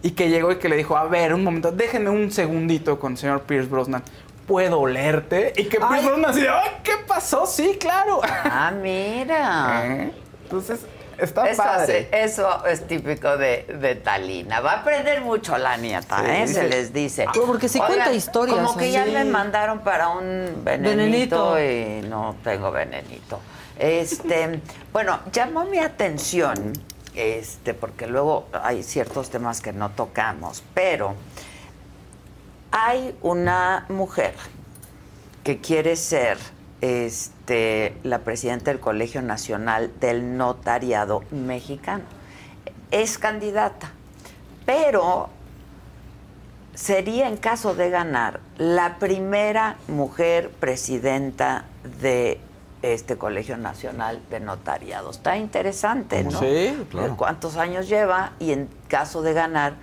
Y que llegó y que le dijo, a ver, un momento, déjenme un segundito con el señor Pierce Brosnan. ¿Puedo olerte? Y que Pierce. Brosnan así, de, ¡ay, qué pasó! Sí, claro. Ah, mira. ¿Eh? Entonces, está Eso, padre. hace- eso es típico de, de Talina. Va a aprender mucho la nieta, Sí, ¿eh? Se les dice. Ah, porque sí cuenta historias, Como que ya así. me mandaron para un venenito, Venenito. y no tengo venenito. Este, bueno, llamó mi atención, este, porque luego hay ciertos temas que no tocamos, pero hay una mujer que quiere ser este, la presidenta del Colegio Nacional del Notariado Mexicano. Es candidata, pero sería, en caso de ganar, la primera mujer presidenta de este Colegio Nacional de Notariado. Está interesante, ¿no? Sí, claro. ¿Cuántos años lleva? Y en caso de ganar,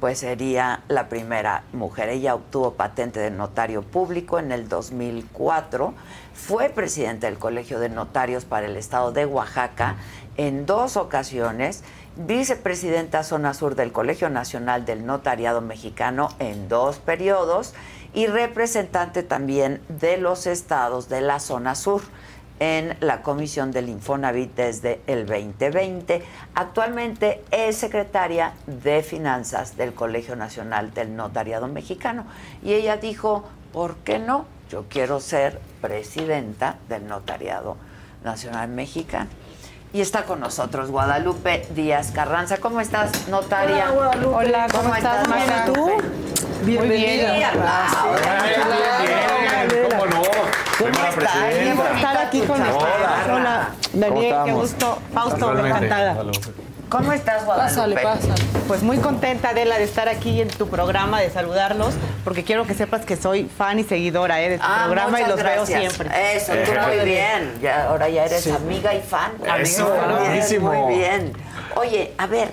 pues sería la primera mujer. Ella obtuvo patente de notario público en el 2004, fue presidenta del Colegio de Notarios para el Estado de Oaxaca en dos ocasiones, vicepresidenta zona sur del Colegio Nacional del Notariado Mexicano en dos periodos y representante también de los estados de la zona sur en la comisión del Infonavit desde el 2020. Actualmente es secretaria de Finanzas del Colegio Nacional del Notariado Mexicano. Y ella dijo, ¿por qué no? Yo quiero ser presidenta del Notariado Nacional Mexicano. Y está con nosotros Guadalupe Díaz Carranza. ¿Cómo estás, notaria? Hola, Guadalupe. Hola, ¿cómo estás, Muy bien, Maca? ¿y tú? Bienvenida. bien. ¿Cómo no? Primera Qué presidenta. estar aquí con Hola. ustedes. Hola, Daniel, qué gusto. Fausto, encantada. ¿Cómo estás, Guadalupe? Pásale, pásale. Pues muy contenta, Adela, de estar aquí en tu programa, de saludarlos, porque quiero que sepas que soy fan y seguidora eh, de tu Ah, programa y los gracias. veo siempre. Eso, tú muy bien. Ya, ahora ya eres amiga y fan. Eso, muy bien, buenísimo. muy bien. Oye, a ver,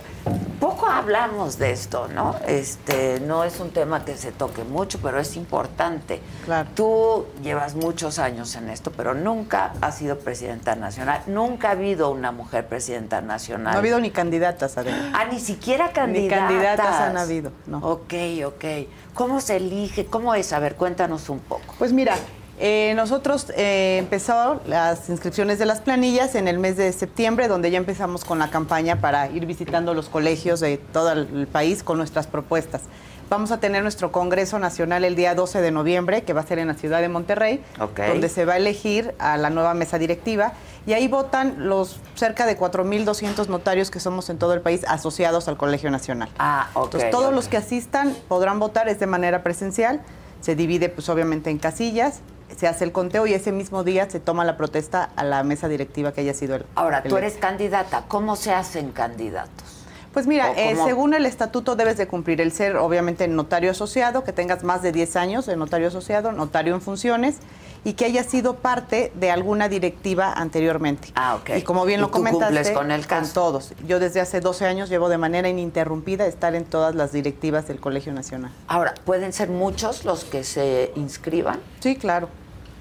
poco hablamos de esto, ¿no? Este, no es un tema que se toque mucho, pero es importante. Claro. Tú llevas muchos años en esto, pero nunca has sido presidenta nacional. Nunca ha habido una mujer presidenta nacional. No ha habido ni candidatas, Adela. Ah, ni siquiera Ni candidatas. candidatas han habido, no. Ok, ok. ¿Cómo se elige? ¿Cómo es? A ver, cuéntanos un poco. Pues mira, eh, nosotros eh, empezó las inscripciones de las planillas en el mes de septiembre, donde ya empezamos con la campaña para ir visitando los colegios de todo el país con nuestras propuestas. Vamos a tener nuestro Congreso Nacional el día 12 de noviembre, que va a ser en la ciudad de Monterrey, donde se va a elegir a la nueva mesa directiva. Y ahí votan los cerca de 4.200 notarios que somos en todo el país asociados al Colegio Nacional. Ah, ok. Entonces, todos los que asistan podrán votar, es de manera presencial, se divide pues obviamente en casillas, se hace el conteo y ese mismo día se toma la protesta a la mesa directiva que haya sido el Ahora, tú eres candidata. ¿Cómo se hacen candidatos? Pues mira, ¿O eh, según el estatuto debes de cumplir el ser, obviamente, notario asociado, que tengas más de 10 años de notario asociado, notario en funciones y que haya sido parte de alguna directiva anteriormente. Ah, ok. Y como bien ¿Y lo tú comentaste, cumples con el caso? todos. Yo desde hace 12 años llevo de manera ininterrumpida estar en todas las directivas del Colegio Nacional. Ahora, ¿pueden ser muchos los que se inscriban? Sí, claro.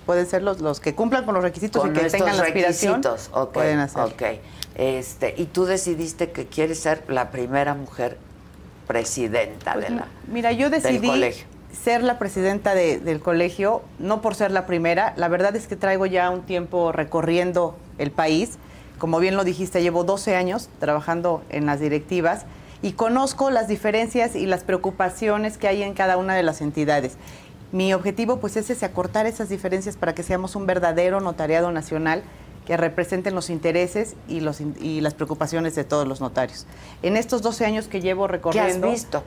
Pueden ser los, los que cumplan con los requisitos Con y que tengan la aspiración. pueden hacer. ok. Este, y tú decidiste que quieres ser la primera mujer presidenta de la Mira, yo del decidí colegio. Ser la presidenta de- del colegio, no por ser la primera. La verdad es que traigo ya un tiempo recorriendo el país. Como bien lo dijiste, llevo 12 años trabajando en las directivas y conozco las diferencias y las preocupaciones que hay en cada una de las entidades. Mi objetivo pues es ese, acortar esas diferencias para que seamos un verdadero notariado nacional que representen los intereses y, los, y las preocupaciones de todos los notarios. En estos 12 años que llevo ¿Qué has recorriendo... visto?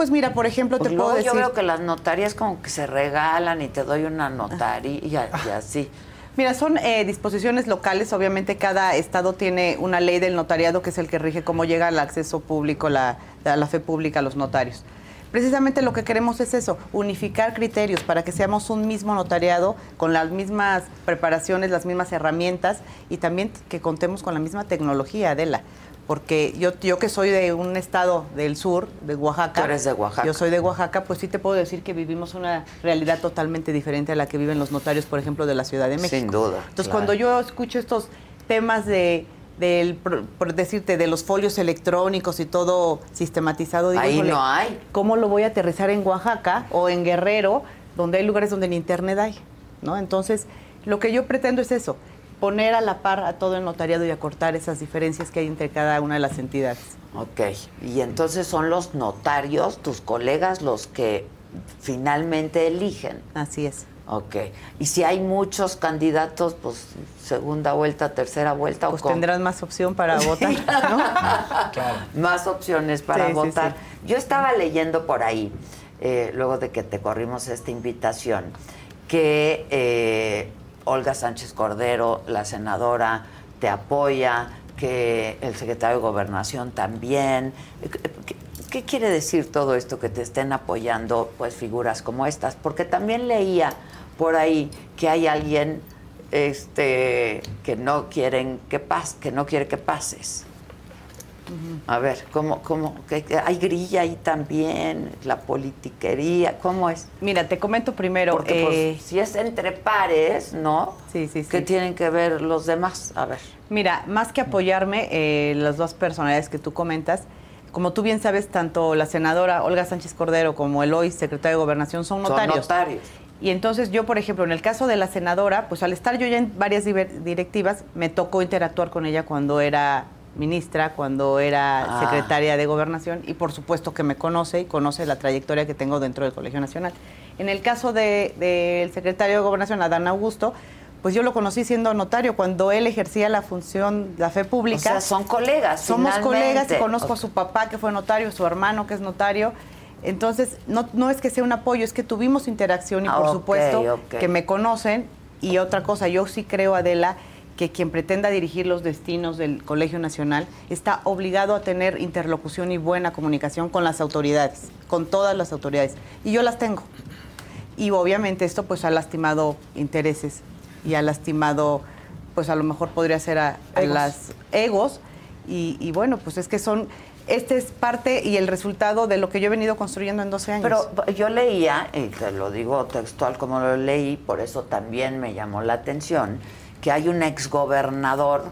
Pues mira, por ejemplo, Pues te puedo luego decir... yo veo que las notarías como que se regalan y te doy una notaría y así. Mira, son eh, disposiciones locales. Obviamente cada estado tiene una ley del notariado que es el que rige cómo llega el acceso público, la, a la fe pública a los notarios. Precisamente lo que queremos es eso, unificar criterios para que seamos un mismo notariado con las mismas preparaciones, las mismas herramientas y también que contemos con la misma tecnología, Adela. Porque yo, yo que soy de un estado del sur, de Oaxaca. Tú eres de Oaxaca. Yo soy de Oaxaca, pues sí te puedo decir que vivimos una realidad totalmente diferente a la que viven los notarios, por ejemplo, de la Ciudad de México. Sin duda, Entonces, claro. cuando yo escucho estos temas de del por, decirte de los folios electrónicos y todo sistematizado digo Ahí "Híjole, no hay. cómo lo voy a aterrizar en Oaxaca o en Guerrero donde hay lugares donde ni internet hay no entonces lo que yo pretendo es eso poner a la par a todo el notariado y acortar esas diferencias que hay entre cada una de las entidades Ok, y entonces son los notarios, tus colegas, los que finalmente eligen. así es Ok, y si hay muchos candidatos, pues segunda vuelta, tercera vuelta pues o cómo? tendrás más opción para votar ¿no? más opciones para Sí, sí, votar. Yo estaba leyendo por ahí, eh, luego de que te corrimos esta invitación, que eh, Olga Sánchez Cordero, la senadora, te apoya, que el secretario de Gobernación también. ¿Qué, quiere decir todo esto que te estén apoyando pues figuras como estas? Porque también leía por ahí que hay alguien este que no quieren que que no quiere que pases. A ver, ¿cómo, cómo, que, que hay grilla ahí también, la politiquería, ¿cómo es? Mira, te comento primero. Porque pues, eh, si es entre pares, ¿no? Sí, sí, sí. ¿Qué tienen que ver los demás? A ver. Mira, más que apoyarme, eh, las dos personalidades que tú comentas, como tú bien sabes, tanto la senadora Olga Sánchez Cordero como el hoy secretario de Gobernación son Son notarios. notarios. Y entonces yo, por ejemplo, en el caso de la senadora, pues al estar yo ya en varias directivas, me tocó interactuar con ella cuando era ministra, cuando era Ah. secretaria de Gobernación y por supuesto que me conoce y conoce la trayectoria que tengo dentro del Colegio Nacional. En el caso de- del secretario de Gobernación, Adán Augusto, pues yo lo conocí siendo notario cuando él ejercía la función, la fe pública. O sea, son colegas, Somos finalmente. colegas y conozco a su papá que fue notario, su hermano que es notario. Entonces, no, no es que sea un apoyo, es que tuvimos interacción y Ah, por ok, supuesto que me conocen. Y otra cosa, yo sí creo, Adela, que quien pretenda dirigir los destinos del Colegio Nacional está obligado a tener interlocución y buena comunicación con las autoridades, con todas las autoridades. Y yo las tengo. Y obviamente esto pues ha lastimado intereses y ha lastimado, pues a lo mejor podría ser a, a Egos. las egos. Y, y bueno, pues es que son, este es parte y el resultado de lo que yo he venido construyendo en 12 años. Pero yo leía, y te lo digo textual como lo leí, por eso también me llamó la atención, que hay un exgobernador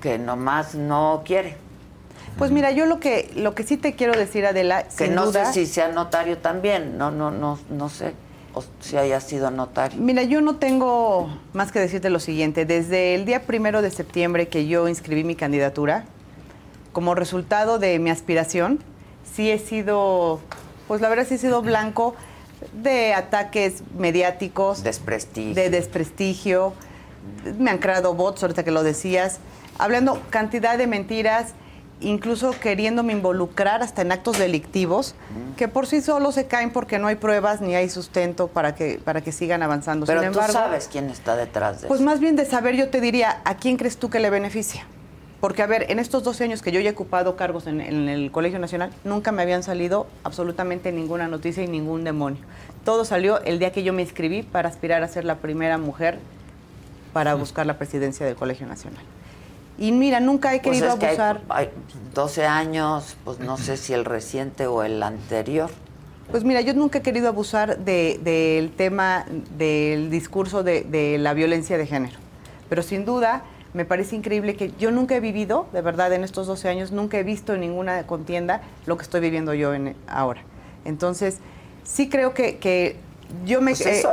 que nomás no quiere. Pues mira, yo lo que lo que sí te quiero decir, Adela, Que sin no duda, sé si sea notario también, no, no, no, no sé, o si haya sido notario. Mira, yo no tengo más que decirte lo siguiente. Desde el día primero de septiembre que yo inscribí mi candidatura, como resultado de mi aspiración, sí he sido, pues la verdad sí he sido blanco de ataques mediáticos, Desprestigio. de desprestigio. Me han creado bots, ahorita que lo decías, hablando cantidad de mentiras, incluso queriéndome involucrar hasta en actos delictivos, que por sí solo se caen porque no hay pruebas ni hay sustento para que, para que sigan avanzando. Pero Sin tú embargo, sabes quién está detrás de pues eso. más bien de saber, yo te diría, ¿a quién crees tú que le beneficia? Porque, a ver, en estos 12 años que yo ya he ocupado cargos en, en el Colegio Nacional, nunca me habían salido absolutamente ninguna noticia y ningún demonio. Todo salió el día que yo me inscribí para aspirar a ser la primera mujer para buscar la presidencia del Colegio Nacional. Y mira, nunca he Pues querido es que hay- abusar. hay 12 años, pues no sé si el reciente o el anterior. Pues mira, yo nunca he querido abusar de- del tema del discurso de, de la violencia de género. Pero sin duda, me parece increíble que yo nunca he vivido, de verdad, en estos 12 años, nunca he visto en ninguna contienda lo que estoy viviendo yo en, ahora. Entonces, sí creo que, que yo me Pues es-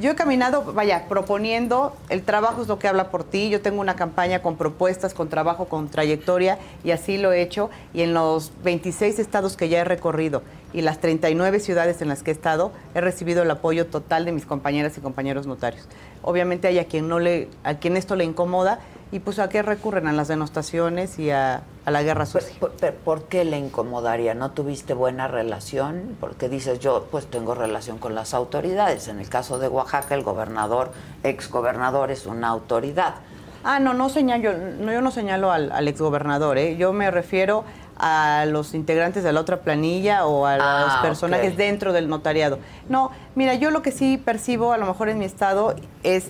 yo he caminado, vaya, proponiendo, el trabajo es lo que habla por ti, yo tengo una campaña con propuestas, con trabajo, con trayectoria, y así lo he hecho, y en los 26 estados que ya he recorrido y las 39 ciudades en las que he estado, he recibido el apoyo total de mis compañeras y compañeros notarios. Obviamente hay a quien, no le, a quien esto le incomoda, y pues a qué recurren, a las denostaciones y a, a la guerra sucia. ¿Por, por- por qué le incomodaría? ¿No tuviste buena relación? Porque dices, yo pues tengo relación con las autoridades. En el caso de Oaxaca, el gobernador, ex gobernador, es una autoridad. Ah, no, no señalo, no, yo no señalo al, al exgobernador, ¿eh? yo me refiero a los integrantes de la otra planilla o a Ah, los personajes ok. dentro del notariado. No, mira, yo lo que sí percibo, a lo mejor en mi estado, es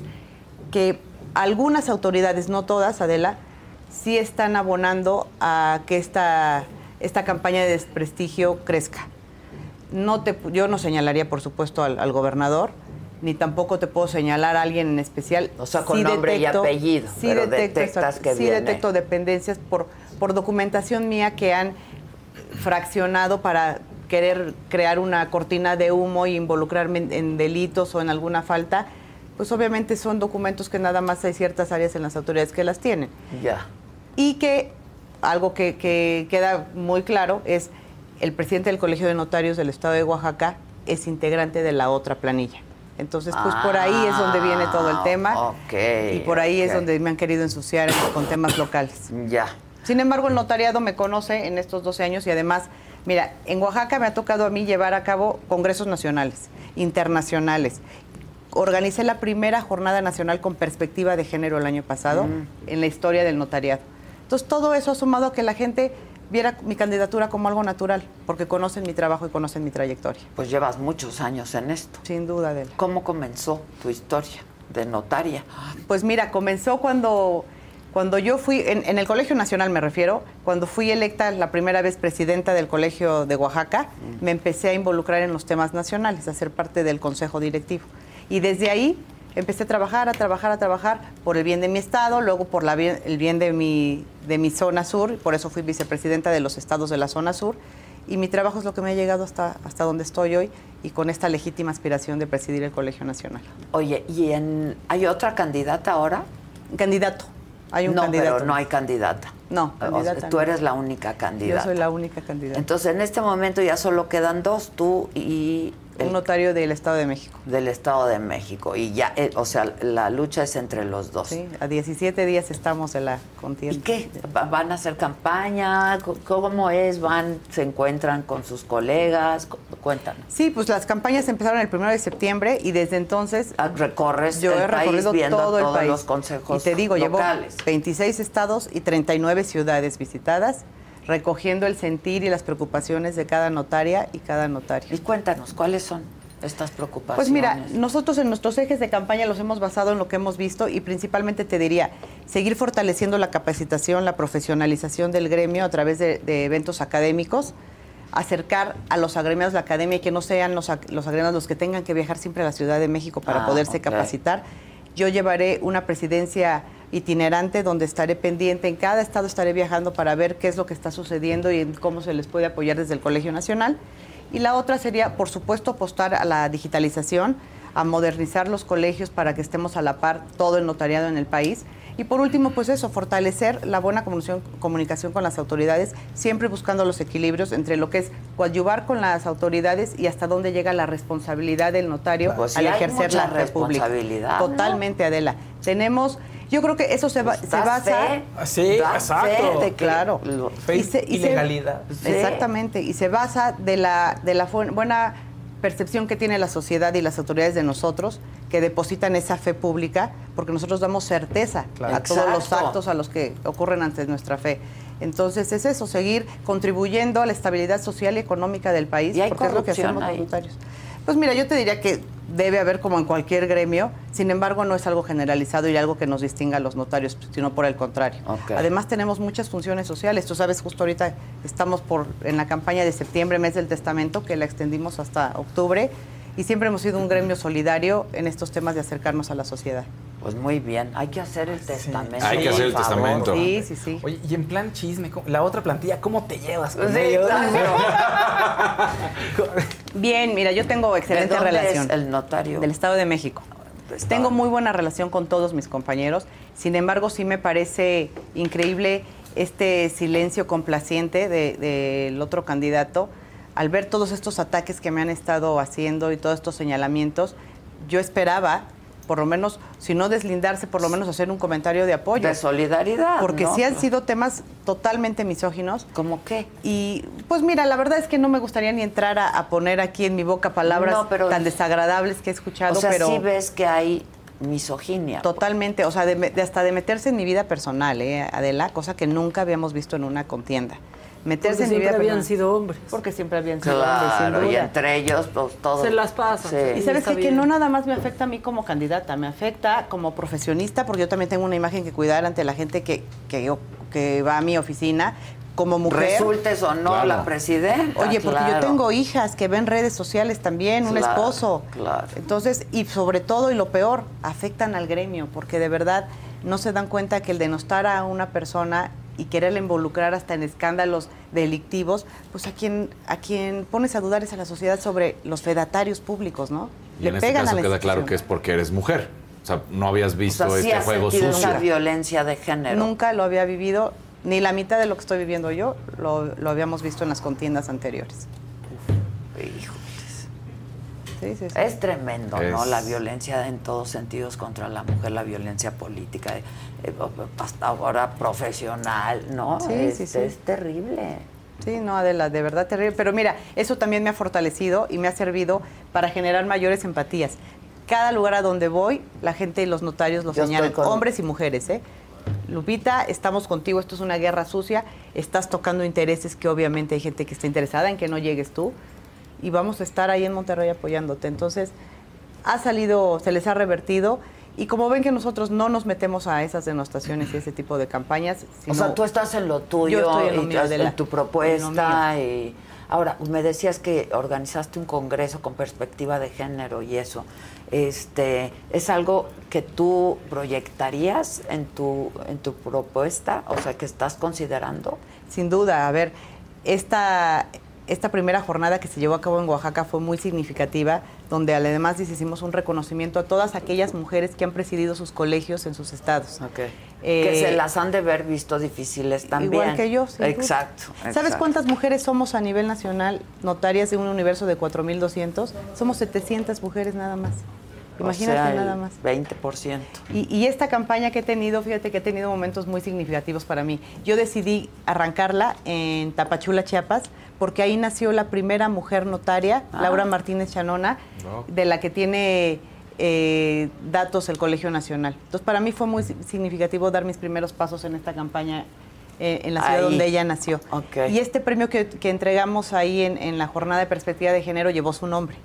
que algunas autoridades, no todas, Adela, sí están abonando a que esta, esta campaña de desprestigio crezca. No te, yo no señalaría, por supuesto, al, al gobernador, ni tampoco te puedo señalar a alguien en especial. O sea, con nombre y apellido, Sí pero detecto, detectas que sí viene. detecto dependencias por, por documentación mía que han fraccionado para querer crear una cortina de humo y involucrarme en, en delitos o en alguna falta. Pues obviamente son documentos que nada más hay ciertas áreas en las autoridades que las tienen. Ya. Y que algo que, que queda muy claro es el presidente del Colegio de Notarios del Estado de Oaxaca es integrante de la otra planilla. Entonces, pues por ahí es donde viene todo el tema. Ah, Ok, y por ahí es donde me han querido ensuciar con temas locales. Ya. Sin embargo, el notariado me conoce en estos 12 años y además, mira, en Oaxaca me ha tocado a mí llevar a cabo congresos nacionales, internacionales. Organicé la primera jornada nacional con perspectiva de género el año pasado Mm. en la historia del notariado. Entonces, todo eso ha sumado a que la gente viera mi candidatura como algo natural, porque conocen mi trabajo y conocen mi trayectoria. Pues llevas muchos años en esto. Sin duda, Adela. ¿Cómo comenzó tu historia de notaria? Pues mira, comenzó cuando, cuando yo fui, en, en el Colegio Nacional me refiero, cuando fui electa la primera vez presidenta del Colegio de Oaxaca, me empecé a involucrar en los temas nacionales, a ser parte del Consejo Directivo. Y desde ahí empecé a trabajar, a trabajar, a trabajar por el bien de mi estado, luego por la bien- el bien de mi, de mi zona sur, por eso fui vicepresidenta de los estados de la zona sur. Y mi trabajo es lo que me ha llegado hasta, hasta donde estoy hoy y con esta legítima aspiración de presidir el Colegio Nacional. Oye, ¿y en, hay otra candidata ahora? Candidato. Hay un no, candidato. pero no hay candidata. No, O sea, candidata tú eres la única candidata. Yo soy la única candidata. Entonces, en este momento ya solo quedan dos, tú y un notario del Estado de México. del Estado de México. Y ya, eh, o sea, la lucha es entre los dos. Sí, a 17 días estamos de la contienda. ¿Y qué? ¿Va- ¿Van a hacer campaña? ¿Cómo es? ¿Van, se encuentran con sus colegas? Cu- Cuéntanos. Sí, pues las campañas empezaron el 1 de septiembre y desde entonces Ah, recorres yo el he país recorrido todo el todos país. los consejos y te digo, locales. llevo 26 estados y 39 ciudades visitadas, recogiendo el sentir y las preocupaciones de cada notaria y cada notario. Y cuéntanos, ¿cuáles son estas preocupaciones? Pues mira, nosotros en nuestros ejes de campaña los hemos basado en lo que hemos visto y principalmente te diría, seguir fortaleciendo la capacitación, la profesionalización del gremio a través de, de eventos académicos, acercar a los agremiados de la academia y que no sean los, los agremiados los que tengan que viajar siempre a la Ciudad de México para Ah, poderse capacitar. Yo llevaré una presidencia itinerante donde estaré pendiente, en cada estado estaré viajando para ver qué es lo que está sucediendo y cómo se les puede apoyar desde el Colegio Nacional. Y la otra sería, por supuesto, apostar a la digitalización, a modernizar los colegios para que estemos a la par todo el notariado en el país. Y por último, pues eso, fortalecer la buena comunicación, comunicación con las autoridades, siempre buscando los equilibrios entre lo que es coadyuvar con las autoridades y hasta dónde llega la responsabilidad del notario Pues al hay ejercer mucha la república. responsabilidad, ¿no? Totalmente, Adela. Tenemos, yo creo que eso se, ba- se das basa... fe, Sí, exacto. fe de Claro. Fe Y se- y se-. Sí. Exactamente, y se basa de la, de la buena percepción que tiene la sociedad y las autoridades de nosotros, que depositan esa fe pública, porque nosotros damos certeza Claro. a todos los actos a los que ocurren ante nuestra fe. Entonces es eso, seguir contribuyendo a la estabilidad social y económica del país, ¿Y hay porque es lo que hacemos los ahí? Pues mira, yo te diría que debe haber como en cualquier gremio, sin embargo no es algo generalizado y algo que nos distinga a los notarios, sino por el contrario. Además tenemos muchas funciones sociales. Tú sabes, justo ahorita estamos por en la campaña de septiembre, mes del testamento, que la extendimos hasta octubre, y siempre hemos sido un gremio solidario en estos temas de acercarnos a la sociedad. Pues muy bien, hay que hacer el testamento. Hay que hacer el favor. testamento. Sí, sí, sí. Oye, y en plan chisme, ¿cómo- la otra plantilla, ¿cómo te llevas con Sí, ellos? Bien, mira, yo tengo excelente ¿De dónde relación. es el notario? Del Estado de México. Estado. Tengo muy buena relación con todos mis compañeros. Sin embargo, sí me parece increíble este silencio complaciente de- del otro candidato. Al ver todos estos ataques que me han estado haciendo y todos estos señalamientos, yo esperaba, por lo menos, si no deslindarse, por lo menos hacer un comentario de apoyo. De solidaridad, Porque ¿no? sí han sido temas totalmente misóginos. ¿Cómo qué? Y pues mira, la verdad es que no me gustaría ni entrar a, a poner aquí en mi boca palabras No, pero- tan desagradables que he escuchado, O sea, pero sí ves que hay misoginia. totalmente, o sea, de, de hasta de meterse en mi vida personal, ¿eh, Adela, cosa que nunca habíamos visto en una contienda. Meterse Porque en mi vida siempre habían personal. sido hombres. Porque siempre habían sido hombres, Claro, sin y entre ellos, pues todos. Se las pasan. Sí. Y sabes qué? que no nada más me afecta a mí como candidata, me afecta como profesionista, porque yo también tengo una imagen que cuidar ante la gente que, que, yo- que va a mi oficina. Como mujer. Resultes o no Claro. la presidenta. Oye, porque yo tengo hijas que ven redes sociales también, un Claro, esposo. claro. Entonces, y sobre todo, y lo peor, afectan al gremio, porque de verdad no se dan cuenta que el denostar a una persona y quererle involucrar hasta en escándalos delictivos, pues a quien, a quien pones a dudar es a la sociedad sobre los fedatarios públicos, ¿no? Y en este caso queda claro que es porque eres mujer. O sea, no habías O visto sea, sí este has juego sucio. esa violencia de género. Nunca lo había vivido, ni la mitad de lo que estoy viviendo yo, lo, lo habíamos visto en las contiendas anteriores. Híjoles. Sí, sí, sí. Es tremendo, ¿no? La violencia en todos sentidos contra la mujer, la violencia política, eh, hasta ahora profesional, ¿no? Sí, es, sí, sí. es terrible. Sí, no, Adela, de verdad terrible. Pero mira, eso también me ha fortalecido y me ha servido para generar mayores empatías. Cada lugar a donde voy, la gente y los notarios lo Yo señalan, con- hombres y mujeres, ¿eh? Lupita, estamos contigo, esto es una guerra sucia, estás tocando intereses que obviamente hay gente que está interesada en que no llegues tú y vamos a estar ahí en Monterrey apoyándote. Entonces, ha salido, se les ha revertido y como ven que nosotros no nos metemos a esas denostaciones y ese tipo de campañas. o sea, tú estás en lo tuyo, Yo estoy en lo y mío, en Adela. tu En propuesta. Y... Ahora, me decías que organizaste un congreso con perspectiva de género y eso. Este, ¿Es algo que tú proyectarías en tu, en tu propuesta? O sea, que estás considerando. Sin duda, a ver, esta, esta primera jornada que se llevó a cabo en Oaxaca fue muy significativa, donde además hicimos un reconocimiento a todas aquellas mujeres que han presidido sus colegios en sus estados. que Eh, se las han de ver visto difíciles también. Igual que yo. sin duda. Exacto. ¿Sabes cuántas mujeres somos a nivel nacional notarias de un universo de 4.200? Somos 700 mujeres nada más. Imagínate o sea, el nada más. 20%. Y, y esta campaña que he tenido, fíjate que he tenido momentos muy significativos para mí. Yo decidí arrancarla en Tapachula, Chiapas, porque ahí nació la primera mujer notaria, Ah. Laura Martínez Chanona, de la que tiene eh, datos el Colegio Nacional. Entonces, para mí fue muy si- significativo dar mis primeros pasos en esta campaña eh, en la ciudad Ahí. donde ella nació. Y este premio que, que entregamos ahí en, en la jornada de perspectiva de género llevó su nombre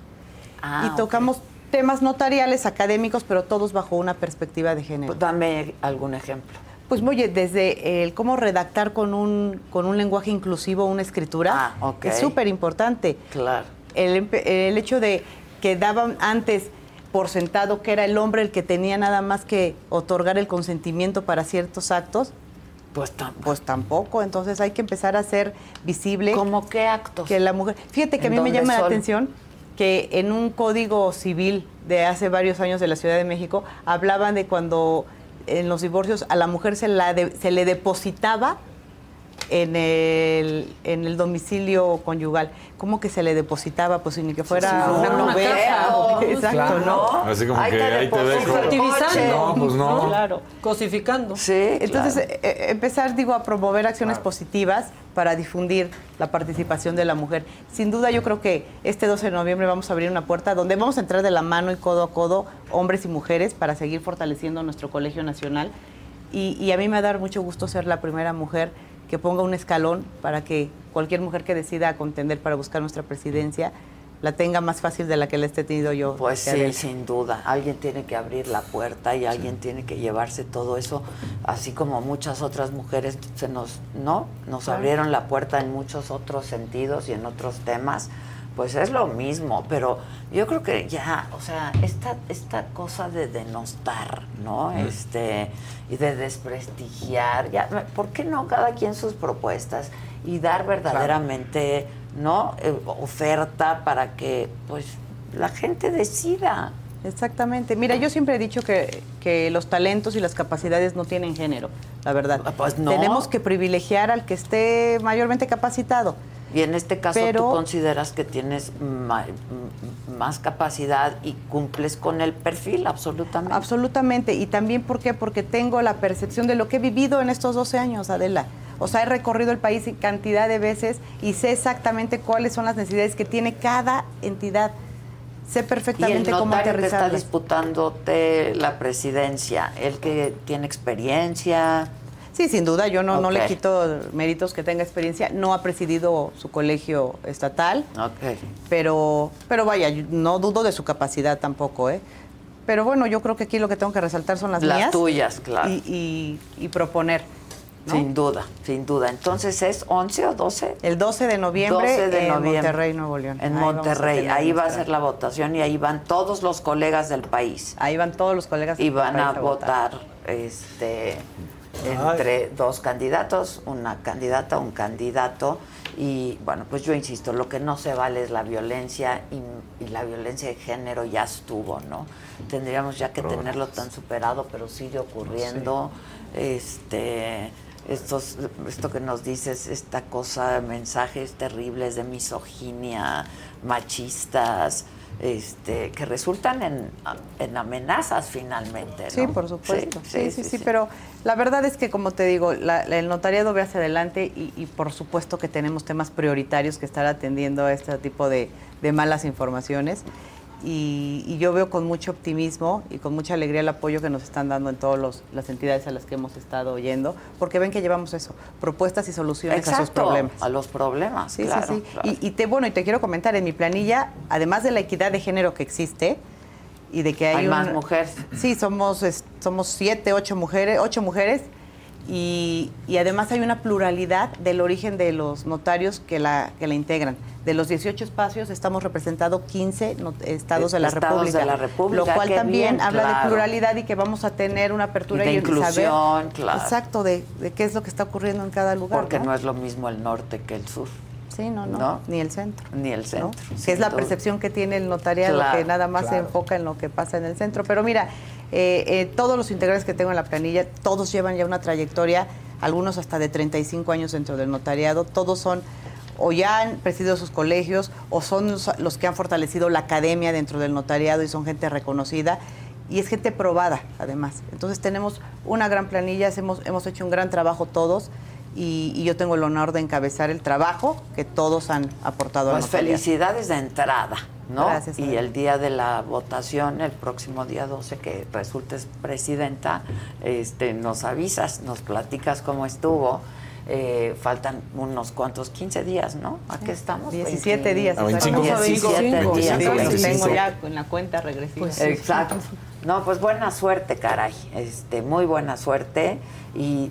Ah, y tocamos temas notariales, académicos, pero todos bajo una perspectiva de género. Pues dame algún ejemplo. Pues oye, desde el cómo redactar con un, con un lenguaje inclusivo una escritura, Ah, es súper importante. Claro. El, el hecho de que daban antes por sentado que era el hombre el que tenía nada más que otorgar el consentimiento para ciertos actos, pues tampoco. Pues tampoco, entonces hay que empezar a ser visible. ¿Cómo qué actos? Que la mujer, fíjate que a ¿En mí me llama la atención que en un código civil de hace varios años de la Ciudad de México hablaban de cuando en los divorcios a la mujer se, la de- se le depositaba en el, en el domicilio conyugal. ¿Cómo que se le depositaba? Pues ni que fuera Sí, una caja. Exacto, Claro. ¿no? Así como Ahí que te ahí te dejo. No, pues no. Claro. Cosificando. Sí, Entonces, eh, eh, empezar, digo, a promover acciones positivas para difundir la participación de la mujer. Sin duda, yo creo que este 12 de noviembre vamos a abrir una puerta donde vamos a entrar de la mano y codo a codo, hombres y mujeres, para seguir fortaleciendo nuestro Colegio Nacional. Y, y a mí me va a dar mucho gusto ser la primera mujer que ponga un escalón para que cualquier mujer que decida contender para buscar nuestra presidencia la tenga más fácil de la que la esté tenido yo. Pues sí, sin duda. Alguien tiene que abrir la puerta y alguien tiene que llevarse todo eso, así como muchas otras mujeres se nos, ¿no? Nos Claro. abrieron la puerta en muchos otros sentidos y en otros temas. Pues es lo mismo, pero yo creo que ya, o sea, esta, esta cosa de denostar, ¿no? Este, y de desprestigiar, ya, ¿por qué no cada quien sus propuestas y dar verdaderamente, ¿no? Eh, oferta para que, pues, la gente decida. Exactamente. Mira, yo siempre he dicho que, que los talentos y las capacidades no tienen género, la verdad. Pues no. Tenemos que privilegiar al que esté mayormente capacitado. Y en este caso Pero- tú consideras que tienes más capacidad y cumples con el perfil, absolutamente. Absolutamente. Y también, ¿por qué? Porque tengo la percepción de lo que he vivido en estos 12 años, Adela. O sea, he recorrido el país cantidad de veces y sé exactamente cuáles son las necesidades que tiene cada entidad. Sé y el perfectamente cómo notario que está disputándote la presidencia, el que tiene experiencia. Sí, sin duda, yo no, no le quito méritos que tenga experiencia. No ha presidido su colegio estatal, Ok. pero, pero vaya, no dudo de su capacidad tampoco, ¿eh? Pero bueno, yo creo que aquí lo que tengo que resaltar son las, Las mías. tuyas, claro. Y, y- y proponer. ¿no? Sin duda, sin duda. Entonces, ¿es 11 o 12? El 12 de noviembre 12 de en noviembre. Monterrey, Nuevo León. En Ahí Monterrey, ahí va a ser la votación y ahí van todos los colegas del país. Ahí van todos los colegas Y del van país a a votar. votar este, entre dos candidatos, una candidata, un candidato. Y bueno, pues yo insisto, lo que no se vale es la violencia y, y la violencia de género ya estuvo, ¿no? Tendríamos ya que tenerlo tan superado, pero sigue ocurriendo. Este, estos, esto que nos dices, esta cosa, mensajes terribles de misoginia, machistas, este, que resultan en, en amenazas finalmente. ¿no? Sí, por supuesto. Sí sí, sí, pero la verdad es que, como te digo, la- la- el notariado ve hacia adelante y, y por supuesto que tenemos temas prioritarios que estar atendiendo a este tipo de, de malas informaciones. Y, y yo veo con mucho optimismo y con mucha alegría el apoyo que nos están dando en todas las entidades a las que hemos estado oyendo, porque ven que llevamos eso, propuestas y soluciones a sus problemas. a los problemas, Sí, claro, sí, sí. claro. Y, y te, bueno, y te quiero comentar, en mi planilla, además de la equidad de género que existe, y de que hay, Hay más mujeres. Sí, somos, es- somos siete, ocho mujeres, ocho mujeres, y, y además hay una pluralidad del origen de los notarios que la, que la integran. De los 18 espacios estamos representados 15 not- estados, de la, Estados República, de la República, Lo cual también bien, habla claro. de pluralidad y que vamos a tener una apertura Y de y, inclusión, saber claro. exacto de, de qué es lo que está ocurriendo en cada lugar. Porque ¿no? no es lo mismo el norte que el sur. Sí, no, no, ¿No? ni el centro. Ni el ¿no? centro. Que sin es la percepción que tiene el notariado, Claro, que nada más se enfoca en lo que pasa en el centro. Pero mira, eh, eh, todos los integrantes que tengo en la planilla, todos llevan ya una trayectoria, algunos hasta de 35 años dentro del notariado, todos son o ya han presidido sus colegios o son los, los que han fortalecido la academia dentro del notariado y son gente reconocida y es gente probada además. Entonces tenemos una gran planilla, hemos, hemos hecho un gran trabajo todos y, y yo tengo el honor de encabezar el trabajo que todos han aportado Pues notariado. felicidades de entrada, ¿no? Gracias, y el día de la votación, el próximo día 12, que resultes presidenta, este, nos avisas, nos platicas cómo estuvo. Eh, faltan unos cuantos, 15 días, ¿no? ¿A qué estamos? 17 días. A 25. exacto. 17 días. Los 25. tengo ya en la cuenta regresiva. Exacto. No, pues buena suerte, caray. Este, muy buena suerte. Y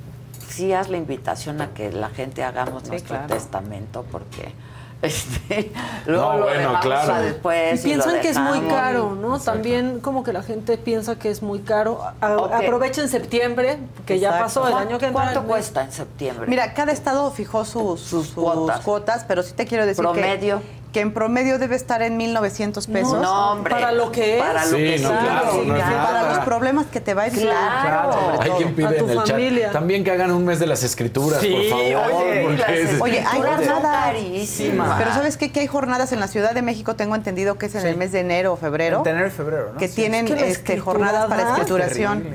sí haz la invitación a que la gente hagamos nuestro claro. testamento, porque este, luego No, lo bueno, claro. Y después. y piensan que es muy caro, ¿no? También como que la gente piensa que es muy caro. A-. Aprovechen septiembre, que ya pasó el año que entra. ¿Cuánto cuesta en septiembre? Mira, cada estado fijó sus, sus, cuotas. cuotas. pero sí te quiero decir Promedio. que que en promedio debe estar en 1.900 pesos. No, hombre. Para lo que es. Para lo Sí, que no, es. claro, no es nada. Para los problemas que te va a evitar. Claro. sobre Hay quien pide A tu en el familia. chat también que hagan un mes de las escrituras, Sí, por favor. oye, hay jornadas. carísimas. Pero ¿sabes qué? Que hay jornadas en la Ciudad de México, tengo entendido que es en Sí. el mes de enero o febrero. En enero y febrero, ¿no? que Sí. tienen Es que la este, jornadas para escrituración.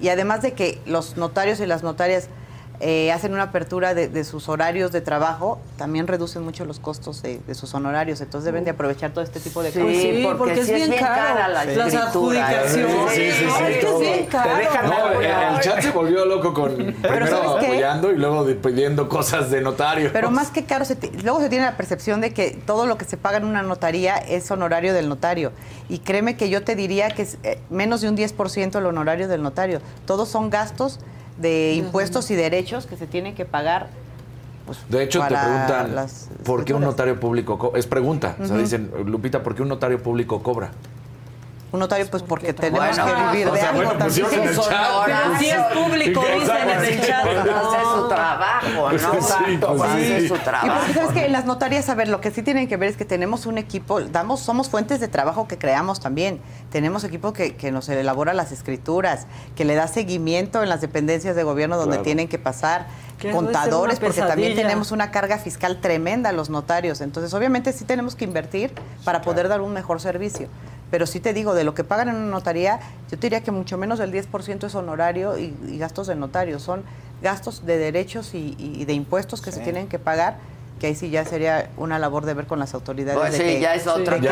Y además de que los notarios y las notarias eh, hacen una apertura de, de sus horarios de trabajo, también reducen mucho los costos de, de sus honorarios. Entonces deben de aprovechar todo este tipo de Sí, cosas. Sí, porque, porque es sí bien caro. cara la Las escritura. adjudicaciones. Sí, sí, No, sí, es es bien caro. dejan No, el, el chat se volvió loco con primero apoyando y luego pidiendo cosas de notario. Pero más que caro, se luego se tiene la percepción de que todo lo que se paga en una notaría es honorario del notario. Y créeme que yo te diría que es eh, menos de un 10% el honorario del notario. Todos son gastos de impuestos y derechos que se tienen que pagar. pues, De hecho, te preguntan por qué un notario público co- es pregunta. O sea, Ujú. dicen, Lupita, ¿por qué un notario público cobra? Un notario, pues porque tenemos Bueno, que vivir o de sea, algo bueno. Si es público, dicen en el chat. Pues es su trabajo, ¿no? Sí, pues Pues sí. es su Y trabajo. porque sabes que en las notarias, a ver, lo que sí tienen que ver es que tenemos un equipo, damos, somos fuentes de trabajo que creamos también. Tenemos equipo que, que nos elabora las escrituras, que le da seguimiento en las dependencias de gobierno donde Claro. tienen que pasar, contadores, porque también tenemos una carga fiscal tremenda los notarios. Entonces, obviamente sí tenemos que invertir para poder dar un mejor servicio. Pero sí te digo, de lo que pagan en una notaría, yo te diría que mucho menos del 10% es honorario y, y gastos de notario. Son gastos de derechos y, y de impuestos que se tienen que pagar, que ahí sí ya sería una labor de ver con las autoridades. Pues de sí, que- ya es Ya otro que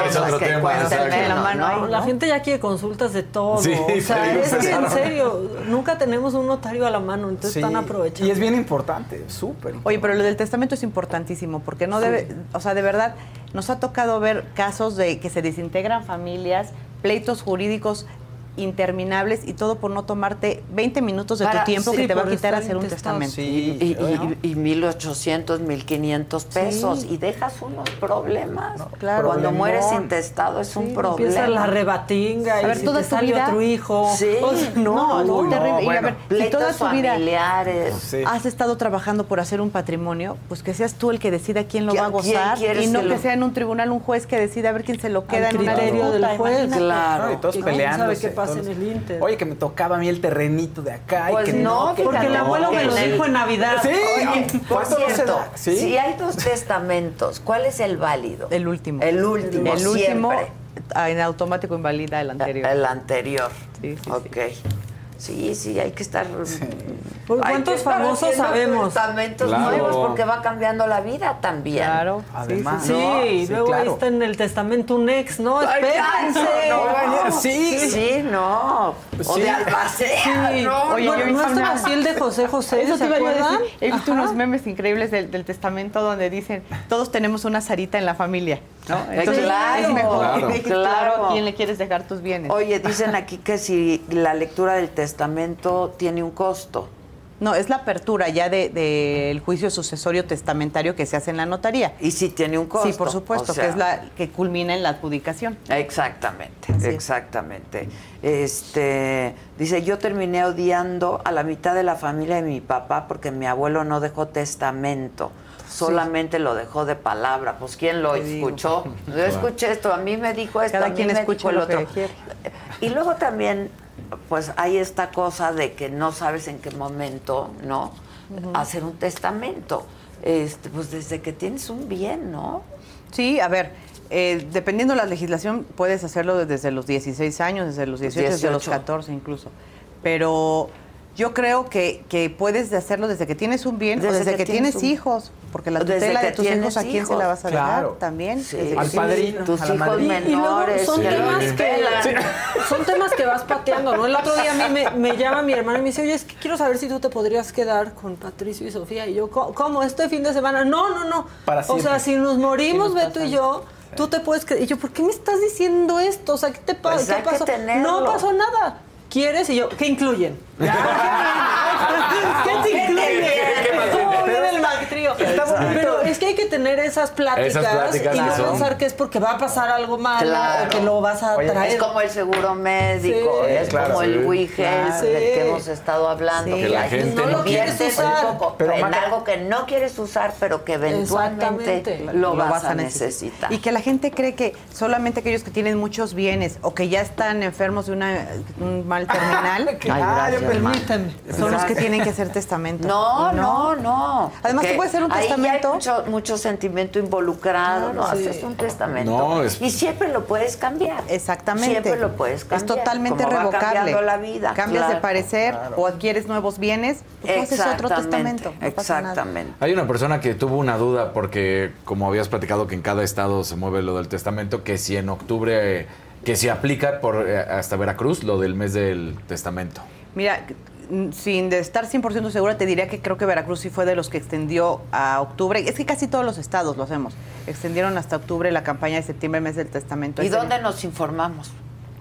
tema, menos, La mano ¿no? ahí, La gente ya quiere consultas de todo. Sí, o sea, es que en serio, nunca tenemos un notario a la mano, entonces Sí, están aprovechando. Y es bien importante, súper. Oye, pero lo del testamento es importantísimo, porque no debe, o sea, de verdad, nos ha tocado ver casos de que se desintegran familias, pleitos jurídicos interminables y todo por no tomarte 20 minutos de Para- tu tiempo sí, que te va a quitar hacer un testamento. Sí, Y, ¿no? y, y 1.800, 1.500 pesos y dejas unos problemas. claro. Cuando mueres intestado es un problema. Empieza la rebatinga A y ver, si toda te tu sale vida- otro hijo. Sí. O sea, no, No, terrible. Y a ver, si toda tu vida familiares. Sí. has estado trabajando por hacer un patrimonio, pues que seas tú el que decida quién lo ¿Quién- va a gozar y no que lo- sea en un tribunal un juez que decida a ver quién se lo queda Al en criterio del juez. Claro. Y todos pasa en el Inter. Oye, que me tocaba a mí el terrenito de acá. y Pues que no, que Porque el abuelo me lo dijo en Navidad. Sí, Oye, por ¿cuánto no se cierto? ¿Sí? si hay dos testamentos, ¿cuál es el válido? El último. El último, El último siempre. en automático invalida el anterior. El anterior. Sí, sí, sí. ok. Sí, sí, hay que estar. ¿Por hay cuántos que estar famosos sabemos? Testamentos Claro. nuevos porque va cambiando la vida también. Claro. Además. Sí, Sí, luego ahí está en el testamento un ex, ¿no? Ay, Espérense. no, no. Sí. Sí, no. O Sí. de Albacea, Sí. ¿no? Oye, no, yo estaba una- así el de José José, Eso ¿se te iba yo a acuerdan? decir. He visto Ajá. unos memes increíbles del, del testamento donde dicen, todos tenemos una Sarita en la familia, ¿no? claro, es mejor claro. Claro. claro a quién le quieres dejar tus bienes. Oye, dicen aquí que si la lectura del testamento tiene un costo. No, es la apertura ya del de, del juicio sucesorio testamentario que se hace en la notaría. Y si tiene un costo. Sí, por supuesto, o sea, que es la que culmina en la adjudicación. Exactamente, exactamente. Este dice, yo terminé odiando a la mitad de la familia de mi papá porque mi abuelo no dejó testamento. Solamente lo dejó de palabra. Pues quién lo Te digo. escuchó. Yo escuché esto, a mí me dijo esto, Cada a mí quien me escucha dijo el que otro. Y luego también, pues hay esta cosa de que no sabes en qué momento, ¿no? Hacer un testamento. Este, pues desde que tienes un bien, ¿no? Sí, a ver, eh, dependiendo de la legislación, puedes hacerlo desde los 16 años, desde los 18, desde los 18. 14 incluso. Pero yo creo que, que puedes hacerlo desde que tienes un bien o Desde desde que que, tienes hijos. Porque la Desde tutela de tus hijos, ¿a quién se hijos. la vas a Claro. dejar? También. Sí. Desde Al padrino, Tus a la hijos madrina. Y luego menores. son temas que son temas que vas pateando, ¿no? El otro día a mí me, me llama mi hermana y me dice, oye, es que quiero saber si tú te podrías quedar con Patricio y Sofía. Y yo, ¿cómo? cómo? ¿Este fin de semana? No, no, no. Para o sea, si nos morimos, Beto y yo, tú te puedes quedar. Y yo, ¿por qué me estás diciendo esto? O sea, ¿qué te pasa? Pues ¿Qué pasó? No pasó nada. ¿Quieres? Y yo, ¿qué incluyen? ¿Qué te incluye? ¿Qué- qué- qué- ¿Cómo viene el. Pero es que hay que tener esas pláticas, Esas pláticas y no son- pensar que es porque va a pasar algo malo Claro. o que lo vas a Oye, traer. Es como el seguro médico, Sí. es Claro. como el. WeHealth Claro. del que hemos estado hablando. Sí. Que la gente no lo quieres usar. un poco Pero, en Maca- algo que no quieres usar, pero que eventualmente lo, vas, a necesitar. Y que la gente cree que solamente aquellos que tienen muchos bienes o que ya están enfermos de una, un mal terminal Ay, gracias, Permíteme. son los que tienen que hacer testamento. No, no, no. Además, tú puedes hacer un ahí ya hay testamento. mucho, mucho sentimiento involucrado, ¿no? sí. Haces un testamento. No, es- Y siempre lo puedes cambiar. Exactamente. Siempre lo puedes cambiar. Es totalmente como revocable. cambiando la vida. Cambias de claro. parecer o adquieres nuevos bienes, pues tú haces otro Exactamente, testamento. no. Exactamente. Hay una persona que tuvo una duda porque, como habías platicado que en cada estado se mueve lo del testamento, que si en octubre, eh, que si aplica por eh, hasta Veracruz lo del mes del testamento. Mira, sin de estar 100% segura, te diría que creo que Veracruz sí fue de los que extendió a octubre. Es que casi todos los estados lo hacemos. Extendieron hasta octubre la campaña de septiembre, mes del testamento. ¿Y Ese- dónde nos informamos?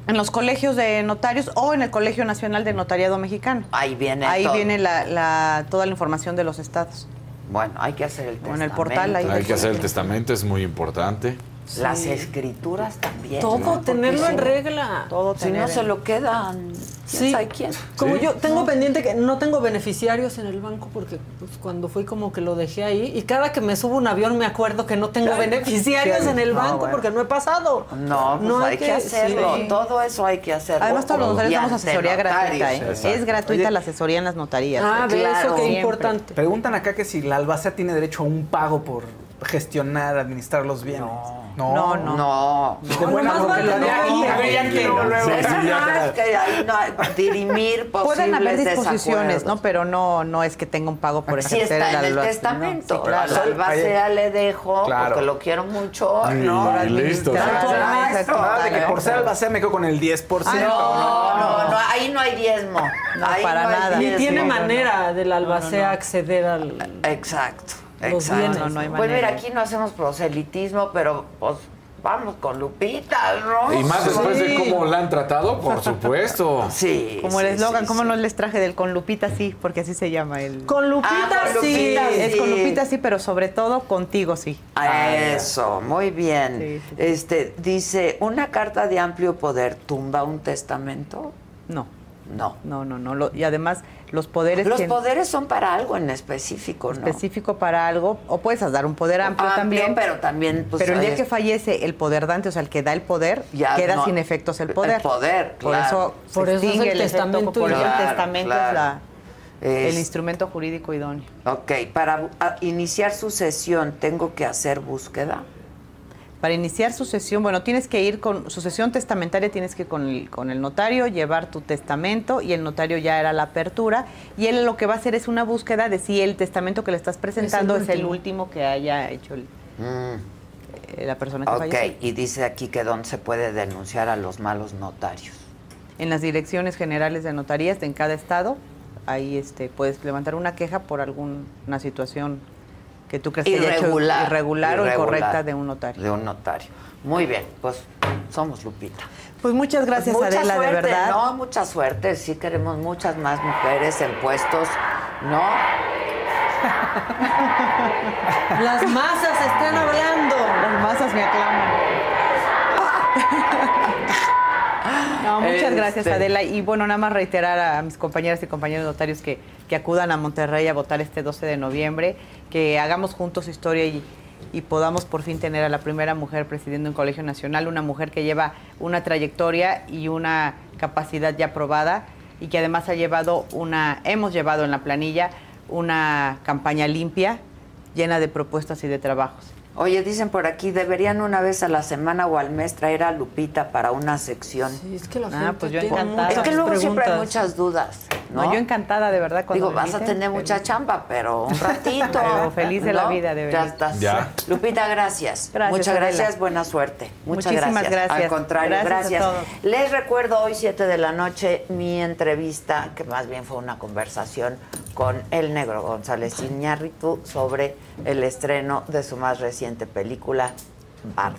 En los colegios de notarios o en el Colegio Nacional de Notariado Mexicano. Ahí viene Ahí todo. viene la, la- toda la información de los estados. Bueno, hay que hacer el O en testamento. el portal, ahí Hay que hacer el testamento, es muy importante. Las escrituras también. Todo, ¿no? Tenerlo en no- regla. Todo Si tener no se lo quedan, ¿quién Sí. sabe quién? Como Sí. yo tengo pendiente que no tengo beneficiarios en el banco porque pues, cuando fui como que lo dejé ahí y cada que me subo un avión me acuerdo que no tengo beneficiarios en el No, banco bueno. porque no he pasado. No, pues hay, que, hacerlo. sí. Todo eso hay que hacerlo. Además, todos los notarios damos asesoría gratuita. ¿eh? Es gratuita Oye. la asesoría en las notarías. Ah, ¿eh? ve Claro. eso Siempre. importante. Preguntan acá que si la albacea tiene derecho a un pago por gestionar, administrar los bienes. No, no. No. De buena porque lo de a aquí, tener- a ver, ya que no, no dirimir posibles Pueden haber disposiciones. ¿no? Pero no, no es que tenga un pago por Si ejercer está en el testamento. No, sí, claro. La albacea le dejo Claro. porque lo quiero mucho. No, listo. Ah, de que por ser albacea me quedo con el 10%. No, no, no, ahí no hay diezmo. No, Ahí para hay nada. Ni tiene manera del albacea acceder al Exacto, exacto. bienes. No, no hay pues mira, aquí no hacemos proselitismo, pero pues vamos con Lupita, ¿no? Y más después de cómo la han tratado, por supuesto. Sí. Como el sí, eslogan, sí, ¿cómo sí. no les traje del con Lupita sí? Porque así se llama el... Con Lupita, Ah, con sí. Es con. Lupita sí, pero sobre todo contigo sí. Ah, Eso, muy bien. Sí, sí, sí. Este dice, ¿una carta de amplio poder tumba un testamento? No, No. no, no, no. Lo- y además, los poderes Los que- poderes son para algo en específico, ¿no? específico para algo, o puedes dar un poder amplio, Amplio, también. pero también, pues, pero el día que fallece el poder dante, o sea, el que da el poder, Ya queda no- sin efectos el el poder. poder, Por claro. eso Por se eso es el efecto, testamento Por eso idóneo. el testamento Claro, es la, Es- el instrumento jurídico idóneo. Ok, para iniciar sucesión, ¿tengo que hacer búsqueda? Para iniciar sucesión, bueno, tienes que ir con sucesión testamentaria, tienes que ir con el, con el notario, llevar tu testamento y el notario ya era la apertura y él lo que va a hacer es una búsqueda de si el testamento que le estás presentando es el último, último. que haya hecho el- eh, la persona que Ok, falleció. y dice aquí que dónde se puede denunciar a los malos notarios. En las direcciones generales de notarías de en cada estado, ahí este, puedes levantar una queja por alguna situación que tú crees que haya hecho Irregular. irregular o irregular incorrecta de un notario. De un notario. Muy bien, pues somos Lupita. Pues muchas gracias Pues mucha Adela, suerte, de verdad. No, mucha suerte. Sí queremos muchas más mujeres en puestos, ¿no? Las masas están hablando. Las masas me aclaman. No, muchas Este. gracias Adela. Y bueno, nada más reiterar a mis compañeras y compañeros notarios que, que acudan a Monterrey a votar este 12 de noviembre, que hagamos juntos historia y, y podamos por fin tener a la primera mujer presidiendo un colegio nacional, una mujer que lleva una trayectoria y una capacidad ya probada y que además ha llevado una, hemos llevado en la planilla una campaña limpia, llena de propuestas y de trabajos. Oye, dicen por aquí, deberían una vez a la semana o al mes traer a Lupita para una sección. Sí, es que la Ah, gente pues yo encantada. Es que luego siempre hay muchas dudas, ¿no? No, yo encantada de verdad cuando Digo, vas a tener mucha chamba, pero un ratito. Pero feliz de la vida de Ya venir. estás. Ya. Lupita, gracias. Gracias, Muchas Adela. gracias, buena suerte. Muchas Muchísimas gracias. Al contrario, Gracias gracias. a todos. Les recuerdo hoy, 7 de la noche, mi entrevista, que más bien fue una conversación con el negro González Iñárritu sobre el estreno de su más reciente película, Bardo.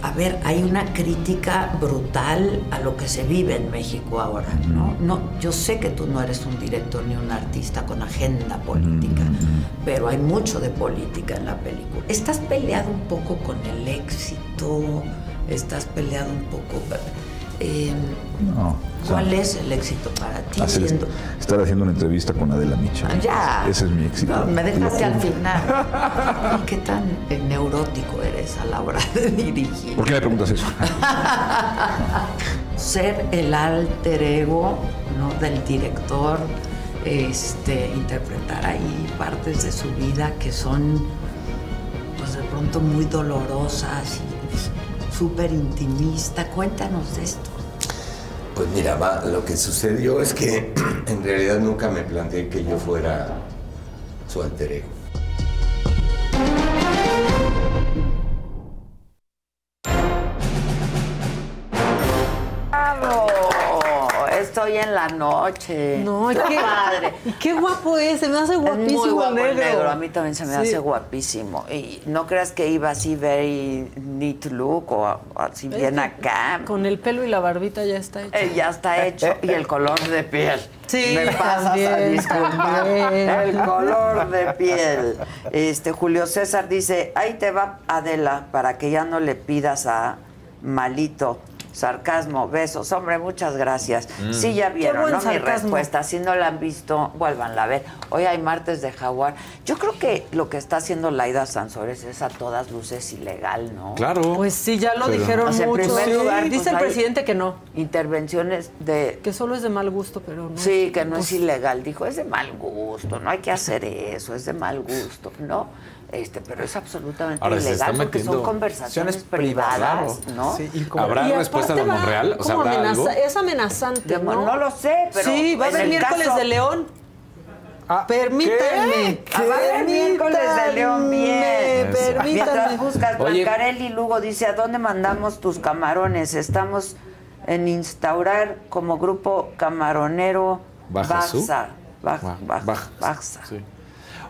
A ver, hay una crítica brutal a lo que se vive en México ahora, ¿no? no yo sé que tú no eres un director ni un artista con agenda política, pero hay mucho de política en la película. ¿Estás peleado un poco con el éxito? ¿Estás peleado un poco? Eh, No. ¿Cuál es el éxito para ti? Hacer- estar haciendo una entrevista con Adela Micha. Ya. Ese es mi éxito. No, me dejaste al final. ¿Y qué tan eh, neurótico eres a la hora de dirigir? ¿Por qué me preguntas eso? Ser el alter ego ¿no? del director, este, interpretar ahí partes de su vida que son, pues de pronto muy dolorosas y súper intimista. Cuéntanos de esto. Pues mira, va, lo que sucedió es que en realidad nunca me planteé que yo fuera su alter ego. Estoy en la noche. No, Qué padre. Qué guapo es, se me hace Es guapísimo muy guapo el negro. negro. A mí también se me Sí. hace guapísimo. Y no creas que iba así very neat look o, así bien acá. Con el pelo y la barbita ya está hecho. Eh, ya está hecho. Y el color de piel. Sí, Me pasas a disculpar. también. El color de piel. Este, Julio César dice, ahí te va Adela, para que ya no le pidas a Malito. Sarcasmo, besos. Hombre, muchas gracias. Mm. Sí, ya vieron, ¿no? Mi respuesta. Si no la han visto, vuélvanla a ver. Hoy hay martes de Jaguar. Yo creo que lo que está haciendo Laida Sansores es a todas luces ilegal, ¿no? Claro. Pues sí, ya lo Pero- dijeron O sea, en lugar, pues, Dice el presidente que no. Intervenciones de Que solo es de mal gusto, pero no. Sí, que no Pues, es ilegal. Dijo, es de mal gusto, no hay que hacer eso, es de mal gusto, ¿no? Este, pero es absolutamente Ahora se ilegal está porque son conversaciones privadas, privadas, ¿no? Sí, incómodo. ¿Habrá Y respuesta de Monreal? O sea, como ¿habrá amenaza- algo? Es amenazante, De- ¿no? no lo sé, pero Sí, va a haber miércoles caso- de León. Ah, Permítanme. Ah, va a haber miércoles de León bien. Permítanme. Mientras buscas. Blancarelli Lugo dice, ¿a dónde mandamos tus camarones? Estamos en instaurar como grupo camaronero Bajazú. Baxa. Baj- Ba- Baj- Baja. Baxa. Sí.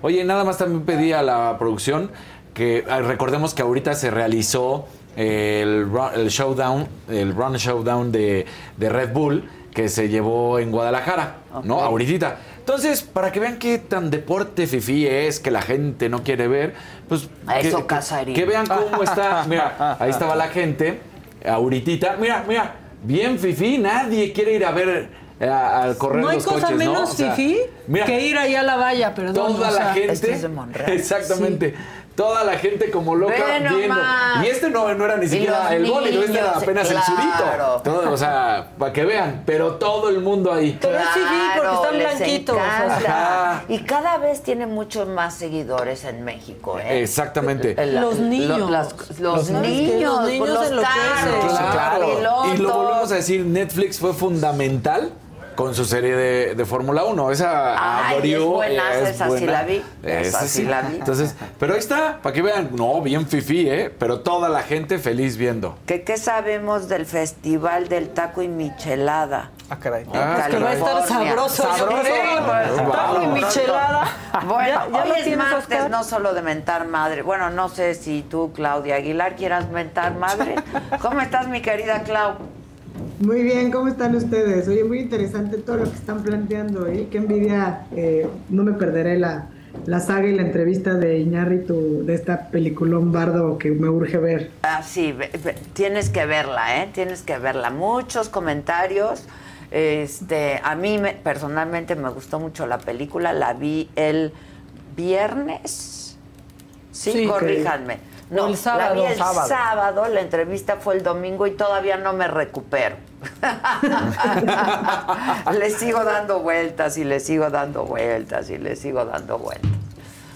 Oye, nada más también pedí a la producción que ah, recordemos que ahorita se realizó el, ru- el showdown, el run showdown de, de Red Bull que se llevó en Guadalajara, ¿no? Ahorita. Entonces, para que vean qué tan deporte fifí es que la gente no quiere ver, pues eso que, casaría. que vean cómo está. Mira, ahí estaba la gente, ahorita. Mira, mira, bien fifí, nadie quiere ir a ver eh, a, a correr No hay los cosa coches, ¿no? menos O sea, fifí mira, que ir ahí a la valla, perdón. toda o sea, la gente. esto es de Monreal. Exactamente. Toda la gente como loca Ve viendo. nomás. Y este no, no era ni siquiera los el bólido, este era apenas el claro. surito. Todo, o sea, para que vean, pero todo el mundo ahí. Pero es fifí porque están blanquitos. encanta. Ajá. Y cada vez tiene muchos más seguidores en México, ¿eh? Exactamente. El- Los niños. lo- las- los, Los- ¿sabes que niños, los niños los carros, Claro. Y lo volvemos a decir, Netflix fue fundamental con su serie de, de Fórmula 1. Esa Ay, abrió, es buenaza, es esa sí buena. la vi, esa Esa sí la vi. Entonces, pero ahí está, para que vean, no, bien fifí, ¿eh? Pero toda la gente feliz viendo. ¿Qué, ¿Qué sabemos del Festival del Taco y Michelada? Ah, caray. en Ah, que va a estar sabroso, Sabroso. pues, Taco y michelada. Bueno, Ya- ya hoy es martes, Oscar. no solo de mentar madre. Bueno, no sé si tú, Claudia Aguilar, quieras mentar madre. ¿Cómo estás, mi querida Clau? Muy bien, ¿cómo están ustedes? Oye, muy interesante todo lo que están planteando, ¿eh? Qué envidia, eh, no me perderé la, la saga y la entrevista de Iñárritu, de esta peliculón bardo que me urge ver. Ah, sí, ve- ve- tienes que verla, ¿eh? Tienes que verla. Muchos comentarios. Este, a mí me- personalmente me gustó mucho la película. La vi el viernes. Sí, Sí. corríjanme. No, el sábado. la vi el Sábado. sábado. La entrevista fue el domingo y todavía no me recupero. le sigo dando vueltas y le sigo dando vueltas y le sigo dando vueltas.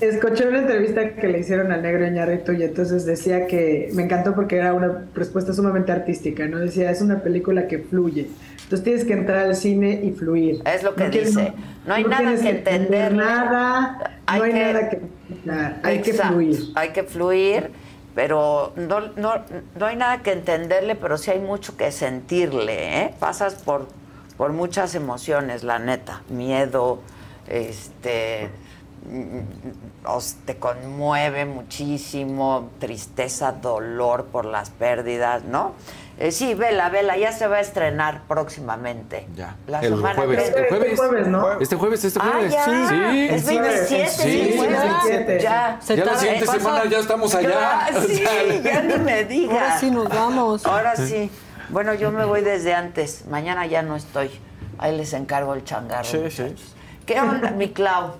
Escuché una entrevista que le hicieron al negro Iñárritu y entonces decía que me encantó porque era una respuesta sumamente artística, ¿no? Decía, es una película que fluye. Entonces tienes que entrar al cine y fluir. Es lo que dice. No hay nada que entender. Nada, Hay no hay que- nada que hay que fluir. Hay que fluir, pero no, no, no hay nada que entenderle, pero sí hay mucho que sentirle, ¿eh? Pasas por, por muchas emociones, la neta. Miedo, este mm, os- te conmueve muchísimo, tristeza, dolor por las pérdidas, ¿no? Eh, sí, vela, vela, ya se va a estrenar próximamente. Ya. La el semana jueves, que- el jueves. Este jueves, ¿no? Este jueves, este Ah, jueves. ya. Sí. Es 27, Sí, sí, sí, ya. sí. Ya. Se Ya la siguiente pasa- semana ya estamos allá. Ya, sí, ya ni me digas. Ahora sí nos vamos. Ahora sí. Bueno, yo me voy desde antes. Mañana ya no estoy. Ahí les encargo el changarro. Sí, muchachos. ¿Qué onda, mi Clau?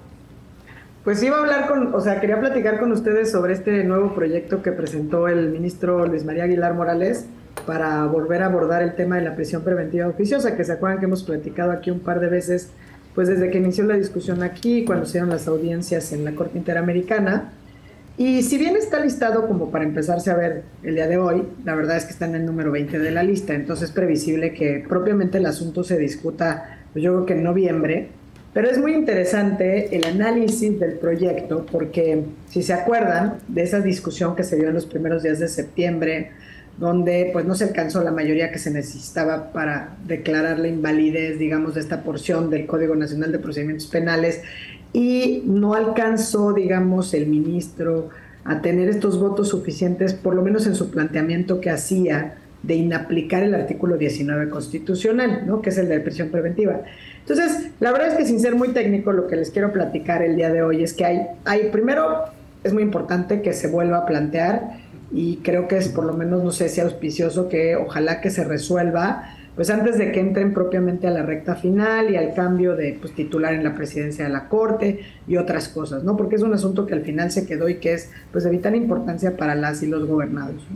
Pues iba a hablar con, o sea, quería platicar con ustedes sobre este nuevo proyecto que presentó el ministro Luis María Aguilar Morales para volver a abordar el tema de la prisión preventiva oficiosa, que se acuerdan que hemos platicado aquí un par de veces, pues desde que inició la discusión aquí, cuando se dieron las audiencias en la Corte Interamericana. Y si bien está listado como para empezarse a ver el día de hoy, la verdad es que está en el número 20 de la lista, entonces es previsible que propiamente el asunto se discuta, pues yo creo que en noviembre, pero es muy interesante el análisis del proyecto porque si se acuerdan de esa discusión que se dio en los primeros días de septiembre, donde pues no se alcanzó la mayoría que se necesitaba para declarar la invalidez, digamos, de esta porción del Código Nacional de Procedimientos Penales y no alcanzó, digamos, el ministro a tener estos votos suficientes, por lo menos en su planteamiento que hacía de inaplicar el artículo 19 constitucional, ¿no? que es el de prisión preventiva. Entonces, la verdad es que sin ser muy técnico, lo que les quiero platicar el día de hoy es que hay, hay primero, es muy importante que se vuelva a plantear y creo que es por lo menos, no sé si auspicioso, que ojalá que se resuelva, pues antes de que entren propiamente a la recta final y al cambio de pues, titular en la presidencia de la Corte y otras cosas, ¿no? Porque es un asunto que al final se quedó y que es pues de vital importancia para las y los gobernados.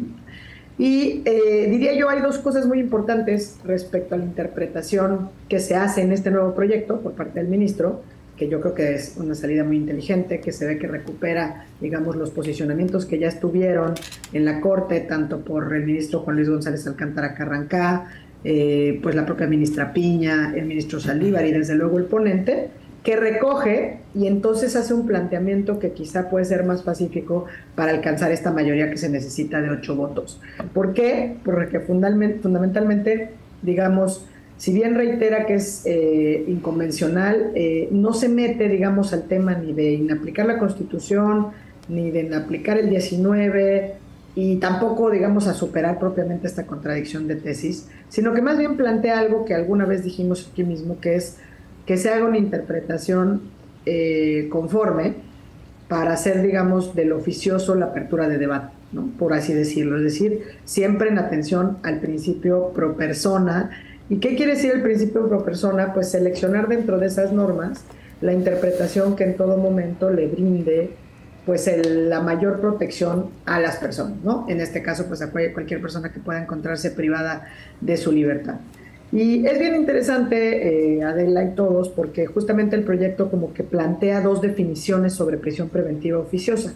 Y eh, diría yo, hay dos cosas muy importantes respecto a la interpretación que se hace en este nuevo proyecto por parte del ministro, que yo creo que es una salida muy inteligente, que se ve que recupera, digamos, los posicionamientos que ya estuvieron en la Corte, tanto por el ministro Juan Luis González Alcántara Carrancá, eh, pues la propia ministra Piña, el ministro Saldívar y desde luego el ponente, que recoge y entonces hace un planteamiento que quizá puede ser más pacífico para alcanzar esta mayoría que se necesita de ocho votos. ¿Por qué? Porque fundamentalmente, fundamentalmente digamos, si bien reitera que es eh, inconvencional, eh, no se mete, digamos, al tema ni de inaplicar la Constitución, ni de inaplicar el 19, y tampoco, digamos, a superar propiamente esta contradicción de tesis, sino que más bien plantea algo que alguna vez dijimos aquí mismo, que es que se haga una interpretación eh, conforme para hacer, digamos, del oficioso la apertura de debate, ¿no? por así decirlo. Es decir, siempre en atención al principio pro persona. ¿Y qué quiere decir el principio pro persona? Pues seleccionar dentro de esas normas la interpretación que en todo momento le brinde pues el- la mayor protección a las personas, ¿no? En este caso, pues a cual- cualquier persona que pueda encontrarse privada de su libertad. Y es bien interesante, eh, Adela y todos, porque justamente el proyecto como que plantea dos definiciones sobre prisión preventiva oficiosa.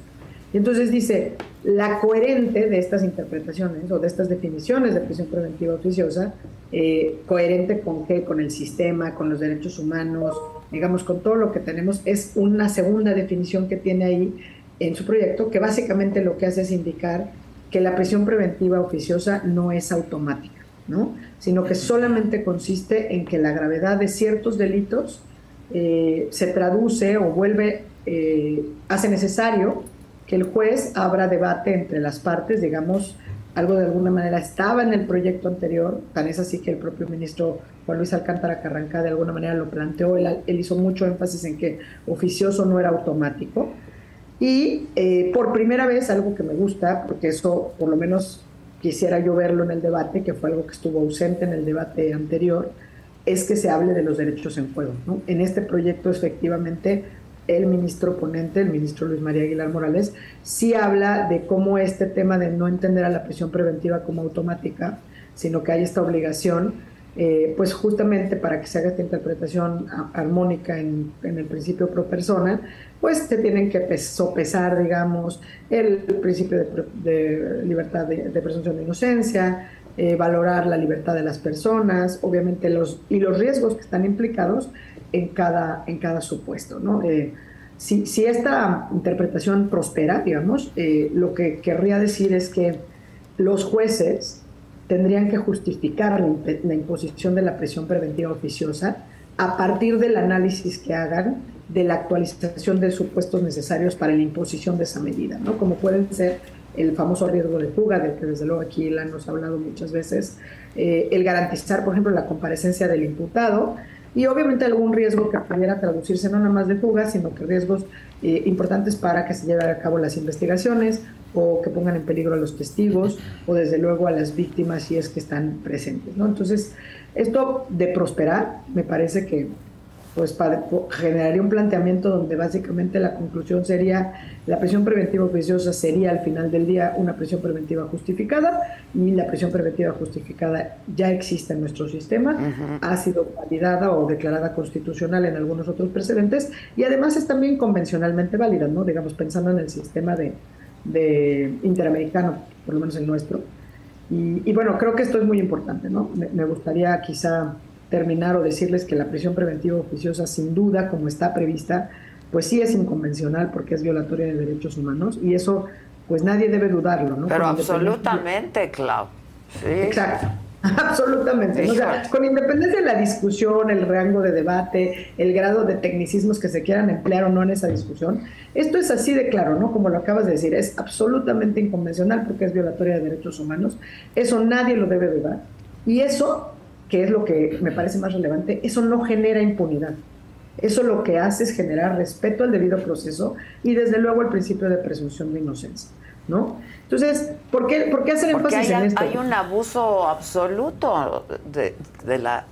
Y entonces dice, la coherente de estas interpretaciones o de estas definiciones de prisión preventiva oficiosa, eh, coherente con qué, con el sistema, con los derechos humanos, digamos, con todo lo que tenemos, es una segunda definición que tiene ahí en su proyecto, que básicamente lo que hace es indicar que la prisión preventiva oficiosa no es automática, ¿no? sino que solamente consiste en que la gravedad de ciertos delitos eh, se traduce o vuelve, eh, hace necesario que el juez abra debate entre las partes, digamos, algo de alguna manera estaba en el proyecto anterior, tan es así que el propio ministro Juan Luis Alcántara Carrancá de alguna manera lo planteó, él, él hizo mucho énfasis en que oficioso no era automático, y eh, por primera vez, algo que me gusta, porque eso por lo menos quisiera yo verlo en el debate, que fue algo que estuvo ausente en el debate anterior, es que se hable de los derechos en juego. En este proyecto, efectivamente, el ministro ponente, el ministro Luis María Aguilar Morales, sí habla de cómo este tema de no entender a la prisión preventiva como automática, sino que hay esta obligación, eh, pues justamente para que se haga esta interpretación armónica en, el principio pro persona, pues se tienen que pes- sopesar, digamos, el principio de, de libertad de, de presunción de inocencia, eh, valorar la libertad de las personas, obviamente los y los riesgos que están implicados en cada, en cada supuesto, ¿no? Eh, si, si esta interpretación prospera, digamos, eh, lo que querría decir es que los jueces tendrían que justificar la, la imposición de la prisión preventiva oficiosa a partir del análisis que hagan de la actualización de supuestos necesarios para la imposición de esa medida, ¿no? Como pueden ser el famoso riesgo de fuga, del que desde luego aquí la ha hablado muchas veces, eh, el garantizar, por ejemplo, la comparecencia del imputado y obviamente algún riesgo que pudiera traducirse no nada más de fuga, sino que riesgos eh, importantes para que se lleven a cabo las investigaciones o que pongan en peligro a los testigos o desde luego a las víctimas si es que están presentes. ¿no? Entonces, esto de prosperar me parece que pues generaría un planteamiento donde básicamente la conclusión sería la prisión preventiva oficiosa sería al final del día una prisión preventiva justificada y la prisión preventiva justificada ya existe en nuestro sistema, ha sido validada o declarada constitucional en algunos otros precedentes y además es también convencionalmente válida, ¿no? digamos pensando en el sistema de, de interamericano, por lo menos el nuestro. Y, bueno, creo que esto es muy importante, ¿no? me gustaría quizá terminar o decirles que la prisión preventiva oficiosa, sin duda, como está prevista, pues sí es inconvencional porque es violatoria de derechos humanos y eso, pues nadie debe dudarlo, ¿no? Pero absolutamente, Clau. Sí. Exacto. Absolutamente. O sea, con independencia de la discusión, el rango de debate, el grado de tecnicismos que se quieran emplear o no en esa discusión, esto es así de claro, ¿no? Como lo acabas de decir, es absolutamente inconvencional porque es violatoria de derechos humanos. Eso nadie lo debe dudar. Y eso que es lo que me parece más relevante, eso no genera impunidad. Eso lo que hace es generar respeto al debido proceso y desde luego el principio de presunción de inocencia. ¿no? Entonces, ¿por qué, por qué hacer énfasis hay, en esto? Hay un abuso absoluto de, de, la,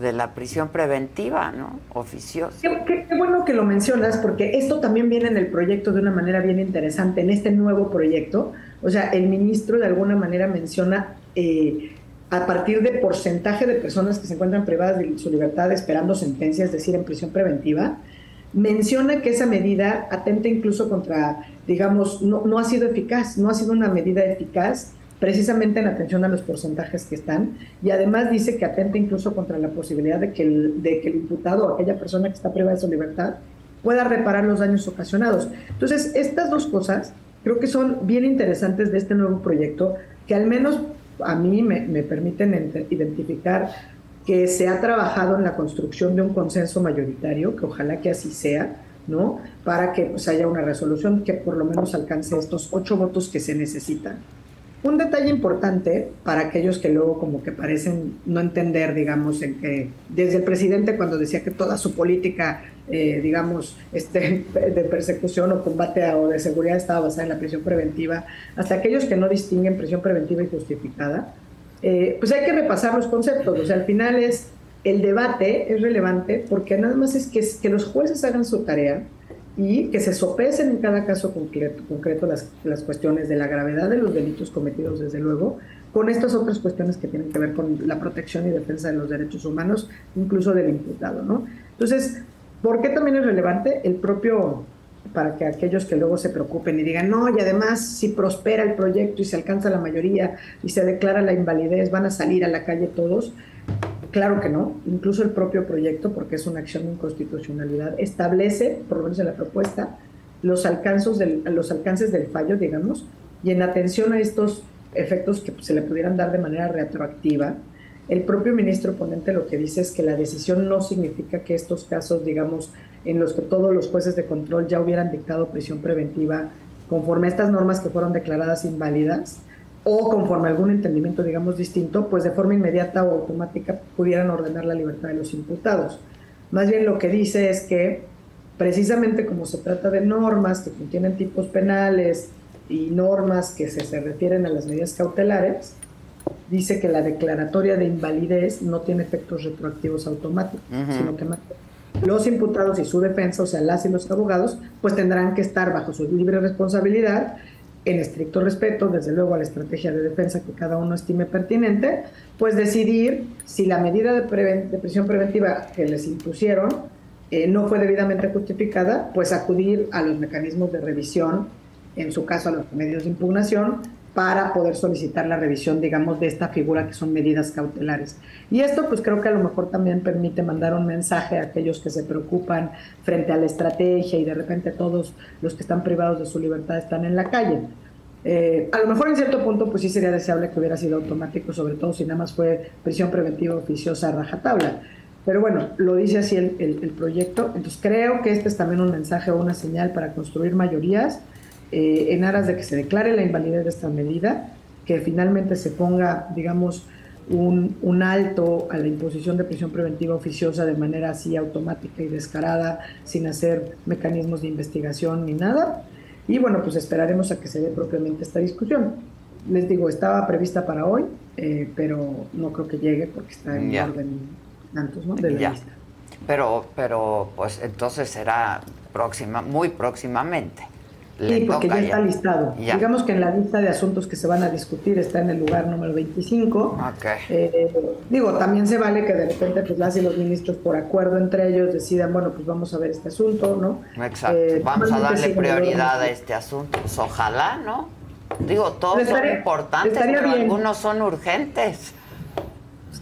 de la prisión preventiva, ¿no? Oficiosa. Qué, qué, bueno que lo mencionas, porque esto también viene en el proyecto de una manera bien interesante, en este nuevo proyecto. O sea, el ministro de alguna manera menciona eh, a partir de porcentaje de personas que se encuentran privadas de su libertad esperando sentencia, es decir, en prisión preventiva, menciona que esa medida atenta incluso contra, digamos, no, no ha sido eficaz, no ha sido una medida eficaz precisamente en atención a los porcentajes que están, y además dice que atenta incluso contra la posibilidad de que el, de que el imputado o aquella persona que está privada de su libertad pueda reparar los daños ocasionados. Entonces, estas dos cosas creo que son bien interesantes de este nuevo proyecto, que al menos a mí me, permiten identificar que se ha trabajado en la construcción de un consenso mayoritario, que ojalá que así sea, ¿no? Para que pues, haya una resolución que por lo menos alcance estos ocho votos que se necesitan. Un detalle importante para aquellos que luego como que parecen no entender, digamos, en que desde el presidente cuando decía que toda su política, eh, digamos, este, de persecución o combate o de seguridad estaba basada en la prisión preventiva, hasta aquellos que no distinguen prisión preventiva y justificada, eh, pues hay que repasar los conceptos. O sea, al final es, el debate es relevante porque nada más es que, que los jueces hagan su tarea, y que se sopesen en cada caso concreto, concreto las, las, cuestiones de la gravedad de los delitos cometidos, desde luego, con estas otras cuestiones que tienen que ver con la protección y defensa de los derechos humanos, incluso del imputado. ¿no? Entonces, ¿por qué también es relevante el propio, para que aquellos que luego se preocupen y digan, no, y además si prospera el proyecto y se alcanza la mayoría y se declara la invalidez, van a salir a la calle todos? Claro que no, incluso el propio proyecto, porque es una acción de inconstitucionalidad, establece, por lo menos en la propuesta, los alcances del, los alcances del fallo, digamos, y en atención a estos efectos que se le pudieran dar de manera retroactiva, el propio ministro ponente lo que dice es que la decisión no significa que estos casos, digamos, en los que todos los jueces de control ya hubieran dictado prisión preventiva conforme a estas normas que fueron declaradas inválidas, o conforme a algún entendimiento, digamos, distinto, pues de forma inmediata o automática pudieran ordenar la libertad de los imputados. Más bien lo que dice es que precisamente como se trata de normas que contienen tipos penales y normas que se, se refieren a las medidas cautelares, dice que la declaratoria de invalidez no tiene efectos retroactivos automáticos, sino que los imputados y su defensa, o sea, las y los abogados, pues tendrán que estar bajo su libre responsabilidad en estricto respeto, desde luego, a la estrategia de defensa que cada uno estime pertinente, pues decidir si la medida de, prisión preventiva que les impusieron eh, no fue debidamente justificada, pues acudir a los mecanismos de revisión, en su caso a los medios de impugnación, para poder solicitar la revisión, digamos, de esta figura que son medidas cautelares. Y esto, pues creo que a lo mejor también permite mandar un mensaje a aquellos que se preocupan frente a la estrategia y de repente todos los que están privados de su libertad están en la calle. Eh, a lo mejor en cierto punto, pues sí sería deseable que hubiera sido automático, sobre todo si nada más fue prisión preventiva oficiosa a rajatabla. Pero bueno, lo dice así el, el proyecto. Entonces creo que este es también un mensaje o una señal para construir mayorías eh, en aras de que se declare la invalidez de esta medida, que finalmente se ponga, digamos, un, un, alto a la imposición de prisión preventiva oficiosa de manera así automática y descarada, sin hacer mecanismos de investigación ni nada. Y bueno, pues esperaremos a que se dé propiamente esta discusión. Les digo, estaba prevista para hoy, eh, pero no creo que llegue porque está en Ya. orden tantos, ¿no? De la Ya. lista. Pero, pero, pues entonces será próxima, muy próximamente. Le Sí, porque ya está listado. Ya. Digamos que en la lista de asuntos que se van a discutir está en el lugar número 25. Ok. Eh, digo, también se vale que de repente pues las y los ministros por acuerdo entre ellos decidan, bueno, pues vamos a ver este asunto, ¿no? Exacto. Eh, Vamos a darle prioridad a este asunto. Pues ojalá, ¿no? Digo, todos Pues estaría- son importantes, pero bien. algunos son urgentes.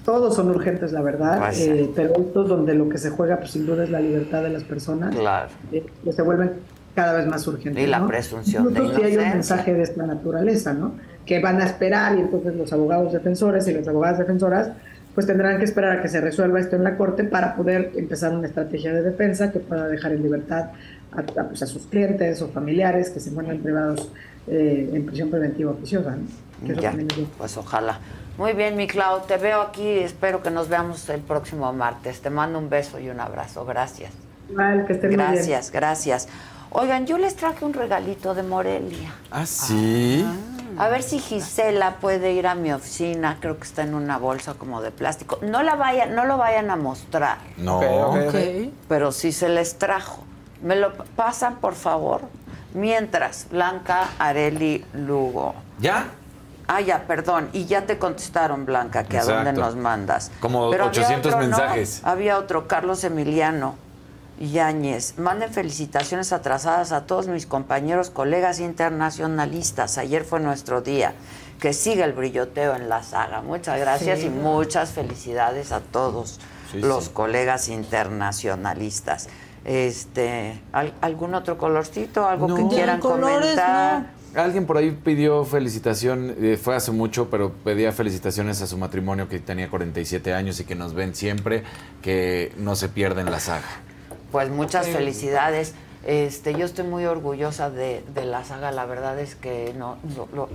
Todos son urgentes, la verdad, Pues eh, pero estos donde lo que se juega, pues sin duda es la libertad de las personas, Claro. que se vuelven cada vez más urgentes. Y la ¿no? presunción de Incluso si hay un inocencia. mensaje de esta naturaleza, ¿no? Que van a esperar y entonces los abogados defensores y las abogadas defensoras pues tendrán que esperar a que se resuelva esto en la corte para poder empezar una estrategia de defensa que pueda dejar en libertad a, a, pues, a sus clientes o familiares que se encuentran privados eh, en prisión preventiva oficiosa. ¿no? Ya, pues ojalá. Muy bien, mi Clau, te veo aquí. Espero que nos veamos el próximo martes. Te mando un beso y un abrazo. Gracias. Que estén muy bien. Gracias, gracias. Oigan, yo les traje un regalito de Morelia. ¿Ah, sí? A ver si Gisela puede ir a mi oficina. Creo que está en una bolsa como de plástico. No la vayan, no lo vayan a mostrar. No. Pero sí se les trajo. ¿Me lo pasan, por favor? Mientras, Blanca Areli Lugo. ¿Ya? Ah, ya, perdón. Y ya te contestaron, Blanca, que a dónde nos mandas. Como había 800 otro, ¿no? mensajes. Había otro, Carlos Emiliano Yáñez. Manden felicitaciones atrasadas a todos mis compañeros, colegas internacionalistas. Ayer fue nuestro día. Que siga el brilloteo en la saga. Muchas gracias Sí. y muchas felicidades a todos Sí, los sí. colegas internacionalistas. Este, ¿al- ¿Algún otro colorcito? ¿Algo No. que quieran colores, comentar? Alguien por ahí pidió felicitación, eh, fue hace mucho, pero pedía felicitaciones a su matrimonio que tenía 47 años y que nos ven siempre, que no se pierden la saga. Pues muchas felicidades. Este, yo estoy muy orgullosa de, de la saga. La verdad es que no, no- lo-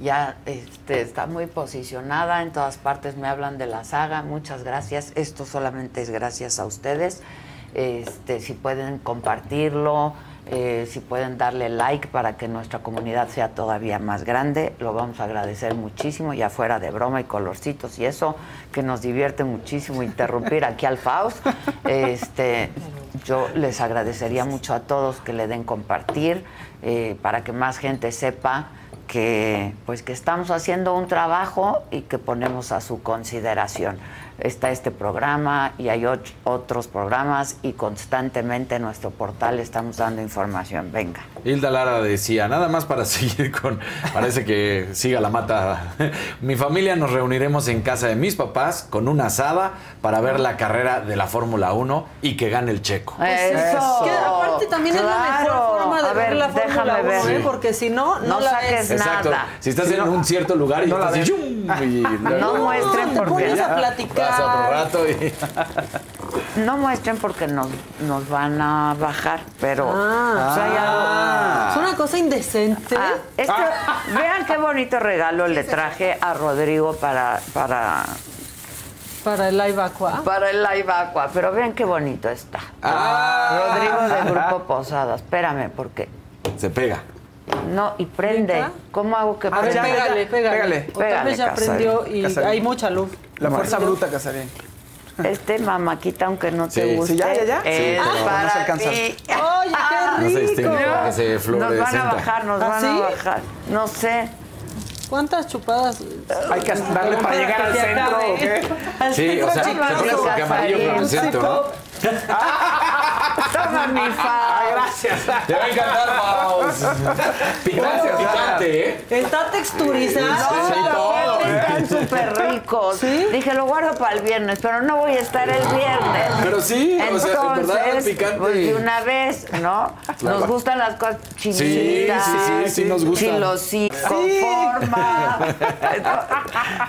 ya este, está muy posicionada. En todas partes me hablan de la saga. Muchas gracias. Esto solamente es gracias a ustedes. Este, si pueden compartirlo, eh, si pueden darle like para que nuestra comunidad sea todavía más grande, lo vamos a agradecer muchísimo, ya fuera de broma y colorcitos y eso, que nos divierte muchísimo interrumpir aquí al Faust. Este, yo les agradecería mucho a todos que le den compartir eh, para que más gente sepa que pues que estamos haciendo un trabajo y que ponemos a su consideración. Está este programa y hay otros programas y constantemente en nuestro portal estamos dando información. Venga. Hilda Lara decía, nada más para seguir con, parece que siga la mata. Mi familia nos reuniremos en casa de mis papás con una asada para ver la carrera de la Fórmula 1 y que gane el checo. Eso. Que aparte también es la Claro. mejor forma de A ver, ver, la Fórmula déjame 1, ver. ¿eh? Porque si no, no, No la saques ves. nada. Exacto. Si estás Si en no- un cierto lugar y no estás así. ¡yum! y luego- No muestren te porque pones a Ya, platicar. Pasa otro rato y... no muestren porque nos, nos van a bajar, pero Ah. o sea, ya- Es una cosa indecente. Ah, esto- vean qué bonito regalo le traje a Rodrigo para para Para el live aqua. para el live aqua, pero vean qué bonito está. Ah. Rodrigo del grupo Posada. Espérame, porque Se pega. No y prende. ¿Cómo hago que A ver, prenda? pégale, pégale. Pégale. Otra Pégale, vez ya Casarín. prendió y Casarín. hay mucha luz. La fuerza Prendió. bruta, Casarín. Este mamáquita, aunque no te Sí. guste, Sí, ya, ya, ya. es Sí, pero no se alcanza. Oye, qué No se distingue rico. porque se Nos van a bajar, nos ¿Ah, van sí? a bajar. No sé. ¿Cuántas chupadas? Hay que darle para llegar al Que centro. ¿o qué? Sí, centro o sea, se pone porque amarillo fluorescente, ¿no? Toma mi fa. Gracias. Te va a encantar, Faust. Picante, picante, ¿eh? Está texturizado. Sí, sí, todo. Están súper ricos. Dije, lo guardo para el viernes, pero no voy a estar el viernes. Pero sí, o sea, en verdad, Entonces, picante. Pues de una vez, ¿no? Nos gustan las cosas chinitas. Sí, sí, sí, sí nos gustan. Chilosí, con forma.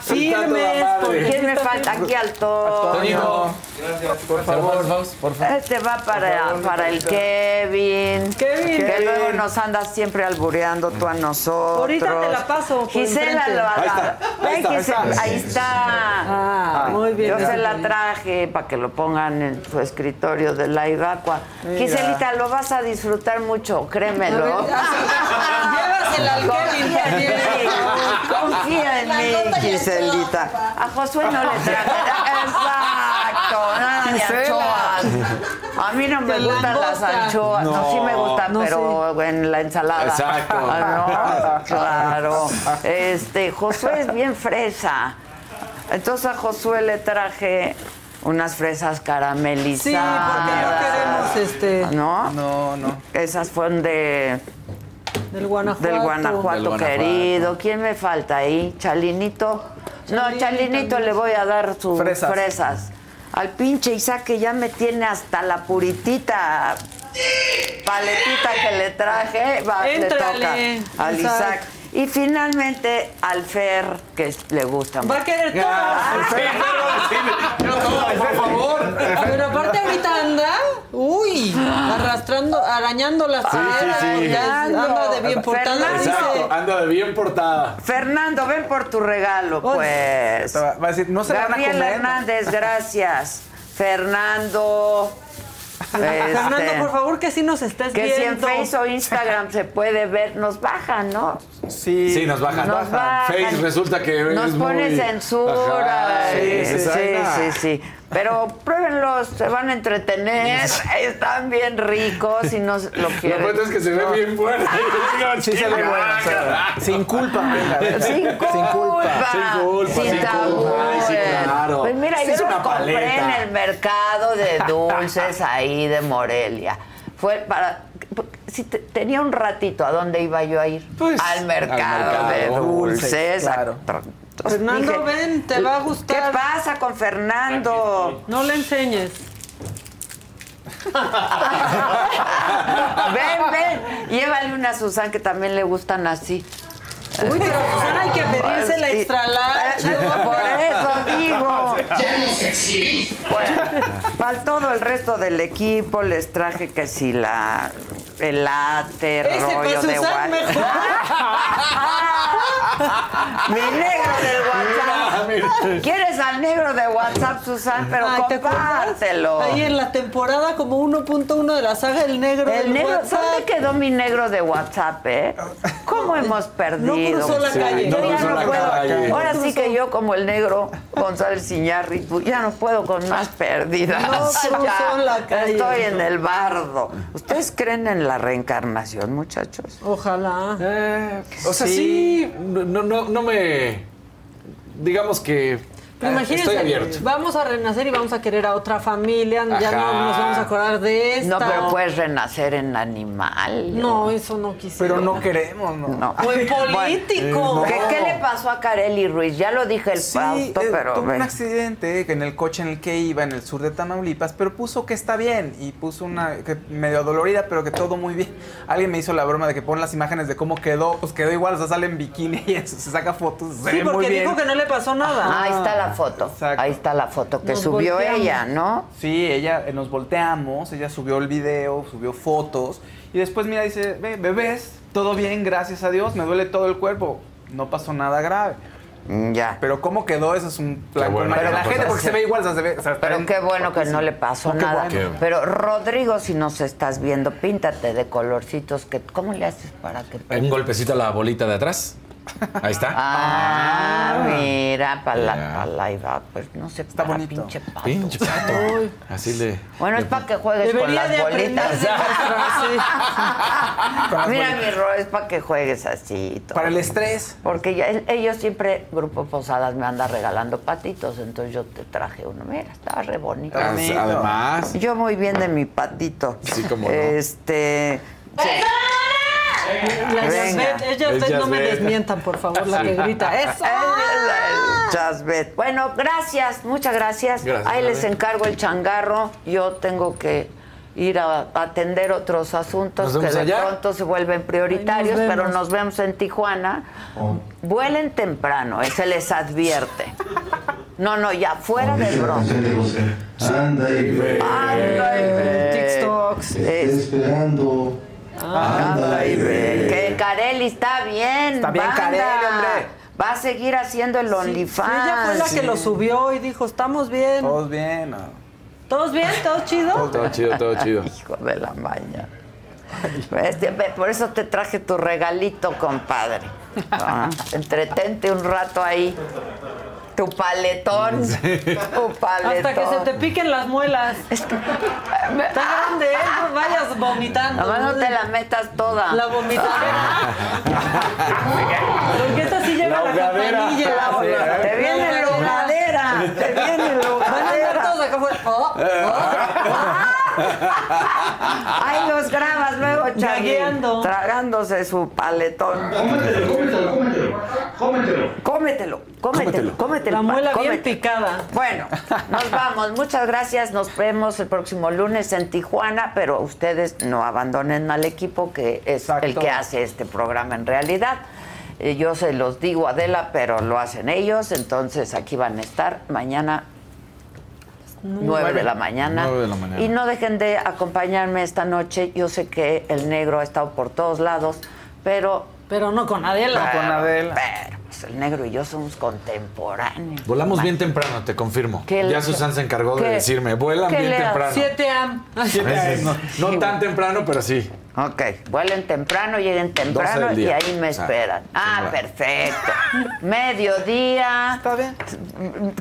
Firmes. ¿Quién me falta? Aquí al todo. Toñito. Por favor, Faust, por favor. Este va para para, para el Kevin. Kevin. Que Kevin. luego nos andas siempre albureando tú a nosotros. Ahorita te la paso por Gisela lo Ahí está, Ven, ahí está, ahí Gisela, está. ahí está. Ah, muy bien. Yo se la traje para que lo pongan en su escritorio de la Iracua. Mira. Giselita, lo vas a disfrutar mucho, créemelo. Llévasela al Kevin Confía en también. mí, Confía en Giselita. A Josué no le traje. Exacto. Anchoas. A mí no me gustan las anchoas. No, sí me gustan, No, pero en la ensalada. Exacto. Ah, no, claro. Este, Josué es bien fresa. Entonces a Josué le traje unas fresas caramelizadas. Sí, porque no queremos este ¿No? No, no. Esas fueron de del Guanajuato. del Guanajuato, Del Guanajuato. querido. ¿Quién me falta ahí? ¿Chalinito? no, Chalinito le voy a dar sus Fresas. fresas. Al pinche Isaac que ya me tiene hasta la puritita paletita que le traje. Va, le toca al Isaac. Isaac. Y finalmente al Fer, que le gusta Va a querer todo. por favor. Pero aparte ahorita anda, uy, arrastrando, arañando las caderas, sí, sí. porque anda de bien portada, Fernando. Exacto, anda de bien portada. Fernando, ven por tu regalo, pues. Va a decir, no se van a Gabriela comer. Hernández, gracias. Fernando. Fernando, este, por favor, que sí nos estés que si en viendo. Face o Instagram se puede ver, nos bajan, ¿no? Sí. Sí, nos bajan. Nos bajan. Face resulta que Nos pone muy- censura. Ajá, sí, sí, sí. Pero pruébenlos, se van a entretener. Están bien ricos y no lo Lo quieren. bueno es que se ve bien bueno. Sí se ve bueno. o sea, sin culpa. Sin culpa, Sin culpa. Sin culpa. Pues mira, yo una compré paleta. en el mercado de dulces ahí de Morelia. Fue para si te- tenía un ratito, ¿a dónde iba yo a ir? Pues, al mercado, al mercado. de dulces. Dulces, claro. Entonces Fernando, dije, ven, te va a gustar. ¿Qué pasa con Fernando? No le enseñes. ven, ven. Llévale una a Susan que también le gustan así. Uy, pero a Susana hay que pedirse la extra large. Por eso digo. Bueno, para todo el resto del equipo les traje que si la el latte, Ese rollo de Susan WhatsApp. mejor. Mi negro del WhatsApp. ¿Quieres al negro de WhatsApp, Susan? Pero Ay, compártelo. Ahí en la temporada como 1.1 de la saga El Negro El del negro, WhatsApp. ¿dónde quedó mi negro de WhatsApp, eh? ¿Cómo hemos perdido? No cruzó la Sí, calle. no Yo ya cruzó no la puedo. calle. Ahora sí que yo, como el negro González Iñárritu, ya no puedo con más pérdidas. No cruzó Ya la calle. Estoy en el bardo. ¿Ustedes creen en la reencarnación, muchachos? Ojalá. Eh, o sea, sí, no, no, no me... Digamos que... Eh, imagínense, Estoy abierto. vamos a renacer y vamos a querer a otra familia, ya Ajá. no nos vamos a acordar de esta. No, pero puedes renacer en animal. No, eso no quisiera. Pero no queremos, ¿no? No. O en político. ¿Qué, qué le pasó a Carely Ruiz? Ya lo dije el Sí, pausto, eh, pero... tuvo un accidente en el coche en el que iba en el sur de Tamaulipas, pero puso que está bien y puso una que medio dolorida, pero que todo muy bien. Alguien me hizo la broma de que pon las imágenes de cómo quedó, pues quedó igual, o sea, sale en bikini y eso, se saca fotos, se Sí, ve muy porque bien. dijo que no le pasó nada. Ahí está la foto. Exacto. Ahí está la foto que Nos subió volteamos. ella, ¿no? Sí, ella eh, nos volteamos, ella subió el video, subió fotos y después mira dice, ve, bebés, todo bien, gracias a Dios, me duele todo el cuerpo, no pasó nada grave. Mm, Ya. Pero cómo quedó, eso es un plan bueno que la gente porque se ve igual, o sea, se ve, o sea, está Pero en- qué bueno que no le pasó Oh, nada. bueno. Pero Rodrigo, si nos estás viendo, píntate de colorcitos. Que, ¿Cómo le haces para que... Un golpecito a la bolita de atrás. Ahí está. Ah, mira, para la, Ya. pa' la iba, pues no sé, está bonito. pinche pato. Pinche pato. Así le... Bueno, es para que juegues con las de bolitas. aprenderse Con las Mira, bolitas. mi Ro, es para que juegues así. todo. Para el estrés. Porque ya- ellos siempre, Grupo Posadas, me anda regalando patitos, entonces yo te traje uno. Mira, estaba re bonito. Además... Yo muy bien de mi patito. Sí, cómo no. Este. La es no me desmientan, por favor, la que grita. ¡Eso! Chasbet. Bueno, gracias, muchas gracias. Gracias, Ahí les encargo el changarro. Yo tengo que ir a atender otros asuntos ¿Nos que de allá? pronto se vuelven prioritarios, nos pero nos vemos en Tijuana. Vuelen temprano, eh, se les advierte. No, no, ya, fuera de broma. Anda y ve. Anda y ve. TikToks. Estoy esperando. Anda y ve. Que Carelli está bien. Está bien, banda. Carelli, hombre. Va a seguir haciendo el OnlyFans. Ella fue la que lo subió y dijo, estamos bien. Todos bien. no. ¿Todos bien? ¿Todos chido? Todo chido, todo chido. Hijo de la maña. Este, por eso te traje tu regalito, compadre. Ah, Entretente un rato ahí. Tu paletón. Tu paletón. Hasta que se te piquen las muelas. Está grande, ¿eh? No vayas vomitando. Nada más no te la metas toda. La vomitadera. Porque esta sí lleva la, campanilla. La- Te viene la hogadera. Te viene la Van a hogadera. todos acá afuera. Ahí los grabas luego, Chagui. Gagueando. Tragándose su paletón. Cómetelo, cómetelo, cómetelo. Cómetelo, cómetelo, cómetelo. La muela bien cómetelo. picada. Bueno, nos vamos. Muchas gracias. Nos vemos el próximo lunes en Tijuana, pero ustedes no abandonen al equipo que es el que hace este programa en realidad. Eh, Yo se los digo, Adela, pero lo hacen ellos. Entonces aquí van a estar mañana 9 de la mañana. Nueve de la mañana. Y no dejen de acompañarme esta noche. Yo sé que el negro ha estado por todos lados, pero. Pero no con Adela. Pero, con Adela. Pero, pues el negro y yo somos contemporáneos. Volamos bien temprano, te confirmo. ¿Qué le- Ya Susan se encargó de decirme, vuelan bien temprano. 7 am. No, no tan temprano, pero sí. Ok, vuelen temprano, lleguen temprano y ahí me esperan. Ah, perfecto. Mediodía. Está bien.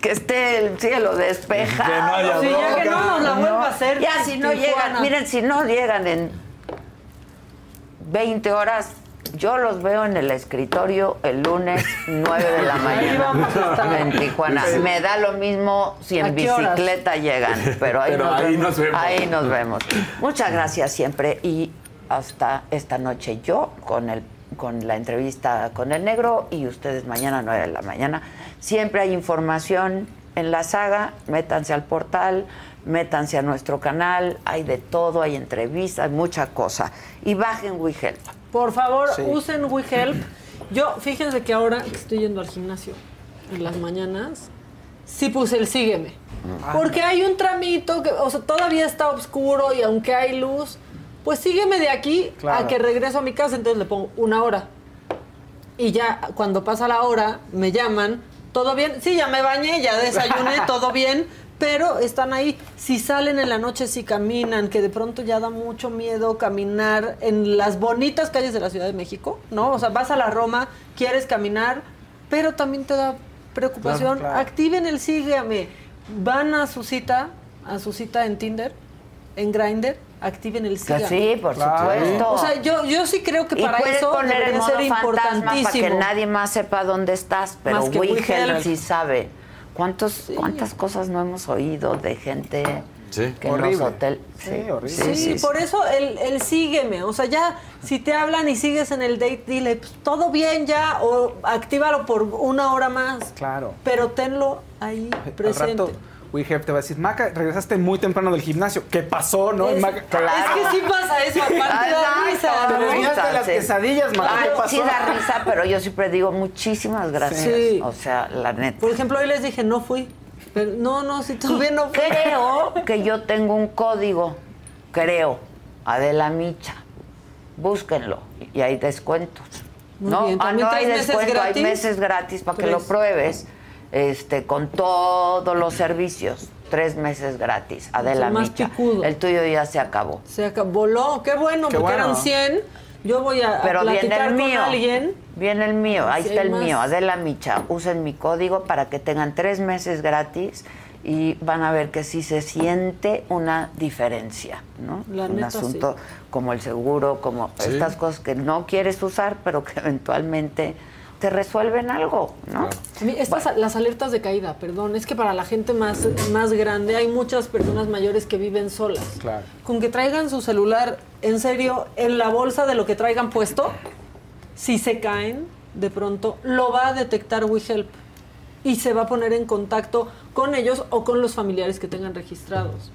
Que esté el cielo despejado. Que no haya Sí, ya que no nos la vuelva a hacer. Ya si no Tijuana. llegan, miren, si no llegan en 20 horas, yo los veo en el escritorio el lunes 9 de la Ahí vamos a estar. mañana en Tijuana. Me da lo mismo si ¿A en bicicleta llegan, pero ahí, Pero nos, ahí vemos. nos vemos. Ahí nos vemos. Muchas gracias siempre y hasta esta noche yo con el con la entrevista con el negro y ustedes mañana 9 de la mañana. Siempre hay información en la saga, métanse al portal, métanse a nuestro canal, hay de todo, hay entrevistas, mucha cosa. Y bajen WeHelp. Por favor, Sí. usen WeHelp. Yo, fíjense que ahora que estoy yendo al gimnasio en las mañanas, sí puse el sígueme. Porque hay un tramito que, o sea, todavía está oscuro y aunque hay luz, pues sígueme de aquí Claro. a que regreso a mi casa, entonces le pongo una hora. Y ya cuando pasa la hora, me llaman, ¿todo bien? Sí, ya me bañé, ya desayuné, todo bien, pero están ahí. Si salen en la noche, si caminan, que de pronto ya da mucho miedo caminar en las bonitas calles de la Ciudad de México, ¿no? O sea, vas a la Roma, quieres caminar, pero también te da preocupación. Claro, claro. Activen el sígueme. Van a su cita, a su cita en Tinder, en Grindr, activen el Que sígueme. sí, por Claro. supuesto. O sea, yo, yo sí creo que y para puedes eso poner el modo ser fantasma para que importantísimo. nadie más sepa dónde estás, pero WeHelp. sí sabe. ¿Cuántos, ¿Cuántas cosas no hemos oído de gente Sí. que en Horrible. los hoteles... Sí, horrible. Sí, por eso el, el sígueme. O sea, ya si te hablan y sigues en el date, dile, pues, todo bien ya, o actívalo por una hora más. Claro. Pero tenlo ahí Al presente. Rato, WeHelp te va a decir, Maca, regresaste muy temprano del gimnasio. ¿Qué pasó, no? Es, Maca, es que sí pasa eso, aparte da risa. Te desviaste de las quesadillas, Maca. ¿Qué pasó? sí da risa, pero yo siempre digo muchísimas gracias. Sí. O sea, la neta. Por ejemplo, hoy les dije, no fui. Pero, no, no, si bien no fui. Creo que yo tengo un código, creo, Adela Micha. Búsquenlo y hay descuentos. Muy ¿no? bien, Ah, ¿también no hay meses descuento, hay gratis? meses gratis para que lo pruebes. Este, con todos los servicios, tres meses gratis. Adela más Micha. picudo. El tuyo ya se acabó. Se acabó, voló, qué bueno, Qué porque bueno. eran 100. Yo voy a, a Pero viene platicar el con mío. alguien. Viene el mío, ahí Sí, está el más. mío, Adela Micha. Usen mi código para que tengan tres meses gratis y van a ver que sí se siente una diferencia, ¿no? La Un neta, asunto como el seguro, como Sí. estas cosas que no quieres usar, pero que eventualmente te resuelven algo, ¿no? A mí, estas, las alertas de caída, perdón, es que para la gente más, más grande hay muchas personas mayores que viven solas. Claro. Con que traigan su celular, en serio, en la bolsa de lo que traigan puesto, si se caen, de pronto, lo va a detectar WeHelp y se va a poner en contacto con ellos o con los familiares que tengan registrados.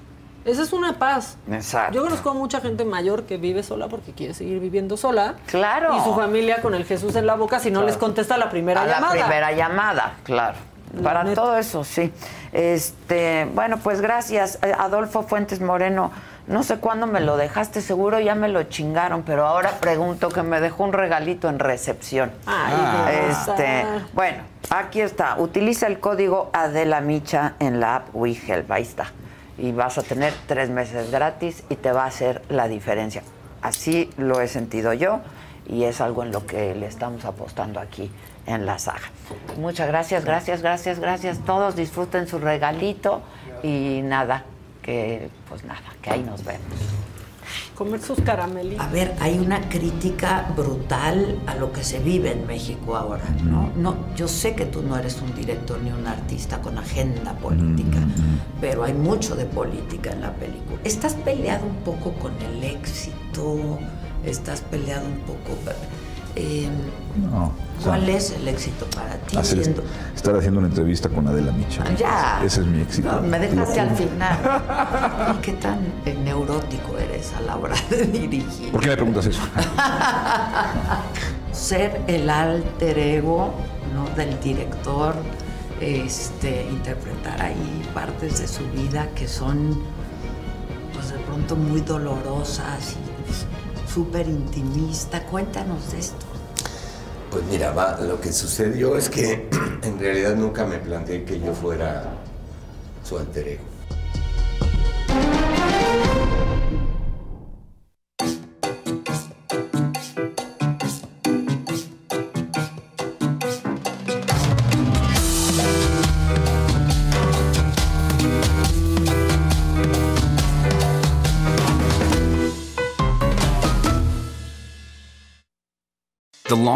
Esa es una paz. Exacto. Yo conozco a mucha gente mayor que vive sola porque quiere seguir viviendo sola. Claro. Y su familia con el Jesús en la boca si no les contesta la primera a la llamada. primera llamada, claro. Para todo eso, sí. Este, bueno, pues gracias, eh, Adolfo Fuentes Moreno. No sé cuándo me lo dejaste, seguro ya me lo chingaron, pero ahora pregunto que me dejó un regalito en recepción. Ay, este, bueno, aquí está. Utiliza el código Adela Micha en la app WeHelp. Ahí está. Y vas a tener tres meses gratis y te va a hacer la diferencia. Así lo he sentido yo y es algo en lo que le estamos apostando aquí en la saga. Muchas gracias, gracias, gracias, gracias. Todos disfruten su regalito y nada, que pues nada, que ahí nos vemos. Comer sus caramelitos. A ver, hay una crítica brutal a lo que se vive en México ahora, ¿no? No, yo sé que tú no eres un director ni un artista con agenda política, pero hay mucho de política en la película. ¿Estás peleado un poco con el éxito? ¿Estás peleado un poco? Eh, No. o sea, ¿Cuál es el éxito para ti? hacer- estar haciendo una entrevista con Adela Micha. Ya. Ese es mi éxito. No, me dejaste al final. ¿Y qué tan eh, neurótico eres a la hora de dirigir? ¿Por qué me preguntas eso? Ser el alter ego ¿no? del director, este, interpretar ahí partes de su vida que son, pues de pronto muy dolorosas y súper intimista. Cuéntanos de esto. Pues mira, va, lo que sucedió es que en realidad nunca me planteé que yo fuera su alter ego.